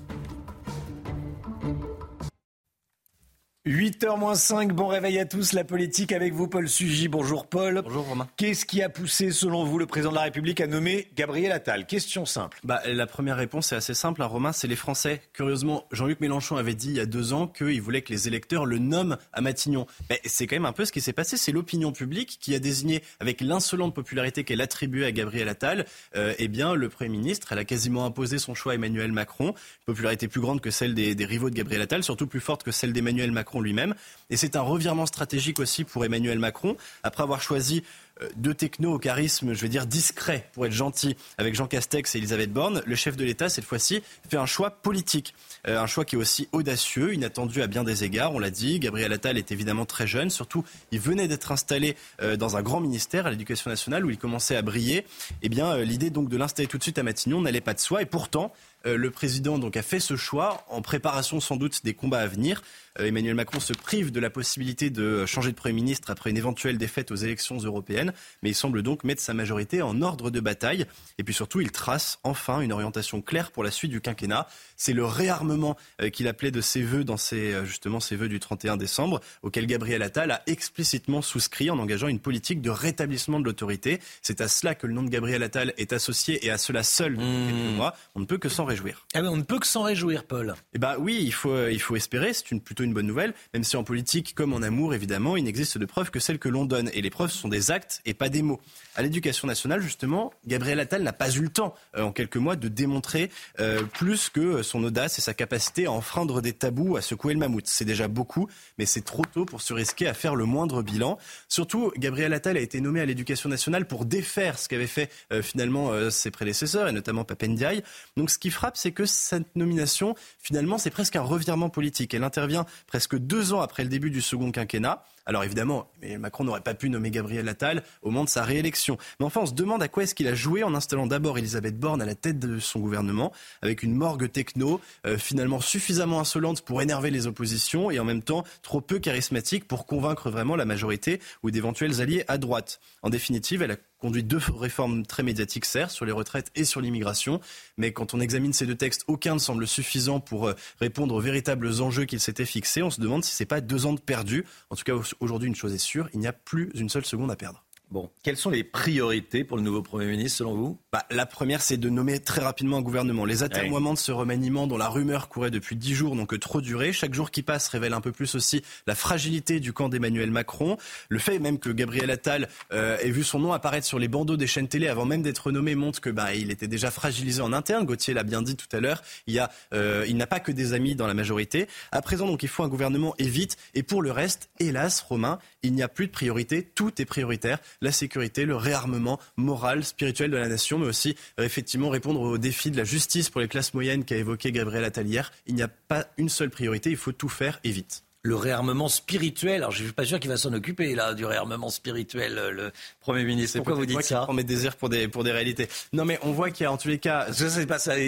8h 5, bon réveil à tous. La politique avec vous, Paul Sugy. Bonjour Paul. Bonjour Romain. Qu'est-ce qui a poussé, selon vous, le président de la République à nommer Gabriel Attal? Question simple. Bah, la première réponse est assez simple, hein, Romain, c'est les Français. Curieusement, Jean-Luc Mélenchon avait dit il y a deux ans qu'il voulait que les électeurs le nomment à Matignon. Mais c'est quand même un peu ce qui s'est passé. C'est l'opinion publique qui a désigné, avec l'insolente popularité qu'elle attribuait à Gabriel Attal, euh, eh bien, le Premier ministre. Elle a quasiment imposé son choix à Emmanuel Macron. popularité plus grande que celle des, des rivaux de Gabriel Attal, surtout plus forte que celle d'Emmanuel Macron lui-même. Et c'est un revirement stratégique aussi pour Emmanuel Macron, après avoir choisi euh, deux technos au charisme, je vais dire discret, pour être gentil, avec Jean Castex et Elisabeth Borne, le chef de l'État, cette fois-ci, fait un choix politique. Euh, un choix qui est aussi audacieux, inattendu à bien des égards, on l'a dit. Gabriel Attal est évidemment très jeune, surtout il venait d'être installé euh, dans un grand ministère, à l'Éducation nationale, où il commençait à briller. Eh bien, l'idée donc de l'installer tout de suite à Matignon n'allait pas de soi, et pourtant, le président donc a fait ce choix en préparation sans doute des combats à venir. Euh, Emmanuel Macron se prive de la possibilité de changer de Premier ministre après une éventuelle défaite aux élections européennes, mais il semble donc mettre sa majorité en ordre de bataille. Et puis surtout, il trace enfin une orientation claire pour la suite du quinquennat. C'est le réarmement euh, qu'il appelait de ses voeux dans ses, euh, justement ses voeux du 31 décembre, auquel Gabriel Attal a explicitement souscrit en engageant une politique de rétablissement de l'autorité. C'est à cela que le nom de Gabriel Attal est associé et à cela seul depuis mmh. quelques mois. On ne peut que s'en réjouir. Ah on ne peut que s'en réjouir, Paul. Eh ben oui, il faut, il faut espérer. C'est une plutôt une bonne nouvelle, même si en politique, comme en amour, évidemment, il n'existe de preuves que celles que l'on donne. Et les preuves sont des actes et pas des mots. À l'éducation nationale, justement, Gabriel Attal n'a pas eu le temps, euh, en quelques mois, de démontrer euh, plus que son audace et sa capacité à enfreindre des tabous, à secouer le mammouth. C'est déjà beaucoup, mais c'est trop tôt pour se risquer à faire le moindre bilan. Surtout, Gabriel Attal a été nommé à l'éducation nationale pour défaire ce qu'avaient fait euh, finalement ses prédécesseurs, et notamment Papendiaï. Donc ce qui frappe, c'est que cette nomination, finalement, c'est presque un revirement politique. Elle intervient presque deux ans après le début du second quinquennat. Alors évidemment, Macron n'aurait pas pu nommer Gabriel Attal au moment de sa réélection. Mais enfin, on se demande à quoi est-ce qu'il a joué en installant d'abord Elisabeth Borne à la tête de son gouvernement, avec une morgue techno euh, finalement suffisamment insolente pour énerver les oppositions et en même temps trop peu charismatique pour convaincre vraiment la majorité ou d'éventuels alliés à droite. En définitive, elle a conduit deux réformes très médiatiques, certes, sur les retraites et sur l'immigration. Mais quand on examine ces deux textes, aucun ne semble suffisant pour euh, répondre aux véritables enjeux qu'il s'était fixés. On se demande si ce n'est pas deux ans de perdu. En tout cas, aujourd'hui, une chose est sûre, il n'y a plus une seule seconde à perdre. Bon, quelles sont les priorités pour le nouveau Premier ministre selon vous? Bah, La première, c'est de nommer très rapidement un gouvernement. Les atermoiements de ce remaniement dont la rumeur courait depuis dix jours n'ont que trop duré. Chaque jour qui passe révèle un peu plus aussi la fragilité du camp d'Emmanuel Macron. Le fait même que Gabriel Attal euh, ait vu son nom apparaître sur les bandeaux des chaînes télé avant même d'être nommé montre que bah, il était déjà fragilisé en interne. Gauthier l'a bien dit tout à l'heure. Il, euh, il n'a pas que des amis dans la majorité. À présent, donc, il faut un gouvernement et vite. Et pour le reste, hélas, Romain, il n'y a plus de priorité. Tout est prioritaire la sécurité, le réarmement moral, spirituel de la nation, mais aussi euh, effectivement répondre aux défis de la justice pour les classes moyennes qu'a évoqué Gabriel Attal hier. Il n'y a pas une seule priorité, il faut tout faire et vite le réarmement spirituel. Alors, je ne suis pas sûr qu'il va s'en occuper, là, du réarmement spirituel, euh, le Premier ministre. Pourquoi vous dites ça On met des airs pour des, pour des réalités. Non, mais on voit qu'il y a, en tous les cas... c'est pas ça. c'est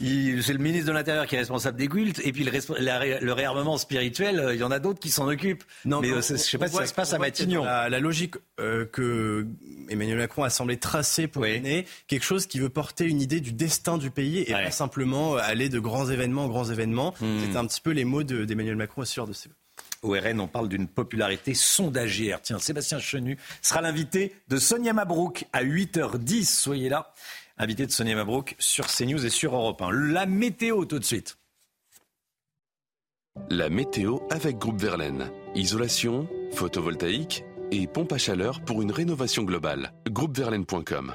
le ministre de l'Intérieur qui est responsable des cultes, et puis le, le réarmement spirituel, euh, il y en a d'autres qui s'en occupent. Non, mais euh, je ne sais pas si ça se passe à Matignon. La, la, logique que Emmanuel Macron a semblé tracer pour l'année, quelque chose qui veut porter une idée du destin du pays, et pas simplement aller de grands événements en grands événements. Hmm. C'est un petit peu les mots d'Emmanuel Macron au de ses au RN, on parle d'une popularité sondagière. Tiens, Sébastien Chenu sera l'invité de Sonia Mabrouk à 8h10. Soyez là. Invité de Sonia Mabrouk sur CNews et sur Europe 1. La météo tout de suite. La météo avec Groupe Verlaine. Isolation, photovoltaïque et pompe à chaleur pour une rénovation globale. Groupeverlaine.com.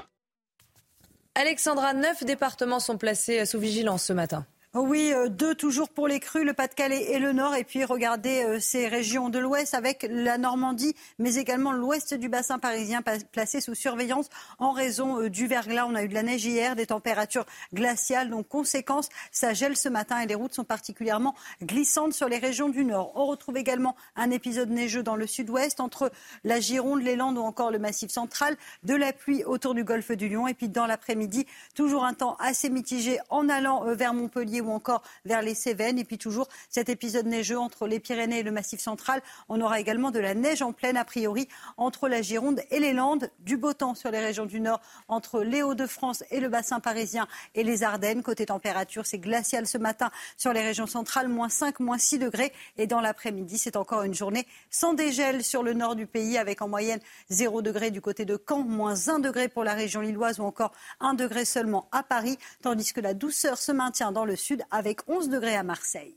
Alexandra, neuf départements sont placés sous vigilance ce matin. Oui, euh, deux toujours pour les crues, le Pas-de-Calais et le Nord. Et puis regardez euh, ces régions de l'Ouest avec la Normandie, mais également l'Ouest du bassin parisien placé sous surveillance en raison euh, du verglas. On a eu de la neige hier, des températures glaciales. Donc conséquence, ça gèle ce matin et les routes sont particulièrement glissantes sur les régions du Nord. On retrouve également un épisode neigeux dans le sud-ouest entre la Gironde, les Landes ou encore le Massif central. De la pluie autour du golfe du Lion. Et puis dans l'après-midi, toujours un temps assez mitigé en allant vers Montpellier ou encore vers les Cévennes. Et puis toujours cet épisode neigeux entre les Pyrénées et le Massif central. On aura également de la neige en pleine, a priori, entre la Gironde et les Landes. Du beau temps sur les régions du Nord, entre les Hauts-de-France et le bassin parisien et les Ardennes. Côté température, c'est glacial ce matin sur les régions centrales, moins 5, moins 6 degrés. Et dans l'après-midi, c'est encore une journée sans dégel sur le nord du pays, avec en moyenne 0 degré du côté de Caen, moins 1 degré pour la région lilloise ou encore 1 degré seulement à Paris, tandis que la douceur se maintient dans le sud avec 11 degrés à Marseille.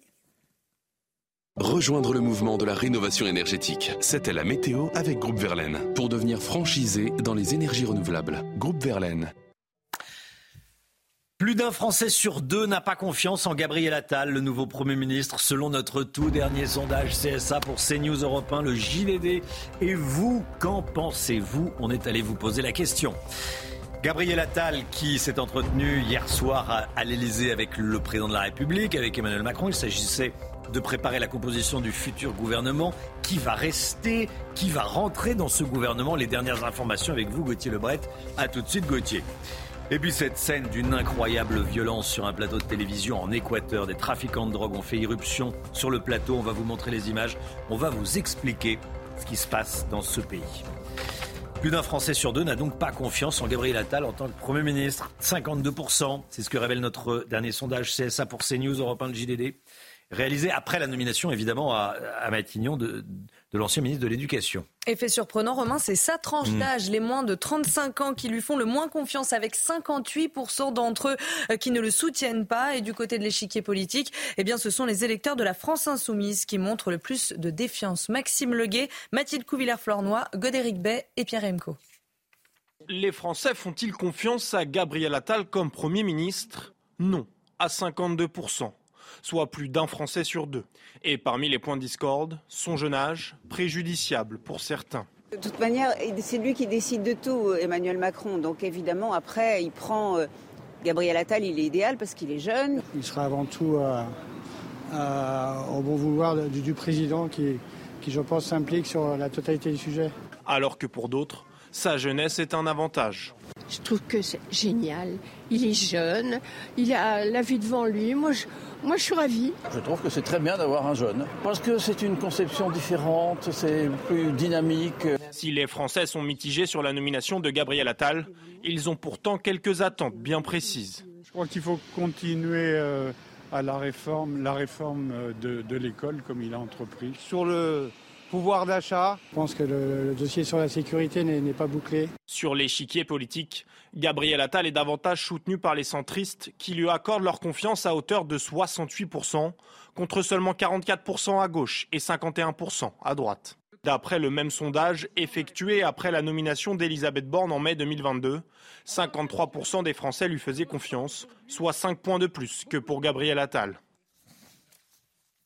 Rejoindre le mouvement de la rénovation énergétique. C'était la météo avec Groupe Verlaine pour devenir franchisé dans les énergies renouvelables. Groupe Verlaine. Plus d'un Français sur deux n'a pas confiance en Gabriel Attal, le nouveau Premier ministre, selon notre tout dernier sondage CSA pour CNews Europe 1, le JVD. Et vous, qu'en pensez-vous? On est allé vous poser la question. Gabriel Attal qui s'est entretenu hier soir à, l'Elysée avec le président de la République, avec Emmanuel Macron. Il s'agissait de préparer la composition du futur gouvernement. Qui va rester Qui va rentrer dans ce gouvernement? Les dernières informations avec vous, Gauthier Lebret. A tout de suite, Gauthier. Et puis cette scène d'une incroyable violence sur un plateau de télévision en Équateur, des trafiquants de drogue ont fait irruption sur le plateau. On va vous montrer les images. On va vous expliquer ce qui se passe dans ce pays. Plus d'un Français sur deux n'a donc pas confiance en Gabriel Attal en tant que Premier ministre. 52%, c'est ce que révèle notre dernier sondage CSA pour CNews, Europe 1, le JDD, réalisé après la nomination évidemment à, Matignon de, de l'ancien ministre de l'Éducation. Effet surprenant, Romain, c'est sa tranche mm. d'âge, les moins de 35 ans qui lui font le moins confiance, avec 58% d'entre eux euh, qui ne le soutiennent pas. Et du côté de l'échiquier politique, eh bien, ce sont les électeurs de la France insoumise qui montrent le plus de défiance. Maxime Leguet, Mathilde Couvillère-Flornois, Godéric Bay et Pierre Emco. Les Français font-ils confiance à Gabriel Attal comme Premier ministre? Non, à 52% soit plus d'un Français sur deux. Et parmi les points de discorde, son jeune âge, préjudiciable pour certains. De toute manière, c'est lui qui décide de tout, Emmanuel Macron. Donc évidemment, après, il prend euh, Gabriel Attal, il est idéal parce qu'il est jeune. Il sera avant tout au bon vouloir du, président qui, qui, je pense, s'implique sur la totalité du sujet. Alors que pour d'autres, sa jeunesse est un avantage. Je trouve que c'est génial. Il est jeune, il a la vie devant lui. Moi, je, moi, je suis ravie. Je trouve que c'est très bien d'avoir un jeune, parce que c'est une conception différente, c'est plus dynamique. Si les Français sont mitigés sur la nomination de Gabriel Attal, ils ont pourtant quelques attentes bien précises. Je crois qu'il faut continuer euh, à la réforme, la réforme euh, de, de l'école comme il a entrepris. Sur le pouvoir d'achat. Je pense que le, dossier sur la sécurité n'est pas bouclé. Sur l'échiquier politique, Gabriel Attal est davantage soutenu par les centristes qui lui accordent leur confiance à hauteur de 68%, contre seulement 44% à gauche et 51% à droite. D'après le même sondage effectué après la nomination d'Elisabeth Borne en mai 2022, 53% des Français lui faisaient confiance, soit 5 points de plus que pour Gabriel Attal.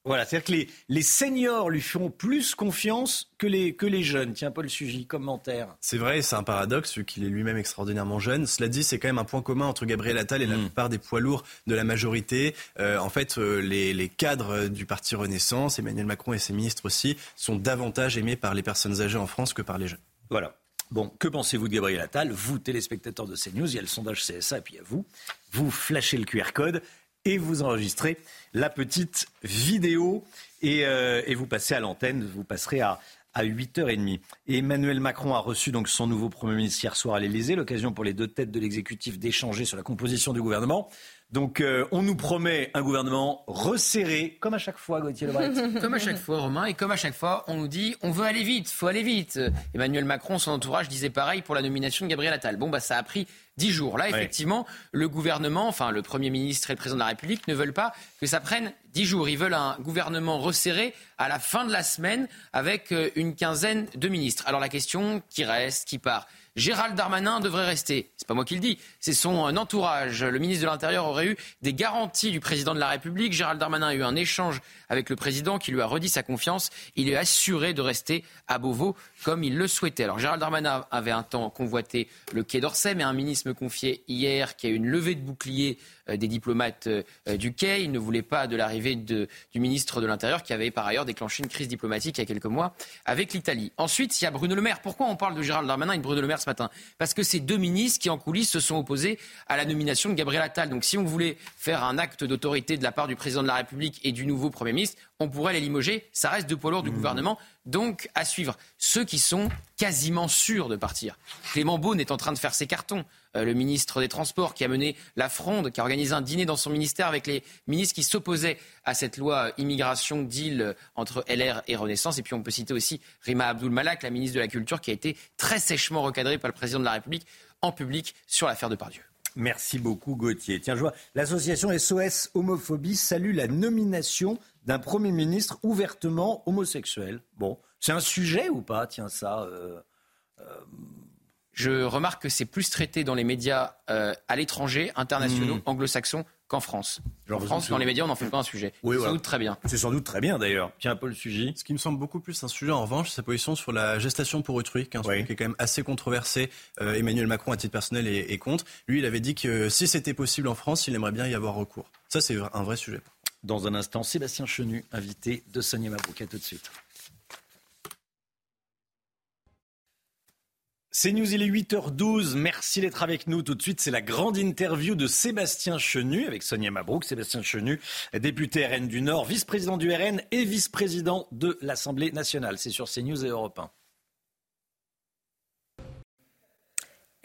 Voilà, c'est-à-dire que les, les, seniors lui font plus confiance que les, que les jeunes. Tiens, Paul Sugy, commentaire. C'est vrai, c'est un paradoxe, vu qu'il est lui-même extraordinairement jeune. Cela dit, c'est quand même un point commun entre Gabriel Attal et la mm. plupart des poids lourds de la majorité. Euh, en fait, euh, les, les, cadres du parti Renaissance, Emmanuel Macron et ses ministres aussi, sont davantage aimés par les personnes âgées en France que par les jeunes. Voilà. Bon, que pensez-vous de Gabriel Attal? Vous, téléspectateurs de CNews, il y a le sondage CSA et puis il y a vous. Vous flashez le QR code et vous enregistrez la petite vidéo et, euh, vous passez à l'antenne, vous passerez à, à 8h30. Emmanuel Macron a reçu donc son nouveau Premier ministre hier soir à l'Elysée, l'occasion pour les deux têtes de l'exécutif d'échanger sur la composition du gouvernement. Donc euh, on nous promet un gouvernement resserré, comme à chaque fois, Gauthier Lebret. *laughs* comme à chaque fois, Romain, et comme à chaque fois, on nous dit on veut aller vite, faut aller vite. Emmanuel Macron, son entourage disait pareil pour la nomination de Gabriel Attal. Bon, bah ça a pris dix jours. Là, effectivement, le gouvernement, enfin le Premier ministre et le Président de la République ne veulent pas que ça prenne dix jours. Ils veulent un gouvernement resserré à la fin de la semaine avec euh, une quinzaine de ministres. Alors la question qui reste, qui part, Gérald Darmanin devrait rester. C'est pas moi qui le dis, c'est son entourage. Le ministre de l'Intérieur aurait eu des garanties du président de la République. Gérald Darmanin a eu un échange avec le président qui lui a redit sa confiance. Il est assuré de rester à Beauvau comme il le souhaitait. Alors Gérald Darmanin avait un temps convoité le Quai d'Orsay, mais un ministre me confiait hier qu'il y a eu une levée de bouclier euh, des diplomates euh, du Quai. Il ne voulait pas de l'arrivée du ministre de l'Intérieur qui avait par ailleurs déclenché une crise diplomatique il y a quelques mois avec l'Italie. Ensuite, il y a Bruno Le Maire. Pourquoi on parle de Gérald Darmanin et de Bruno Le ce matin Parce que c'est deux ministres qui, en coulisses, se sont opposés à la nomination de Gabriel Attal. Donc si on voulait faire un acte d'autorité de la part du président de la République et du nouveau Premier ministre, on pourrait les limoger. Ça reste deux poids lourds du mmh. gouvernement. Donc, à suivre. Ceux qui sont quasiment sûrs de partir. Clément Beaune est en train de faire ses cartons. Euh, le ministre des Transports qui a mené la fronde, qui a organisé un dîner dans son ministère avec les ministres qui s'opposaient à cette loi immigration deal entre LR et Renaissance. Et puis on peut citer aussi Rima Abdul Malak, la ministre de la Culture, qui a été très sèchement recadrée par le président de la République en public sur l'affaire de Pardieu. Merci beaucoup Gauthier. Tiens, je vois, l'association SOS Homophobie salue la nomination d'un Premier ministre ouvertement homosexuel. Bon, c'est un sujet ou pas Tiens, ça. Euh, euh, je remarque que c'est plus traité dans les médias euh, à l'étranger, internationaux, hmm. anglo-saxons, qu'en France. en France, dans les médias, on n'en fait pas un sujet. c'est sans doute très bien. C'est sans doute très bien d'ailleurs. Tiens, Paul Sugy. Ce qui me semble beaucoup plus un sujet, en revanche, c'est sa position sur la gestation pour autrui, qui est, un sujet qui est quand même assez controversé. Emmanuel Macron, à titre personnel, est, est, contre. Lui, il avait dit que si c'était possible en France, il aimerait bien y avoir recours. Ça, c'est un vrai sujet. Dans un instant, Sébastien Chenu, invité de Sonia Mabrouk. À tout de suite. C'est News, il est 8h12. Merci d'être avec nous. Tout de suite, c'est la grande interview de Sébastien Chenu avec Sonia Mabrouk. Sébastien Chenu, député RN du Nord, vice-président du RN et vice-président de l'Assemblée nationale. C'est sur CNews et Europe 1.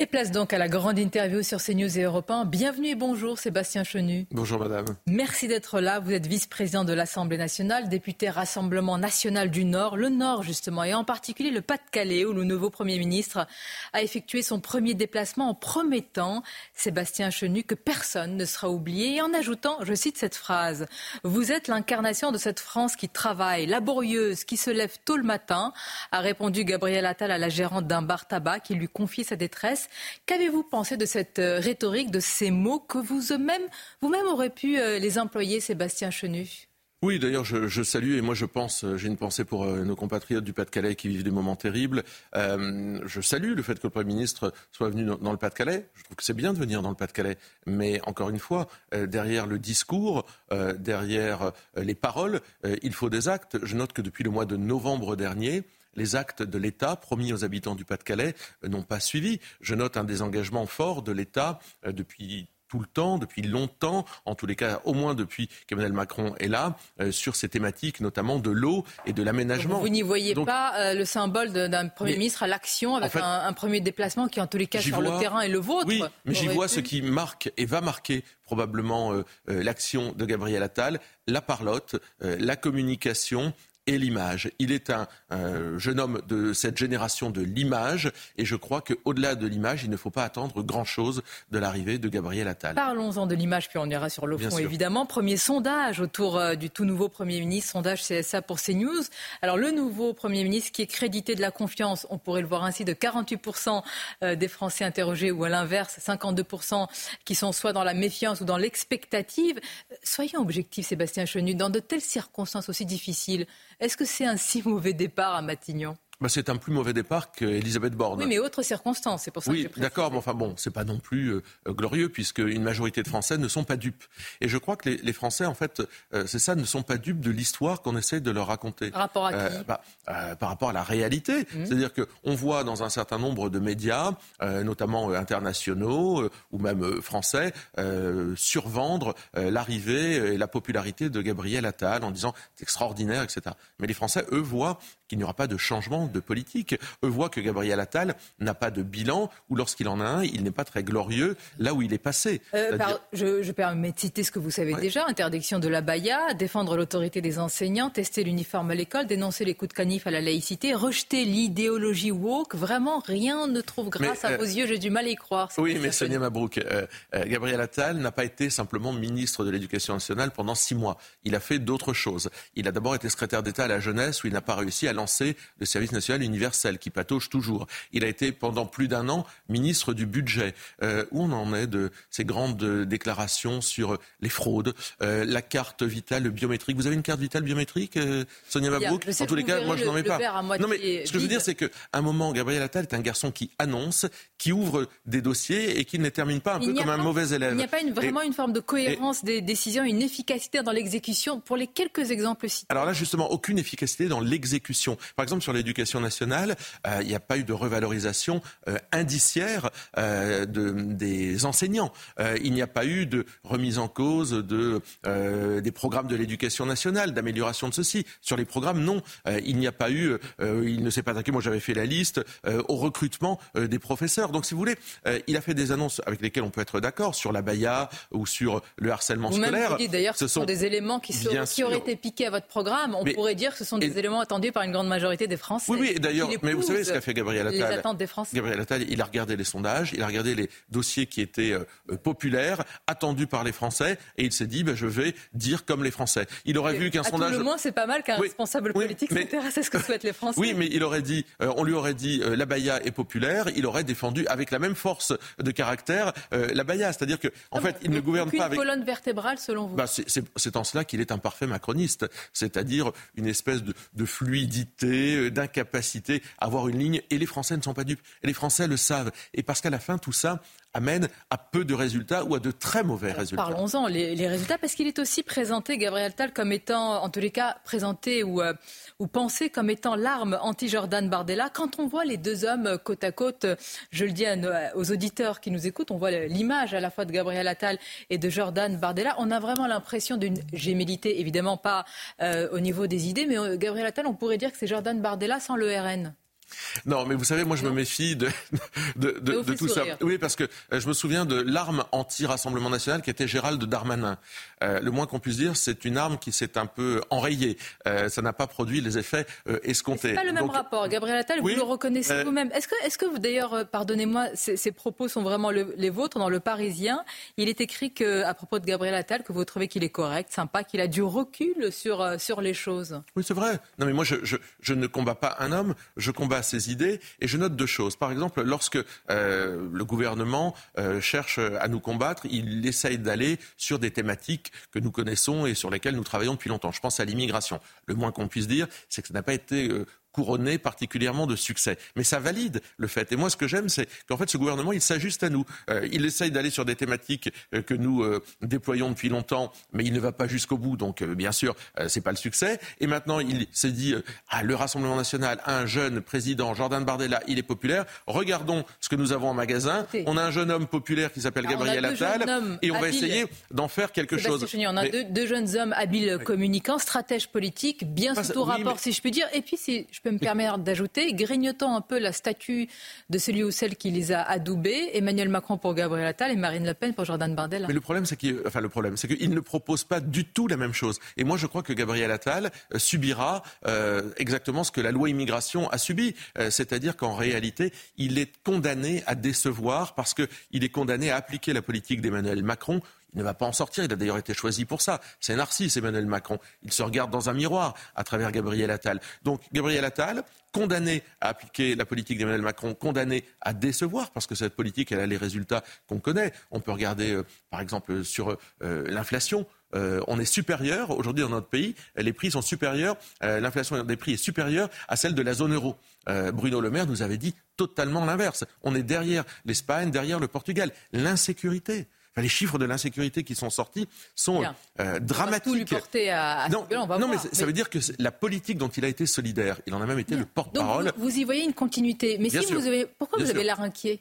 Et place donc à la grande interview sur CNews et Europe 1. Bienvenue et bonjour Sébastien Chenu. Bonjour madame. Merci d'être là. Vous êtes vice-président de l'Assemblée nationale, député Rassemblement national du Nord, le Nord justement, et en particulier le Pas-de-Calais où le nouveau Premier ministre a effectué son premier déplacement en promettant, Sébastien Chenu, que personne ne sera oublié et en ajoutant, je cite cette phrase, Vous êtes l'incarnation de cette France qui travaille, laborieuse, qui se lève tôt le matin, a répondu Gabriel Attal à la gérante d'un bar tabac qui lui confie sa détresse. Qu'avez-vous pensé de cette euh, rhétorique, de ces mots que vous-même vous-même aurez pu euh, les employer, Sébastien Chenu? Oui, d'ailleurs, je, salue et moi je pense, euh, j'ai une pensée pour nos compatriotes du Pas-de-Calais qui vivent des moments terribles. je salue le fait que le Premier ministre soit venu dans, le Pas-de-Calais. Je trouve que c'est bien de venir dans le Pas-de-Calais, mais encore une fois, derrière le discours, derrière les paroles, il faut des actes. Je note que depuis le mois de novembre dernier, les actes de l'État promis aux habitants du Pas-de-Calais n'ont pas suivi. Je note un désengagement fort de l'État depuis tout le temps, depuis longtemps, en tous les cas au moins depuis qu'Emmanuel Macron est là, euh, sur ces thématiques notamment de l'eau et de l'aménagement. Vous n'y voyez pas euh, le symbole d'un Premier ministre à l'action avec un, premier déplacement qui en tous les cas sur le terrain est le vôtre Oui, mais j'y vois ce qui marque et va marquer probablement euh, l'action de Gabriel Attal, la parlotte, la communication et l'image. Il est un, jeune homme de cette génération de l'image et je crois qu'au-delà de l'image, il ne faut pas attendre grand-chose de l'arrivée de Gabriel Attal. Parlons-en de l'image, puis on ira sur le fond évidemment. Premier sondage autour euh, du tout nouveau Premier ministre, sondage CSA pour CNews. Alors le nouveau Premier ministre qui est crédité de la confiance, on pourrait le voir ainsi, de 48% euh, des Français interrogés ou à l'inverse, 52% qui sont soit dans la méfiance ou dans l'expectative. Soyons objectifs, Sébastien Chenu, dans de telles circonstances aussi difficiles, est-ce que c'est un si mauvais départ à Matignon? Bah, c'est un plus mauvais départ qu'Elisabeth Borne. Oui, mais autre circonstance, c'est pour ça oui, d'accord, mais enfin bon, c'est pas non plus euh, glorieux puisque une majorité de Français ne sont pas dupes. Et je crois que les, Français, en fait, euh, c'est ça, ne sont pas dupes de l'histoire qu'on essaie de leur raconter. Par rapport à qui euh, bah, Par rapport à la réalité. Mmh. C'est-à-dire qu'on voit dans un certain nombre de médias, notamment internationaux ou même français, survendre l'arrivée et la popularité de Gabriel Attal en disant c'est extraordinaire, etc. Mais les Français, eux, voient qu'il n'y aura pas de changement de politique. Eux voient que Gabriel Attal n'a pas de bilan, ou lorsqu'il en a un, il n'est pas très glorieux là où il est passé. Euh, je, je, permets de citer ce que vous savez déjà interdiction de la baya, défendre l'autorité des enseignants, tester l'uniforme à l'école, dénoncer les coups de canif à la laïcité, rejeter l'idéologie woke. Vraiment, rien ne trouve grâce à euh, vos yeux. J'ai du mal à y croire. Oui, mais Sonia Mabrouk, euh, Gabriel Attal n'a pas été simplement ministre de l'Éducation nationale pendant six mois. Il a fait d'autres choses. Il a d'abord été secrétaire d'État à la jeunesse où il n'a pas réussi à lancer le service national universel qui patauge toujours. Il a été pendant plus d'un an ministre du budget. Euh, où on en est de ces grandes déclarations sur les fraudes, euh, la carte vitale biométrique? Vous avez une carte vitale biométrique, euh, Sonia Mabrouk? En tous les cas, moi je n'en ai pas. Non mais ce que je veux dire, c'est qu'à un moment, Gabriel Attal est un garçon qui annonce, qui ouvre des dossiers et qui ne les termine pas un peu comme un mauvais élève. Il n'y a pas une, vraiment une forme de cohérence des décisions, une efficacité dans l'exécution pour les quelques exemples cités. Alors là, justement, aucune efficacité dans l'exécution. Par exemple, sur l'éducation nationale, euh, il n'y a pas eu de revalorisation euh, indiciaire euh, de, des enseignants. il n'y a pas eu de remise en cause de, des programmes de l'éducation nationale, d'amélioration de ceci. Sur les programmes, non. il n'y a pas eu, il ne s'est pas attaqué, moi j'avais fait la liste, au recrutement des professeurs. Donc si vous voulez, il a fait des annonces avec lesquelles on peut être d'accord, sur la BAYA ou sur le harcèlement scolaire. Vous d'ailleurs ce sont des éléments qui, qui auraient été piqués à votre programme. On pourrait dire que ce sont des éléments attendus par une grande majorité des Français. Oui, oui, d'ailleurs, mais vous savez ce qu'a fait Gabriel Attal Les attentes des Français. Gabriel Attal, il a regardé les sondages, il a regardé les dossiers qui étaient euh, euh, populaires, attendus par les Français, et il s'est dit, ben, je vais dire comme les Français. Il aurait vu qu'un sondage. Tout le moins, c'est pas mal qu'un responsable politique s'intéresse à ce que souhaitent les Français. Oui, mais il aurait dit, euh, on lui aurait dit, la Baïa est populaire, il aurait défendu avec la même force de caractère la Baïa. C'est-à-dire que, en fait, il ne gouverne pas avec. Une colonne vertébrale, selon vous. Bah, c'est en cela qu'il est un parfait macroniste, c'est-à-dire une espèce de, de fluidité, d'incapacité à avoir une ligne. Et les Français ne sont pas dupes. Et les Français le savent. Et parce qu'à la fin, tout ça, amène à peu de résultats ou à de très mauvais résultats. Parlons-en, les, résultats, parce qu'il est aussi présenté, Gabriel Tal, comme étant, en tous les cas, présenté ou, euh, ou pensé comme étant l'arme anti-Jordan Bardella. Quand on voit les deux hommes côte à côte, je le dis aux auditeurs qui nous écoutent, on voit l'image à la fois de Gabriel Attal et de Jordan Bardella. On a vraiment l'impression d'une gémellité, évidemment pas euh, au niveau des idées, mais euh, Gabriel Attal, on pourrait dire que c'est Jordan Bardella sans le RN. Non, mais vous savez, moi je me méfie de, *laughs* de, de, tout ça. Oui, parce que euh, je me souviens de l'arme anti-Rassemblement national qui était Gérald Darmanin. Euh, le moins qu'on puisse dire, c'est une arme qui s'est un peu enrayée. Euh, ça n'a pas produit les effets escomptés. C'est pas le même rapport. Gabriel Attal, vous le reconnaissez vous-même. Est-ce que, est-ce que d'ailleurs, pardonnez-moi, ces, propos sont vraiment les vôtres dans le Parisien? Il est écrit que, à propos de Gabriel Attal, que vous trouvez qu'il est correct, sympa, qu'il a du recul sur, sur les choses. Oui, c'est vrai. Non, mais moi, je, je, je ne combats pas un homme, je combats ses idées. Et je note deux choses. Par exemple, lorsque euh, le gouvernement euh, cherche à nous combattre, il essaye d'aller sur des thématiques que nous connaissons et sur lesquelles nous travaillons depuis longtemps. Je pense à l'immigration. Le moins qu'on puisse dire, c'est que ça n'a pas été euh, couronné particulièrement de succès. Mais ça valide le fait. Et moi, ce que j'aime, c'est qu'en fait, ce gouvernement, il s'ajuste à nous. Euh, il essaye d'aller sur des thématiques euh, que nous euh, déployons depuis longtemps, mais il ne va pas jusqu'au bout. Donc, bien sûr, c'est pas le succès. Et maintenant, il s'est dit, ah, le Rassemblement national, un jeune président, Jordan Bardella, il est populaire. Regardons ce que nous avons en magasin. On a un jeune homme populaire qui s'appelle Gabriel Attal, et on va essayer d'en faire quelque chose. on a deux, jeunes hommes habiles communicants, stratèges politiques, bien sous tout rapport, si je puis dire. Et puis, si je peux me permettre d'ajouter, grignotant un peu la statue de celui ou celle qui les a adoubés, Emmanuel Macron pour Gabriel Attal et Marine Le Pen pour Jordan Bardella. Mais le problème, c'est qu'il, ne propose pas du tout la même chose. Et moi, je crois que Gabriel Attal euh, subira euh, exactement ce que la loi immigration a subi, euh, c'est-à-dire qu'en réalité, il est condamné à décevoir parce qu'il est condamné à appliquer la politique d'Emmanuel Macron il ne va pas en sortir. Il a d'ailleurs été choisi pour ça. C'est Narcisse, Emmanuel Macron. Il se regarde dans un miroir à travers Gabriel Attal. Donc, Gabriel Attal, condamné à appliquer la politique d'Emmanuel Macron, condamné à décevoir, parce que cette politique, elle a les résultats qu'on connaît. On peut regarder, euh, par exemple, sur euh, l'inflation. Euh, on est supérieur, aujourd'hui dans notre pays, les prix sont supérieurs, l'inflation des prix est supérieure à celle de la zone euro. Bruno Le Maire nous avait dit totalement l'inverse. On est derrière l'Espagne, derrière le Portugal. L'insécurité les chiffres de l'insécurité qui sont sortis sont euh, dramatiques. On va tout lui à, non, non mais ça veut dire que la politique dont il a été solidaire, il en a même été le porte-parole. Vous, y voyez une continuité. Mais si vous avez, pourquoi vous avez l'air inquiet?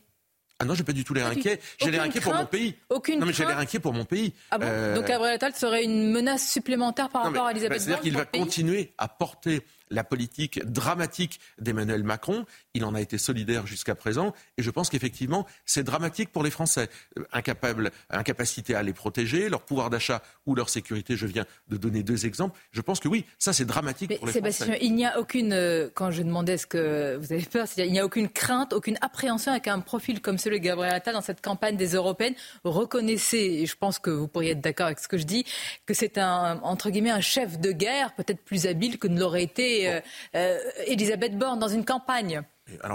Ah non, j'ai pas du tout l'air inquiet. J'ai l'air inquiet pour mon pays. Aucune non, mais j'ai l'air inquiet pour mon pays. Ah bon? Euh, Donc Gabriel Attal serait une menace supplémentaire par rapport à Elisabeth bah, C'est-à-dire qu'il va continuer à porter la politique dramatique d'Emmanuel Macron. Il en a été solidaire jusqu'à présent. Et je pense qu'effectivement, c'est dramatique pour les Français. Euh, incapables, incapacité à les protéger, leur pouvoir d'achat ou leur sécurité. Je viens de donner deux exemples. Je pense que oui, ça c'est dramatique pour les Sébastien, Français. Il n'y a aucune, euh, quand je demandais ce que vous avez peur, il n'y a aucune crainte, aucune appréhension avec un profil comme celui de Gabriel Attal dans cette campagne des Européennes. Reconnaissez, et je pense que vous pourriez être d'accord avec ce que je dis, que c'est un, entre guillemets, un chef de guerre peut-être plus habile que ne l'aurait été euh, euh, Elisabeth Borne dans une campagne.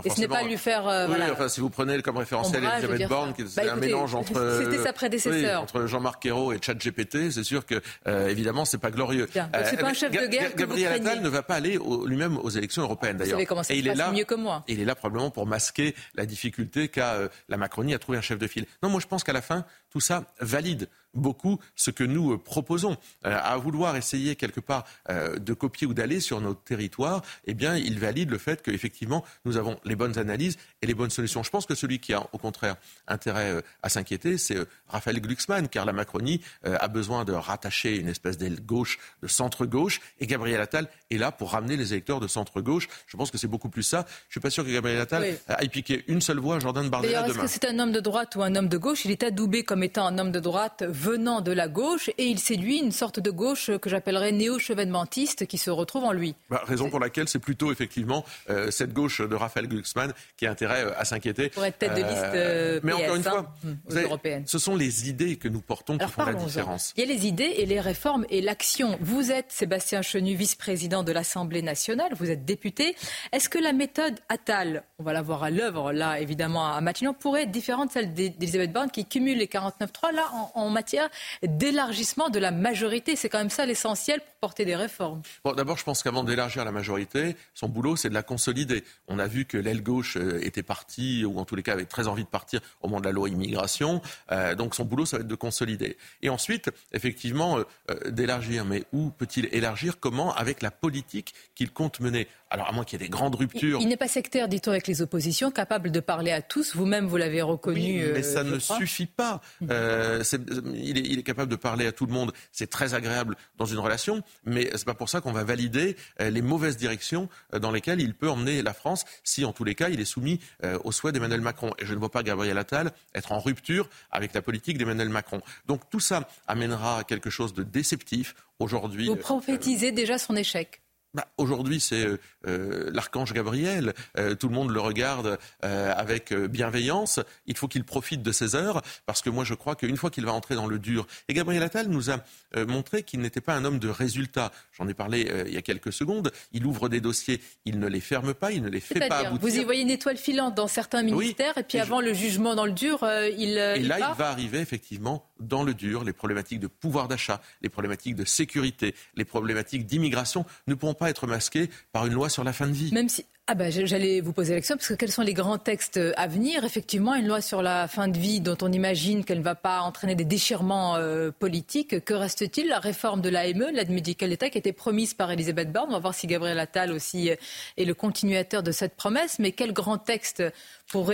et ce n'est pas lui faire. Euh, oui, enfin, si vous prenez comme référentiel Elisabeth Borne, qui bah, un mélange entre. *laughs* C'était sa prédécesseur. entre Jean-Marc Ayrault et Chad GPT, c'est sûr que, euh, évidemment, c'est pas glorieux. c'est pas un chef de guerre. Gabriel Attal ne va pas aller lui-même aux élections européennes, d'ailleurs. Et il est là, mieux que moi. il est là probablement pour masquer la difficulté qu'a la Macronie à trouver un chef de file. Non, moi je pense qu'à la fin, tout ça valide beaucoup ce que nous euh, proposons. Euh, à vouloir essayer quelque part euh, de copier ou d'aller sur notre territoire, eh bien, il valide le fait qu'effectivement, nous avons les bonnes analyses et les bonnes solutions. Je pense que celui qui a au contraire intérêt à s'inquiéter, c'est Raphaël Glucksmann, car la Macronie a besoin de rattacher une espèce d'aile gauche, de centre-gauche, et Gabriel Attal est là pour ramener les électeurs de centre-gauche. Je pense que c'est beaucoup plus ça. Je suis pas sûr que Gabriel Attal aille piquer une seule voix à Jordan Bardella demain. Est-ce que c'est un homme de droite ou un homme de gauche? Il est adoubé comme étant un homme de droite venant de la gauche et il séduit une sorte de gauche que j'appellerais néo-chevènementiste qui se retrouve en lui. Bah, raison pour laquelle c'est plutôt effectivement euh, cette gauche de Raphaël Glucksmann qui a intérêt euh, à s'inquiéter. Pour être tête de liste euh, mais encore une hein, fois, hmm, ce sont les idées que nous portons qui font la différence. Il y a les idées et les réformes et l'action. Vous êtes Sébastien Chenu, vice-président de l'Assemblée nationale, vous êtes député. Est-ce que la méthode Attal, on va la voir à l'œuvre là évidemment à Matignon, pourrait être différente de celle d'Elisabeth Borne qui cumule les 49.3 là en, matière d'élargissement de la majorité. C'est quand même ça l'essentiel pour porter des réformes. Bon, d'abord, je pense qu'avant d'élargir la majorité, son boulot, c'est de la consolider. On a vu que l'aile gauche euh, était partie, ou en tous les cas avait très envie de partir au moment de la loi immigration. Euh, donc son boulot, ça va être de consolider. Et ensuite, effectivement, euh, d'élargir. Mais où peut-il élargir? Comment? Avec la politique qu'il compte mener. Alors, à moins qu'il y ait des grandes ruptures. Il, n'est pas sectaire, dit-on, avec les oppositions, capable de parler à tous. Vous-même, vous l'avez reconnu. mais ça ne suffit pas. il, est, il est capable de parler à tout le monde. C'est très agréable dans une relation, mais c'est pas pour ça qu'on va valider euh, les mauvaises directions euh, dans lesquelles il peut emmener la France si, en tous les cas, il est soumis euh, au souhait d'Emmanuel Macron. Et je ne vois pas Gabriel Attal être en rupture avec la politique d'Emmanuel Macron. Donc tout ça amènera à quelque chose de déceptif aujourd'hui. Vous prophétisez déjà son échec bah, Aujourd'hui, c'est euh, euh, l'archange Gabriel. Euh, tout le monde le regarde avec bienveillance. Il faut qu'il profite de ses heures, parce que moi, je crois qu'une fois qu'il va entrer dans le dur, et Gabriel Attal nous a montré qu'il n'était pas un homme de résultats. J'en ai parlé il y a quelques secondes. Il ouvre des dossiers, il ne les ferme pas, il ne les fait pas aboutir. Vous y voyez une étoile filante dans certains ministères, et puis avant le jugement dans le dur, il. Et là, il va arriver effectivement dans le dur. Les problématiques de pouvoir d'achat, les problématiques de sécurité, les problématiques d'immigration ne pourront pas être masqués par une loi sur la fin de vie. Même si, ah ben, j'allais vous poser la question, parce que quels sont les grands textes à venir Effectivement, une loi sur la fin de vie dont on imagine qu'elle ne va pas entraîner des déchirements euh, politiques. Que reste-t-il? La réforme de l'AME, l'aide médicale d'État, qui été promise par Elisabeth Borne. On va voir si Gabriel Attal aussi est le continuateur de cette promesse. Mais quel grand texte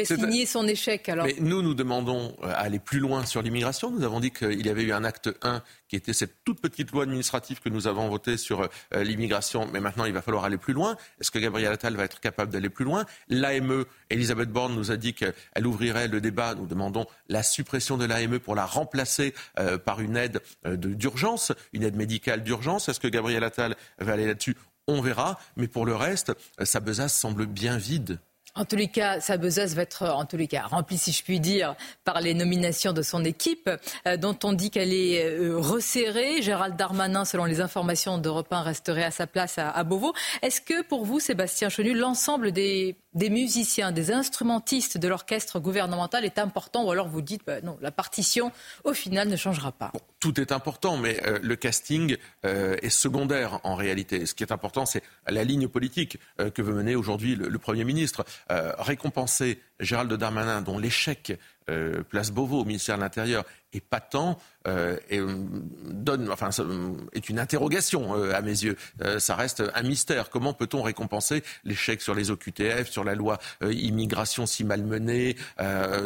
signer son échec alors Mais nous, nous demandons à aller plus loin sur l'immigration. Nous avons dit qu'il y avait eu un acte 1 qui était cette toute petite loi administrative que nous avons votée sur euh, l'immigration. Mais maintenant, il va falloir aller plus loin. Est-ce que Gabriel Attal va être capable d'aller plus loin? L'AME, Elisabeth Borne nous a dit qu'elle ouvrirait le débat. Nous demandons la suppression de l'AME pour la remplacer euh, par une aide euh, d'urgence, une aide médicale d'urgence. Est-ce que Gabriel Attal va aller là-dessus? On verra, mais pour le reste, sa besace semble bien vide. En tous les cas, sa besace va être, en tous les cas, remplie, si je puis dire, par les nominations de son équipe, euh, dont on dit qu'elle est euh, resserrée. Gérald Darmanin, selon les informations d'Europe 1, resterait à sa place à, à Beauvau. Est-ce que, pour vous, Sébastien Chenu, l'ensemble des, des, musiciens, des instrumentistes de l'orchestre gouvernemental est important, ou alors vous dites, bah, non, la partition, au final, ne changera pas Tout est important, mais euh, le casting euh, est secondaire en réalité. Ce qui est important, c'est la ligne politique euh, que veut mener aujourd'hui le, le, Premier ministre. Récompenser Gérald Darmanin, dont l'échec euh, place Beauvau au ministère de l'Intérieur est patent euh, et euh, donne, enfin, est une interrogation euh, à mes yeux. Euh, ça reste un mystère. Comment peut-on récompenser l'échec sur les OQTF, sur la loi immigration si malmenée,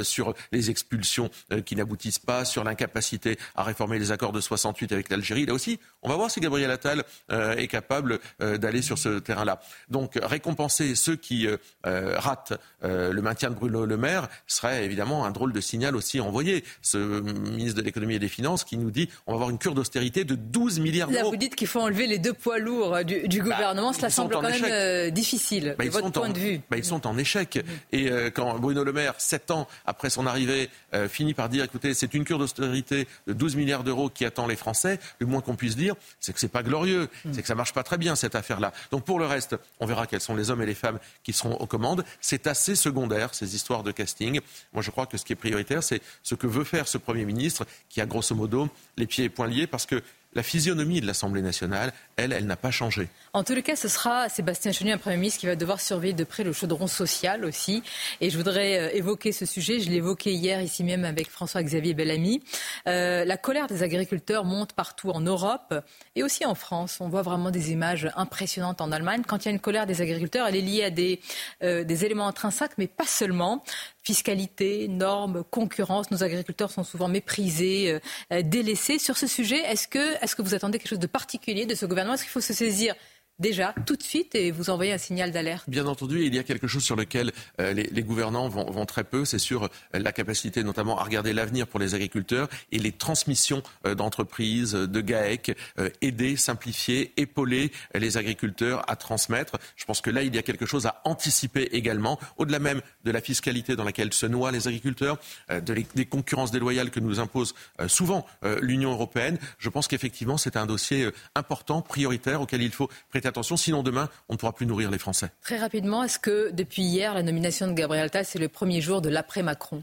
sur les expulsions qui n'aboutissent pas, sur l'incapacité à réformer les accords de 68 avec l'Algérie? Là aussi, on va voir si Gabriel Attal est capable d'aller sur ce terrain-là. Donc, récompenser ceux qui ratent le maintien de Bruno Le Maire serait évidemment un drôle de signal aussi envoyé. Ce ministre de l'économie et des finances qui nous dit on va avoir une cure d'austérité de 12 milliards d'euros. Là, vous dites qu'il faut enlever les deux poids lourds du, du bah, gouvernement. Cela semble quand même euh, difficile, bah, de votre point en, de vue. Bah, ils sont en échec. Mmh. Et euh, quand Bruno Le Maire, sept ans après son arrivée, euh, finit par dire écoutez, c'est une cure d'austérité de 12 milliards d'euros qui attend les Français, le moins qu'on puisse dire, c'est que c'est pas glorieux, mmh. c'est que ça marche pas très bien cette affaire-là. Donc pour le reste, on verra quels sont les hommes et les femmes qui seront aux commandes. C'est assez secondaire, ces histoires de casting. Moi, je crois que ce qui est prioritaire, c'est ce que veut faire ce Premier ministre qui a grosso modo les pieds et poings liés parce que la physionomie de l'Assemblée nationale, elle, elle n'a pas changé. En tous les cas, ce sera Sébastien Chenu, un Premier ministre, qui va devoir surveiller de près le chaudron social aussi. Et je voudrais euh, évoquer ce sujet. Je évoqué hier ici même avec François-Xavier Bellamy. Euh, la colère des agriculteurs monte partout en Europe et aussi en France. On voit vraiment des images impressionnantes en Allemagne. Quand il y a une colère des agriculteurs, elle est liée à des, euh, des éléments intrinsèques, mais pas seulement fiscalité, normes, concurrence. Nos agriculteurs sont souvent méprisés, euh, délaissés. Sur ce sujet, est-ce que vous attendez quelque chose de particulier de ce gouvernement? Est-ce qu'il faut se saisir déjà tout de suite et vous envoyer un signal d'alerte Bien entendu, il y a quelque chose sur lequel euh, les, gouvernants vont, très peu, c'est sur euh, la capacité notamment à regarder l'avenir pour les agriculteurs et les transmissions euh, d'entreprises, de GAEC, aider, simplifier, épauler les agriculteurs à transmettre. Je pense que là, il y a quelque chose à anticiper également, au-delà même de la fiscalité dans laquelle se noient les agriculteurs, des concurrences déloyales que nous impose souvent l'Union européenne. Je pense qu'effectivement, c'est un dossier important, prioritaire, auquel il faut prêter attention, sinon demain, on ne pourra plus nourrir les Français. Très rapidement, est-ce que depuis hier, la nomination de Gabriel Attal, c'est le premier jour de l'après-Macron?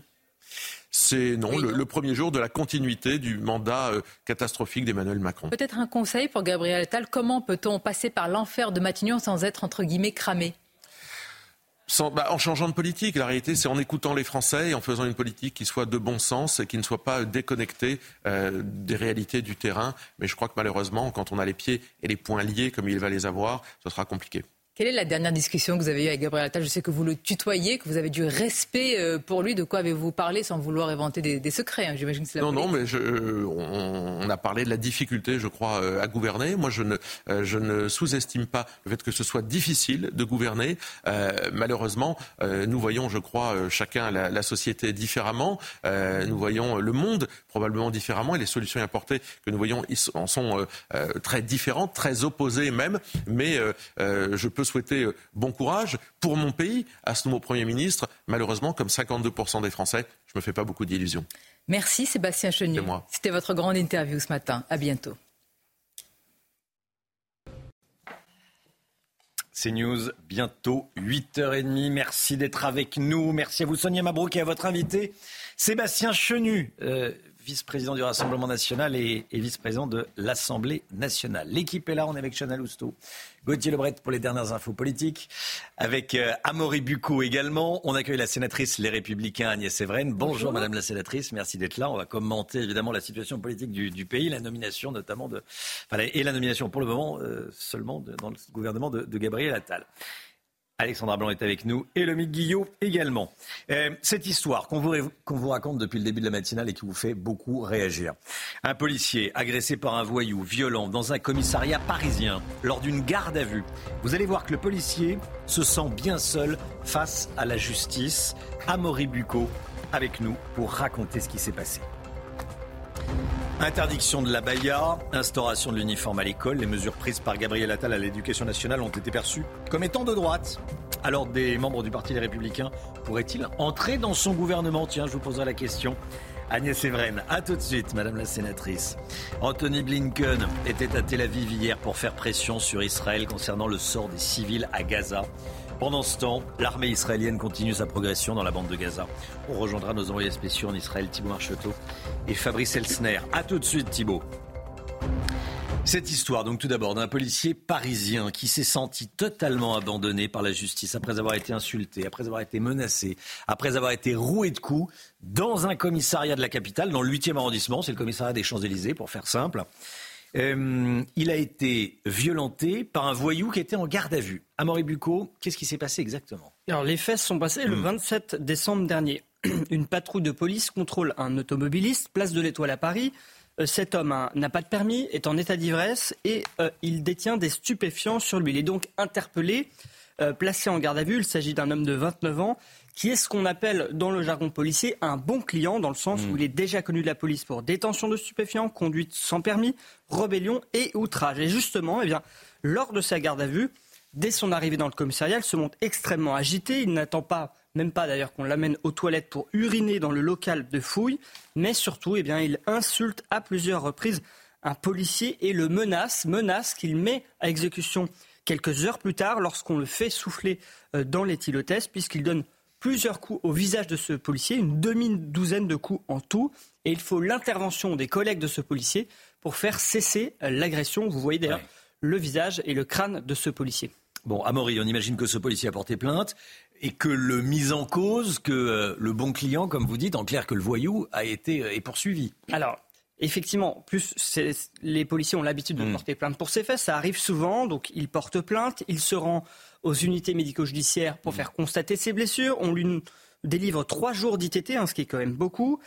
C'est non, oui, le, non, le, premier jour de la continuité du mandat euh, catastrophique d'Emmanuel Macron. Peut-être un conseil pour Gabriel Attal, comment peut-on passer par l'enfer de Matignon sans être entre guillemets cramé? Bah, en changeant de politique. La réalité, c'est en écoutant les Français et en faisant une politique qui soit de bon sens et qui ne soit pas déconnectée euh, des réalités du terrain. Mais je crois que malheureusement, quand on a les pieds et les poings liés comme il va les avoir, ce sera compliqué. Quelle est la dernière discussion que vous avez eue avec Gabriel Attal? Je sais que vous le tutoyez, que vous avez du respect euh, pour lui. De quoi avez-vous parlé sans vouloir inventer des, des secrets hein? J'imagine que c'est Non, non, mais je, on, on, a parlé de la difficulté, je crois, euh, à gouverner. Moi, je ne, euh, je ne sous-estime pas le fait que ce soit difficile de gouverner. Euh, malheureusement, euh, nous voyons, je crois, chacun la, la société différemment. nous voyons le monde probablement différemment et les solutions apportées que nous voyons en sont très différentes, très opposées même. Mais je peux souhaiter euh, bon courage pour mon pays à ce nouveau Premier ministre. Malheureusement, comme 52% des Français, je ne me fais pas beaucoup d'illusions. Merci Sébastien Chenu. C'était votre grande interview ce matin. À bientôt. C'est News, bientôt 8h30. Merci d'être avec nous. Merci à vous Sonia Mabrouk et à votre invité Sébastien Chenu. Euh, vice-président du Rassemblement national et, vice-président de l'Assemblée nationale. L'équipe est là, on est avec Chanel Housteau, Gauthier Lebret pour les dernières infos politiques, avec euh, Amaury Bucco également. On accueille la sénatrice Les Républicains Agnès Evren. Bonjour, Madame la sénatrice, merci d'être là. On va commenter évidemment la situation politique du, pays, la nomination notamment de, et la nomination pour le moment euh, seulement dans le gouvernement de, de Gabriel Attal. Alexandra Blanc est avec nous et Lomique Guillot également. Euh, cette histoire qu'on vous, vous, raconte depuis le début de la matinale et qui vous fait beaucoup réagir. Un policier agressé par un voyou violent dans un commissariat parisien lors d'une garde à vue. Vous allez voir que le policier se sent bien seul face à la justice. Amaury Bucco avec nous pour raconter ce qui s'est passé. Interdiction de la baya, instauration de l'uniforme à l'école, les mesures prises par Gabriel Attal à l'éducation nationale ont été perçues comme étant de droite. Alors des membres du Parti des Républicains pourraient-ils entrer dans son gouvernement? Tiens, je vous poserai la question. Agnès Evren, à tout de suite, Madame la Sénatrice. Anthony Blinken était à Tel Aviv hier pour faire pression sur Israël concernant le sort des civils à Gaza. Pendant ce temps, l'armée israélienne continue sa progression dans la bande de Gaza. On rejoindra nos envoyés spéciaux en Israël, Thibault Marcheteau et Fabrice Elsner. A tout de suite, Thibault. Cette histoire, donc tout d'abord, d'un policier parisien qui s'est senti totalement abandonné par la justice après avoir été insulté, après avoir été menacé, après avoir été roué de coups dans un commissariat de la capitale, dans le 8e arrondissement, c'est le commissariat des Champs-Élysées pour faire simple. Euh, il a été violenté par un voyou qui était en garde à vue. Amaury Bucco, qu'est-ce qui s'est passé exactement? Alors, les faits sont passés le 27 hmm. décembre dernier. *clears throat* Une patrouille de police contrôle un automobiliste, place de l'Étoile à Paris. Euh, cet homme n'a pas de permis, est en état d'ivresse et euh, il détient des stupéfiants sur lui. Il est donc interpellé, placé en garde à vue. Il s'agit d'un homme de 29 ans qui est ce qu'on appelle dans le jargon policier un bon client, dans le sens où hmm. il est déjà connu de la police pour détention de stupéfiants, conduite sans permis, rébellion et outrage. Et justement, eh bien, lors de sa garde à vue, dès son arrivée dans le commissariat, il se montre extrêmement agité. Il n'attend pas, même pas d'ailleurs, qu'on l'amène aux toilettes pour uriner dans le local de fouille, mais surtout, eh bien, il insulte à plusieurs reprises un policier et le menace, menace qu'il met à exécution quelques heures plus tard lorsqu'on le fait souffler euh, dans l'éthylotest, puisqu'il donne plusieurs coups au visage de ce policier, une demi-douzaine de coups en tout. Et il faut l'intervention des collègues de ce policier pour faire cesser l'agression. Vous voyez d'ailleurs le visage et le crâne de ce policier. Bon, Amaury, on imagine que ce policier a porté plainte et que le mis en cause, que euh, le bon client, comme vous dites, en clair que le voyou a été euh, est poursuivi. Alors, Effectivement, plus les policiers ont l'habitude de hmm. porter plainte pour ces faits, ça arrive souvent, donc il porte plainte, il se rend aux unités médico-judiciaires pour mm. faire constater ses blessures. On lui délivre trois jours d'ITT, hein, ce qui est quand même beaucoup.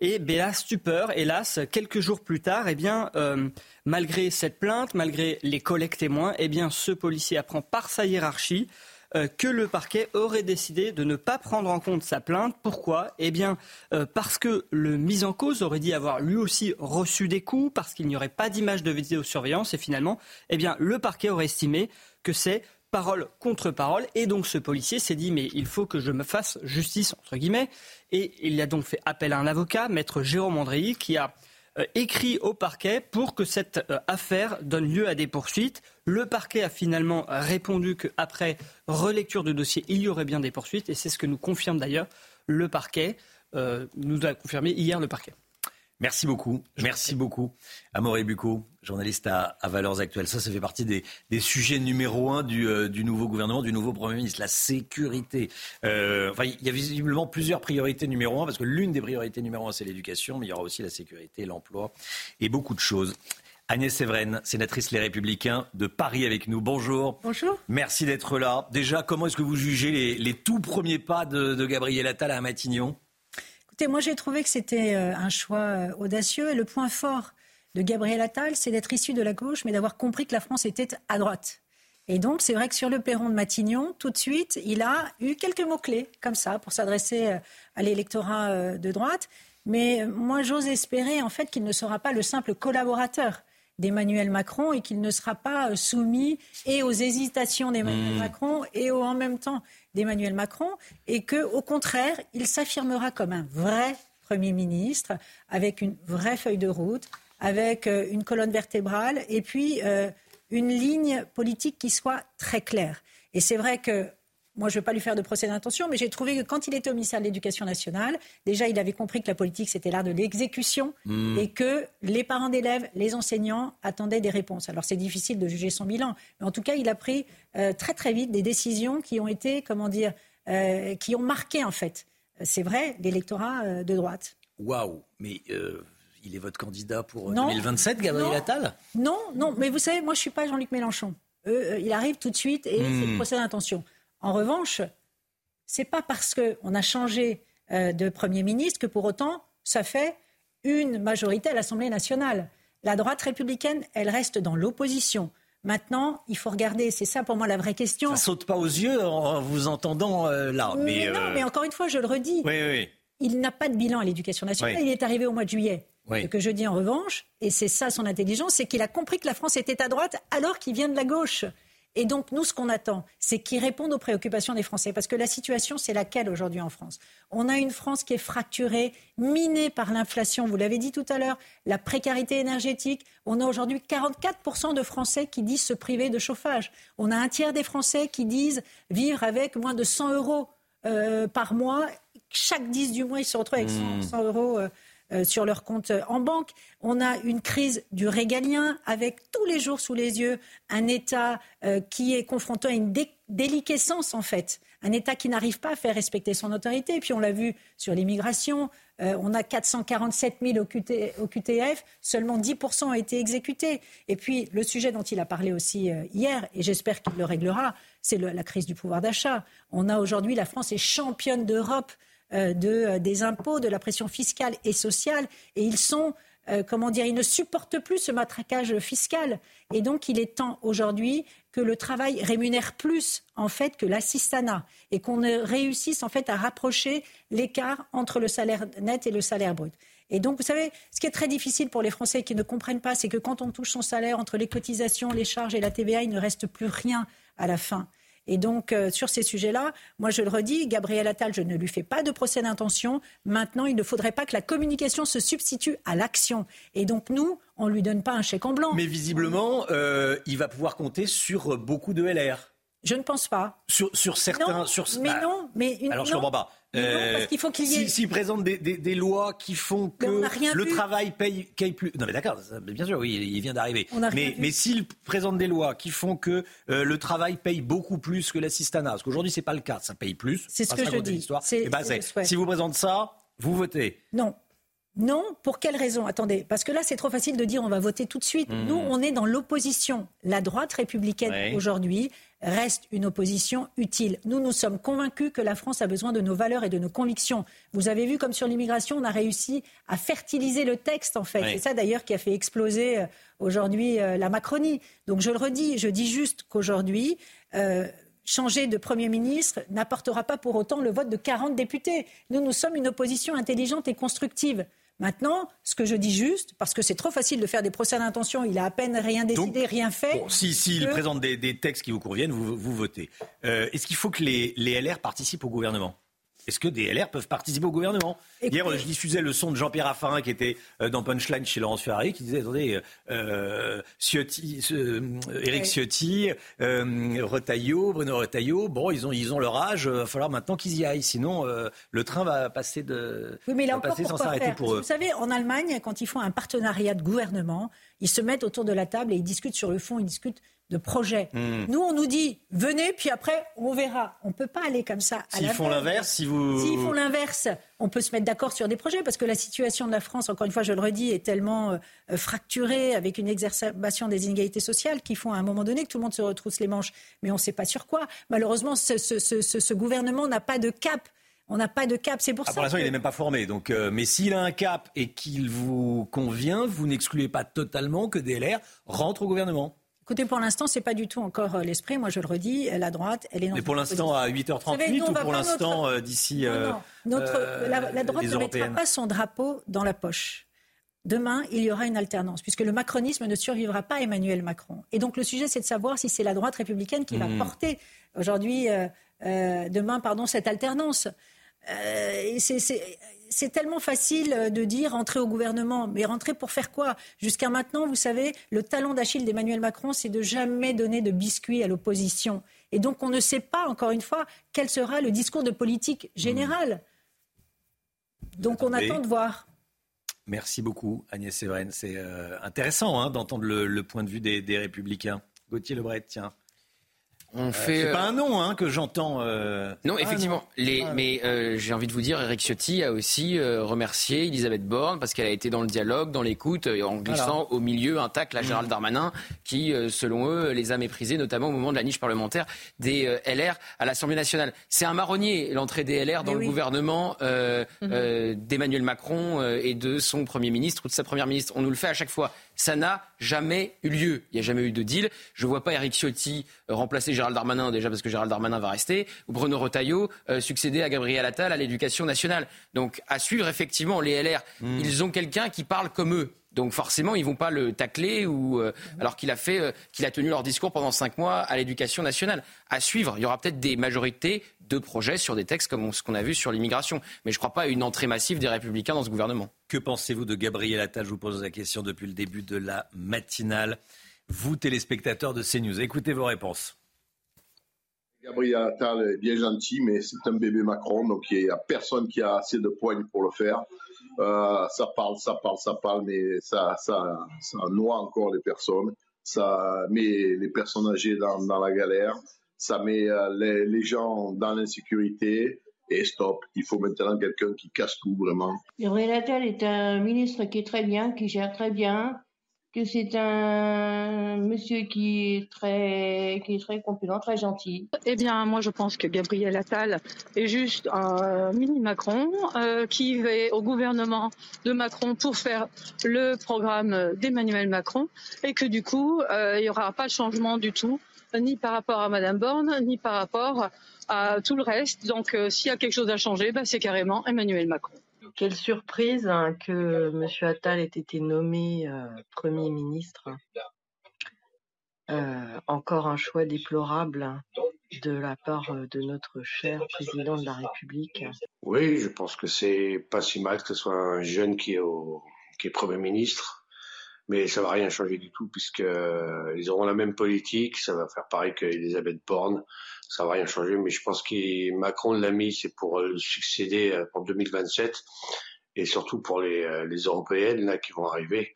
Et Béla stupeur, hélas, quelques jours plus tard, eh bien, euh, malgré cette plainte, malgré les collègues témoins, eh bien, ce policier apprend par sa hiérarchie euh, que le parquet aurait décidé de ne pas prendre en compte sa plainte. Pourquoi? Eh bien, euh, parce que le mis en cause aurait dit avoir lui aussi reçu des coups, parce qu'il n'y aurait pas d'image de vidéosurveillance, et finalement, eh bien, le parquet aurait estimé que c'est parole contre parole. Et donc ce policier s'est dit, mais il faut que je me fasse justice, entre guillemets. Et il a donc fait appel à un avocat, maître Jérôme Andréy, qui a euh, écrit au parquet pour que cette euh, affaire donne lieu à des poursuites. Le parquet a finalement répondu qu'après relecture de dossier, il y aurait bien des poursuites. Et c'est ce que nous confirme d'ailleurs le parquet. Euh, nous a confirmé hier le parquet. Merci beaucoup. Merci beaucoup. Amoré Bucco, journaliste à, Valeurs Actuelles. Ça, ça fait partie des, sujets numéro un euh, du, nouveau gouvernement, du nouveau Premier ministre. La sécurité. Euh, enfin, il y a visiblement plusieurs priorités numéro un, parce que l'une des priorités numéro un, c'est l'éducation, mais il y aura aussi la sécurité, l'emploi et beaucoup de choses. Agnès Séverine, sénatrice Les Républicains de Paris avec nous. Bonjour. Bonjour. Merci d'être là. Déjà, comment est-ce que vous jugez les, tout premiers pas de, de Gabriel Attal à Matignon? Moi j'ai trouvé que c'était euh, un choix euh, audacieux et le point fort de Gabriel Attal, c'est d'être issu de la gauche, mais d'avoir compris que la France était à droite. Et donc, c'est vrai que sur le perron de Matignon, tout de suite, il a eu quelques mots-clés, comme ça, pour s'adresser euh, à l'électorat de droite. Mais moi, j'ose espérer, en fait, qu'il ne sera pas le simple collaborateur d'Emmanuel Macron et qu'il ne sera pas soumis et aux hésitations d'Emmanuel mmh. Macron et en même temps d'Emmanuel Macron et que, au contraire, il s'affirmera comme un vrai Premier ministre avec une vraie feuille de route, avec euh, une colonne vertébrale et puis euh, une ligne politique qui soit très claire. Et c'est vrai que moi, je ne veux pas lui faire de procès d'intention, mais j'ai trouvé que quand il était au ministère de l'Éducation nationale, déjà, il avait compris que la politique, c'était l'art de l'exécution Hmm. et que les parents d'élèves, les enseignants attendaient des réponses. Alors, c'est difficile de juger son bilan, mais en tout cas, il a pris euh, très, très vite des décisions qui ont été, comment dire, euh, qui ont marqué, en fait, c'est vrai, l'électorat euh, de droite. Waouh, mais euh, il est votre candidat pour euh, Non. 2027, Gabriel Non. Attal? Non, non, mais vous savez, moi, je ne suis pas Jean-Luc Mélenchon. Euh, il arrive tout de suite et Hmm. c'est le procès d'intention. En revanche, c'est pas parce qu'on a changé euh, de Premier ministre que pour autant, ça fait une majorité à l'Assemblée nationale. La droite républicaine, elle reste dans l'opposition. Maintenant, il faut regarder, c'est ça pour moi la vraie question. Ça saute pas aux yeux en vous entendant euh, là. mais, Mais, non, euh, mais encore une fois, je le redis, Oui, oui. il n'a pas de bilan à l'éducation nationale. Oui. Il est arrivé au mois de juillet. Ce que je dis en revanche, et c'est ça son intelligence, c'est qu'il a compris que la France était à droite alors qu'il vient de la gauche. Et donc, nous, ce qu'on attend, c'est qu'il réponde aux préoccupations des Français. Parce que la situation, c'est laquelle aujourd'hui en France? On a une France qui est fracturée, minée par l'inflation, vous l'avez dit tout à l'heure, la précarité énergétique. On a aujourd'hui 44% de Français qui disent se priver de chauffage. On a un tiers des Français qui disent vivre avec moins de 100 euros euh, par mois. Chaque 10 du mois, ils se retrouvent avec 100, Mmh. 100 euros. euh, euh, sur leur compte euh, en banque. On a une crise du régalien avec tous les jours sous les yeux un État euh, qui est confronté à une dé- déliquescence en fait, un État qui n'arrive pas à faire respecter son autorité. Et puis on l'a vu sur l'immigration, on a 447 000 au, QT au QTF, seulement 10% ont été exécutés. Et puis le sujet dont il a parlé aussi hier, et j'espère qu'il le réglera, c'est la crise du pouvoir d'achat. On a aujourd'hui, la France est championne d'Europe de, euh, des impôts, de la pression fiscale et sociale, et ils sont, euh, comment dire, ils ne supportent plus ce matraquage fiscal. Et donc, il est temps aujourd'hui que le travail rémunère plus, en fait, que l'assistanat, et qu'on euh, réussisse, en fait, à rapprocher l'écart entre le salaire net et le salaire brut. Et donc, vous savez, ce qui est très difficile pour les Français qui ne comprennent pas, c'est que quand on touche son salaire entre les cotisations, les charges et la TVA, il ne reste plus rien à la fin. Et donc, euh, sur ces sujets-là, moi, je le redis, Gabriel Attal, je ne lui fais pas de procès d'intention. Maintenant, il ne faudrait pas que la communication se substitue à l'action. Et donc, nous, on ne lui donne pas un chèque en blanc. Mais visiblement, euh, il va pouvoir compter sur beaucoup de LR. Je ne pense pas. Sur, sur certains. Non, sur, mais bah, non, mais une- Alors je non. comprends pas. Non, parce qu'il faut qu'il y ait- si- S'ils présentent des, des- des lois qui font que le vu. travail paye, paye plus. Non mais d'accord, bien sûr, oui, il vient d'arriver. Mais, mais s'ils présentent des lois qui font que euh, le travail paye beaucoup plus que l'assistanat, parce qu'aujourd'hui c'est pas le cas, ça paye plus. C'est ce que je dis. l'histoire. C'est- Eh ben, si vous présentez ça, vous votez. Non. Non, pour quelle raison? Attendez, parce que là, c'est trop facile de dire on va voter tout de suite. Mhm. Nous, on est dans l'opposition. La droite républicaine, aujourd'hui, reste une opposition utile. Nous, nous sommes convaincus que la France a besoin de nos valeurs et de nos convictions. Vous avez vu comme sur l'immigration, on a réussi à fertiliser le texte, en fait. C'est ça, d'ailleurs, qui a fait exploser euh, aujourd'hui euh, la Macronie. Donc, je le redis, je dis juste qu'aujourd'hui... euh, changer de Premier ministre n'apportera pas pour autant le vote de 40 députés. Nous, nous sommes une opposition intelligente et constructive. Maintenant, ce que je dis juste, parce que c'est trop facile de faire des procès d'intention, il a à peine rien décidé, rien fait. Bon, si s'ils que- présentent des, des textes qui vous conviennent, vous, vous votez. Euh, Est-ce qu'il faut que les, les LR participent au gouvernement? Est-ce que des LR peuvent participer au gouvernement? Hier, je diffusais le son de Jean-Pierre Raffarin qui était euh, dans Punchline chez Laurence Ferrari, qui disait attendez, euh, Ciotti, euh, Ouais. Ciotti, euh, Retailleau, Bruno Retailleau, bon, ils ont, ils ont leur âge, il va falloir maintenant qu'ils y aillent, sinon euh, le train va passer, de, Oui, mais là va encore, passer sans s'arrêter pour eux. Vous savez, en Allemagne, quand ils font un partenariat de gouvernement, ils se mettent autour de la table et ils discutent sur le fond, ils discutent de projets. Hmm. Nous, on nous dit, venez, puis après, on verra. On ne peut pas aller comme ça. S'ils font l'inverse, si vous... S'ils font l'inverse, on peut se mettre d'accord sur des projets parce que la situation de la France, encore une fois, je le redis, est tellement euh, fracturée avec une exacerbation des inégalités sociales qui font à un moment donné que tout le monde se retrousse les manches. Mais on ne sait pas sur quoi. Malheureusement, ce, ce- ce- ce- ce gouvernement n'a pas de cap. On n'a pas de cap. C'est pour Ah, ça pour l'instant, que- il n'est même pas formé. Donc, euh, mais s'il a un cap et qu'il vous convient, vous n'excluez pas totalement que DLR rentre au gouvernement. Écoutez, pour l'instant, c'est pas du tout encore euh, l'esprit. Moi, je le redis, la droite, elle est dans Mais pour l'instant, à position. 8h38 Vous savez, nous, on ou pour l'instant notre- euh, d'ici Non, euh, euh, la, la droite ne mettra pas son drapeau dans la poche. Demain, il y aura une alternance, puisque le macronisme ne survivra pas à Emmanuel Macron. Et donc, le sujet, c'est de savoir si c'est la droite républicaine qui va Mhm. porter aujourd'hui, euh, euh, demain, pardon, cette alternance. Euh, c'est- tellement facile euh, de dire rentrer au gouvernement, mais rentrer pour faire quoi? Jusqu'à maintenant, vous savez, le talon d'Achille d'Emmanuel Macron, c'est de jamais donner de biscuits à l'opposition. Et donc on ne sait pas, encore une fois, quel sera le discours de politique générale. Donc on attend de voir. Merci beaucoup, Agnès Séverine. C'est intéressant hein, d'entendre le, point de vue des, des Républicains. Gauthier Lebret, tiens. On Euh, fait. c'est pas euh, un nom hein, que j'entends. euh, Non, ah, effectivement. Les, Ah, mais euh, j'ai envie de vous dire, Eric Ciotti a aussi euh, remercié Elisabeth Borne parce qu'elle a été dans le dialogue, dans l'écoute, en glissant au milieu un tacle à Gérald Darmanin qui, euh, selon eux, les a méprisés, notamment au moment de la niche parlementaire des euh, LR à l'Assemblée nationale. C'est un marronnier, l'entrée des LR dans le oui. gouvernement euh, d'Emmanuel Macron euh, et de son Premier ministre ou de sa Première ministre. On nous le fait à chaque fois. Ça n'a jamais eu lieu. Il n'y a jamais eu de deal. Je ne vois pas Eric Ciotti euh, remplacer Gérald Darmanin, déjà parce que Gérald Darmanin va rester, ou Bruno Retailleau euh, succéder à Gabriel Attal à l'éducation nationale. Donc à suivre, effectivement, les LR, ils ont quelqu'un qui parle comme eux. Donc forcément, ils vont pas le tacler ou euh, alors qu'il a fait, euh, qu'il a tenu leur discours pendant cinq mois à l'éducation nationale. À suivre, il y aura peut-être des majorités de projets sur des textes comme ce qu'on a vu sur l'immigration. Mais je ne crois pas à une entrée massive des Républicains dans ce gouvernement. Que pensez-vous de Gabriel Attal? Je vous pose la question depuis le début de la matinale. Vous, téléspectateurs de CNews, écoutez vos réponses. Gabriel Attal est bien gentil, mais c'est un bébé Macron, donc il n'y a personne qui a assez de poignes pour le faire. Euh, ça parle, ça parle, ça parle, mais ça, ça, ça noie encore les personnes. Ça met les personnes âgées dans, dans la galère. Ça met euh, les, les gens dans l'insécurité. Et stop, il faut maintenant quelqu'un qui casse tout vraiment. Gabriel Attal est un ministre qui est très bien, qui gère très bien, que c'est un monsieur qui est très, qui est très compétent, très gentil. Eh bien, moi, je pense que Gabriel Attal est juste un mini Macron euh, qui va au gouvernement de Macron pour faire le programme d'Emmanuel Macron et que du coup, euh, il n'y aura pas de changement du tout, ni par rapport à Madame Borne, ni par rapport à tout le reste. Donc, euh, s'il y a quelque chose à changer, bah, c'est carrément Emmanuel Macron. Quelle surprise hein, que M. Attal ait été nommé euh, Premier ministre. Euh, encore un choix déplorable de la part de notre cher président de la République. Oui, je pense que c'est pas si mal que ce soit un jeune qui est, au, qui est Premier ministre, mais ça va rien changer du tout puisque euh, ils auront la même politique, ça va faire pareil qu'Elisabeth Borne, ça va rien changer, mais je pense que Macron l'a mis, c'est pour euh, le succéder euh, en 2027 et surtout pour les, euh, les européennes là qui vont arriver,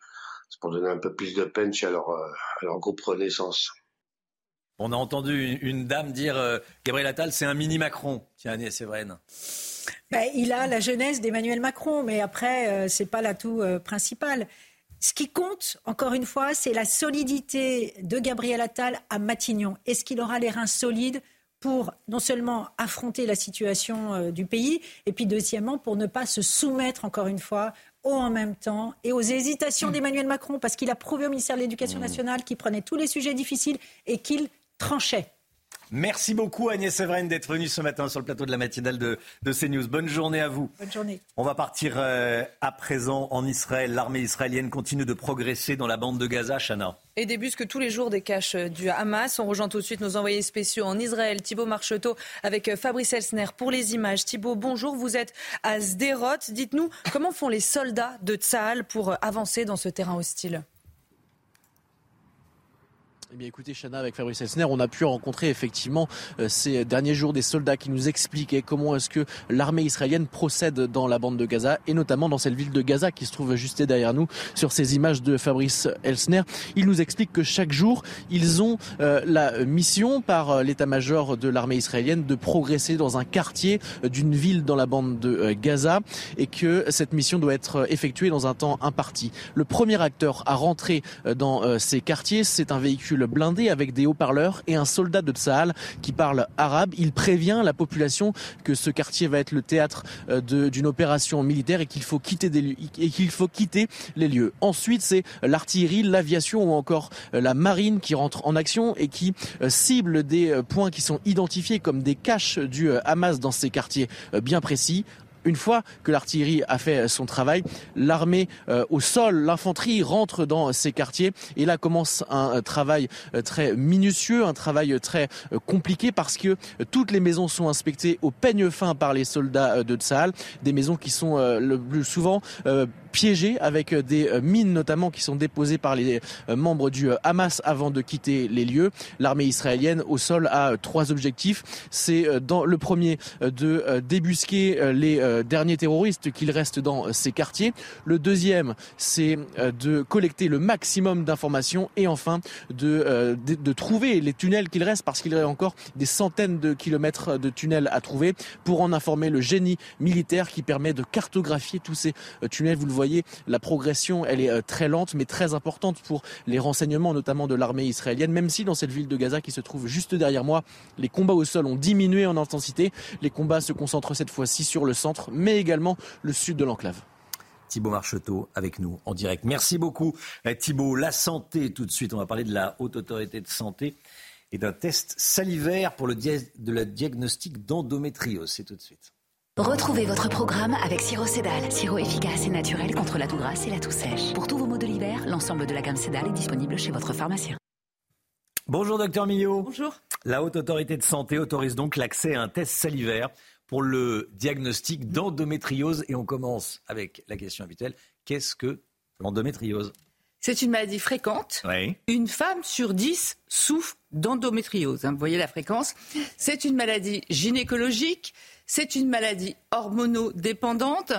c'est pour donner un peu plus de punch à leur, euh, à leur groupe Renaissance. On a entendu une, une dame dire euh, Gabriel Attal, c'est un mini Macron. Tiens, Agnès Séverine. Ben, il a la jeunesse d'Emmanuel Macron, mais après, euh, c'est pas l'atout euh, principal. Ce qui compte, encore une fois, c'est la solidité de Gabriel Attal à Matignon. Est-ce qu'il aura les reins solides pour non seulement affronter la situation euh, du pays, et puis deuxièmement, pour ne pas se soumettre, encore une fois, au en même temps et aux hésitations d'Emmanuel Macron, parce qu'il a prouvé au ministère de l'Éducation nationale qu'il prenait tous les sujets difficiles et qu'il tranchait. Merci beaucoup Agnès Séverine d'être venue ce matin sur le plateau de la matinale de, de CNews. Bonne journée à vous. Bonne journée. On va partir euh, à présent en Israël. L'armée israélienne continue de progresser dans la bande de Gaza, Chana. Et débusque tous les jours des caches du Hamas. On rejoint tout de suite nos envoyés spéciaux en Israël, Thibault Marcheteau, avec Fabrice Elsner pour les images. Thibault, bonjour, vous êtes à Sderot. Dites-nous, comment font les soldats de Tsahal pour avancer dans ce terrain hostile? Eh bien écoutez Chana avec Fabrice Elsner, on a pu rencontrer effectivement euh, ces derniers jours des soldats qui nous expliquaient comment est-ce que l'armée israélienne procède dans la bande de Gaza et notamment dans cette ville de Gaza qui se trouve juste derrière nous sur ces images de Fabrice Elsner. Il nous explique que chaque jour ils ont euh, la mission par euh, l'état-major de l'armée israélienne de progresser dans un quartier d'une ville dans la bande de Gaza et que cette mission doit être effectuée dans un temps imparti. Le premier acteur à rentrer dans ces quartiers, c'est un véhicule blindé avec des haut-parleurs et un soldat de Tsahal qui parle arabe. Il prévient la population que ce quartier va être le théâtre euh, d'une opération militaire et qu'il faut quitter et qu'il faut quitter les lieux. Ensuite, c'est l'artillerie, l'aviation ou encore euh, la marine qui rentre en action et qui euh, cible des points qui sont identifiés comme des caches du Hamas dans ces quartiers bien précis. Une fois que l'artillerie a fait son travail, l'armée euh, au sol, l'infanterie rentre dans ces quartiers. Et là commence un euh, travail euh, très minutieux, un travail euh, très euh, compliqué parce que euh, toutes les maisons sont inspectées au peigne fin par les soldats euh, de Tsahal, des maisons qui sont euh, le plus souvent euh, piégés avec des mines notamment qui sont déposées par les membres du Hamas avant de quitter les lieux. L'armée israélienne au sol a trois objectifs. C'est dans le premier de débusquer les derniers terroristes qu'il reste dans ces quartiers. Le deuxième, c'est de collecter le maximum d'informations et enfin de, de, trouver les tunnels qu'il reste parce qu'il y a encore des centaines de kilomètres de tunnels à trouver pour en informer le génie militaire qui permet de cartographier tous ces euh, tunnels. Vous le voyez, la progression, elle est euh, très lente mais très importante pour les renseignements, notamment de l'armée israélienne, même si dans cette ville de Gaza qui se trouve juste derrière moi, les combats au sol ont diminué en intensité. Les combats se concentrent cette fois-ci sur le centre, mais également le sud de l'enclave. Thibault Marcheteau avec nous en direct. Merci beaucoup euh, Thibault. La santé tout de suite, on va parler de la haute autorité de santé et d'un test salivaire pour le, diagnostic d'endométriose. C'est tout de suite. Retrouvez votre programme avec Siro Cédal, sirop efficace et naturel contre la toux grasse et la toux sèche. Pour tous vos maux de l'hiver, l'ensemble de la gamme Cédal est disponible chez votre pharmacien. Bonjour docteur Millot. Bonjour. La Haute Autorité de Santé autorise donc l'accès à un test salivaire pour le diagnostic d'endométriose. Et on commence avec la question habituelle. Qu'est-ce que l'endométriose? C'est une maladie fréquente. Une femme sur dix souffre d'endométriose. Hein, vous voyez la fréquence. C'est une maladie gynécologique. C'est une maladie hormonodépendante.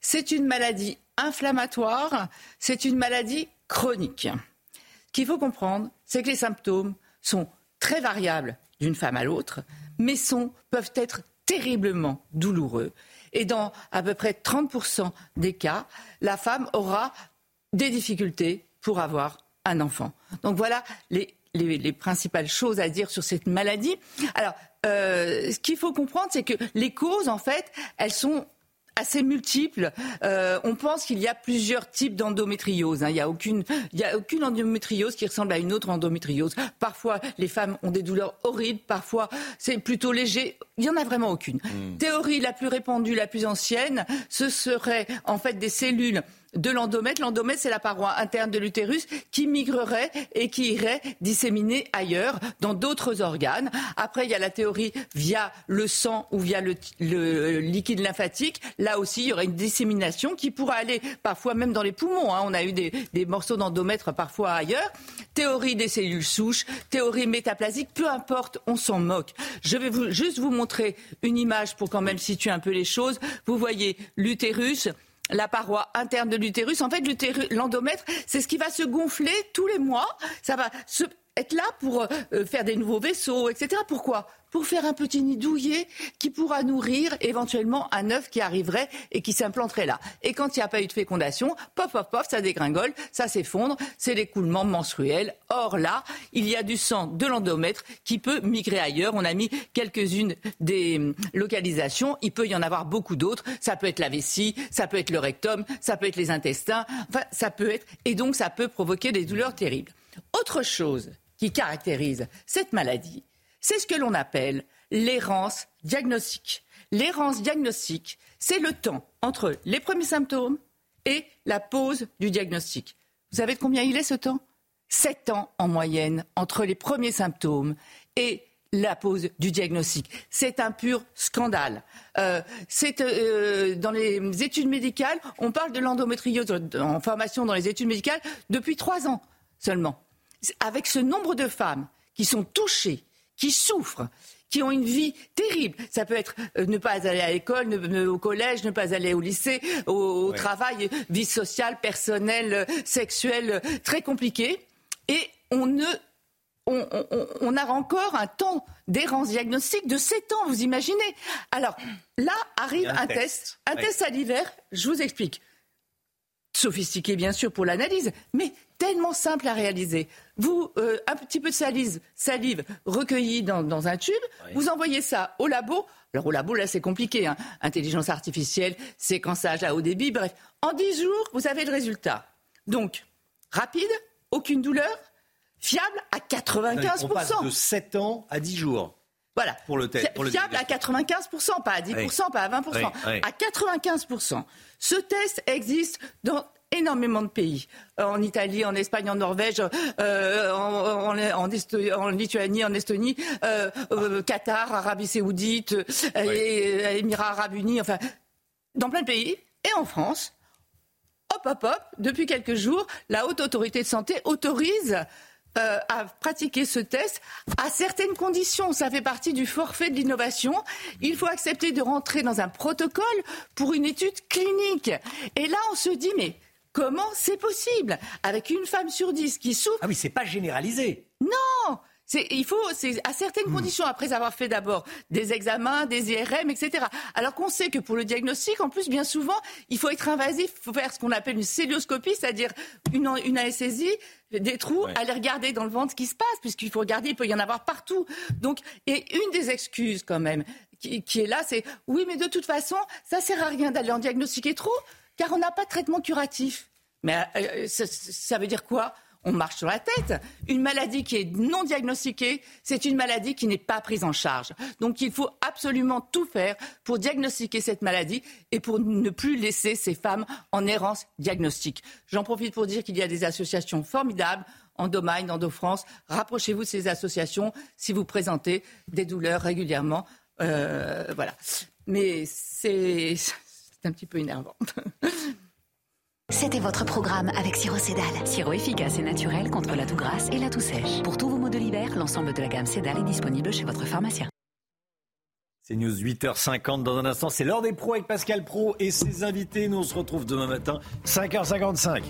C'est une maladie inflammatoire. C'est une maladie chronique. Ce qu'il faut comprendre, c'est que les symptômes sont très variables d'une femme à l'autre, mais sont, peuvent être terriblement douloureux. Et dans à peu près 30% des cas, la femme aura des difficultés pour avoir un enfant. Donc voilà les, les, principales choses à dire sur cette maladie. Alors, euh, ce qu'il faut comprendre, c'est que les causes, en fait, elles sont assez multiples. Euh, on pense qu'il y a plusieurs types d'endométriose. Hein. Il n'y a, aucune, il y a aucune endométriose qui ressemble à une autre endométriose. Parfois, les femmes ont des douleurs horribles, parfois c'est plutôt léger. Il n'y en a vraiment aucune. Hmm. Théorie la plus répandue, la plus ancienne, ce serait en fait des cellules de l'endomètre. L'endomètre, c'est la paroi interne de l'utérus qui migrerait et qui irait disséminer ailleurs, dans d'autres organes. Après, il y a la théorie via le sang ou via le, liquide lymphatique. Là aussi, il y aurait une dissémination qui pourrait aller parfois même dans les poumons. Hein. On a eu des, morceaux d'endomètre parfois ailleurs. Théorie des cellules souches, théorie métaplasique, peu importe, on s'en moque. Je vais juste vous montrer une image pour quand même situer un peu les choses. Vous voyez l'utérus la paroi interne de l'utérus. En fait, l'endomètre, c'est ce qui va se gonfler tous les mois. Ça va être là pour euh, faire des nouveaux vaisseaux, etc. Pourquoi? Pour faire un petit nid douillet qui pourra nourrir éventuellement un œuf qui arriverait et qui s'implanterait là. Et quand il n'y a pas eu de fécondation, pof, pof, pof, ça dégringole, ça s'effondre, c'est l'écoulement menstruel. Or là, il y a du sang de l'endomètre qui peut migrer ailleurs. On a mis quelques-unes des hum, localisations. Il peut y en avoir beaucoup d'autres. Ça peut être la vessie, ça peut être le rectum, ça peut être les intestins. Enfin, ça peut être. Et donc, ça peut provoquer des douleurs terribles. Autre chose qui caractérise cette maladie, c'est ce que l'on appelle l'errance diagnostique. L'errance diagnostique, c'est le temps entre les premiers symptômes et la pose du diagnostic. Vous savez de combien il est ce temps? Sept ans en moyenne entre les premiers symptômes et la pose du diagnostic. C'est un pur scandale. Euh, euh, dans les études médicales, on parle de l'endométriose en formation dans les études médicales depuis trois ans seulement avec ce nombre de femmes qui sont touchées, qui souffrent, qui ont une vie terrible. Ça peut être euh, ne pas aller à l'école, au collège, ne pas aller au lycée, au, travail, vie sociale, personnelle, sexuelle, très compliquée. Et on ne on, a encore un temps d'errance diagnostique de 7 ans, vous imaginez Alors là arrive un, test, un test salivaire, je vous explique. Sophistiqué bien sûr pour l'analyse, mais tellement simple à réaliser. Vous, euh, un petit peu de salive, salive recueillie dans, un tube, vous envoyez ça au labo. Alors au labo, là, c'est compliqué. Hein. Intelligence artificielle, séquençage à haut débit, bref. En 10 jours, vous avez le résultat. Donc, rapide, aucune douleur, fiable à 95%. On passe de 7 ans à 10 jours. Voilà. Pour le, test, Fiable à 95%, pas à 10%, pas à 20%. À 95%. Ce test existe dans énormément de pays. Euh, en Italie, en Espagne, en Norvège, euh, en, en, Lituanie, en Estonie, euh, Qatar, Arabie Saoudite, Émirats Arabes Unis, enfin, dans plein de pays. Et en France, hop, hop, hop, depuis quelques jours, la haute autorité de santé autorise euh, à pratiquer ce test à certaines conditions. Ça fait partie du forfait de l'innovation. Il faut accepter de rentrer dans un protocole pour une étude clinique. Et là, on se dit, mais comment c'est possible? Avec une femme sur dix qui souffre. Ah oui, c'est pas généralisé. Non il faut, c'est à certaines hmm. conditions, après avoir fait d'abord des examens, des IRM, etc. Alors qu'on sait que pour le diagnostic, en plus, bien souvent, il faut être invasif, il faut faire ce qu'on appelle une célioscopie, c'est-à-dire une, une anesthésie, des trous, aller regarder dans le ventre ce qui se passe, puisqu'il faut regarder, il peut y en avoir partout. Donc, et une des excuses quand même qui, est là, c'est oui, mais de toute façon, ça sert à rien d'aller en diagnostiquer trop, car on n'a pas de traitement curatif. Mais euh, ça veut dire quoi? On marche sur la tête. Une maladie qui est non diagnostiquée, c'est une maladie qui n'est pas prise en charge. Donc il faut absolument tout faire pour diagnostiquer cette maladie et pour ne plus laisser ces femmes en errance diagnostique. J'en profite pour dire qu'il y a des associations formidables. Endomind, Endo-France, rapprochez-vous de ces associations si vous présentez des douleurs régulièrement. Euh, voilà. Mais c'est *laughs* un petit peu énervant. *laughs* C'était votre programme avec Siro Cédal. Sirop efficace et naturel contre la toux grasse et la toux sèche. Pour tous vos maux de l'hiver, l'ensemble de la gamme Cédal est disponible chez votre pharmacien. C'est News 8h50 dans un instant. C'est l'heure des pros avec Pascal Pro et ses invités. Nous on se retrouve demain matin, 5h55.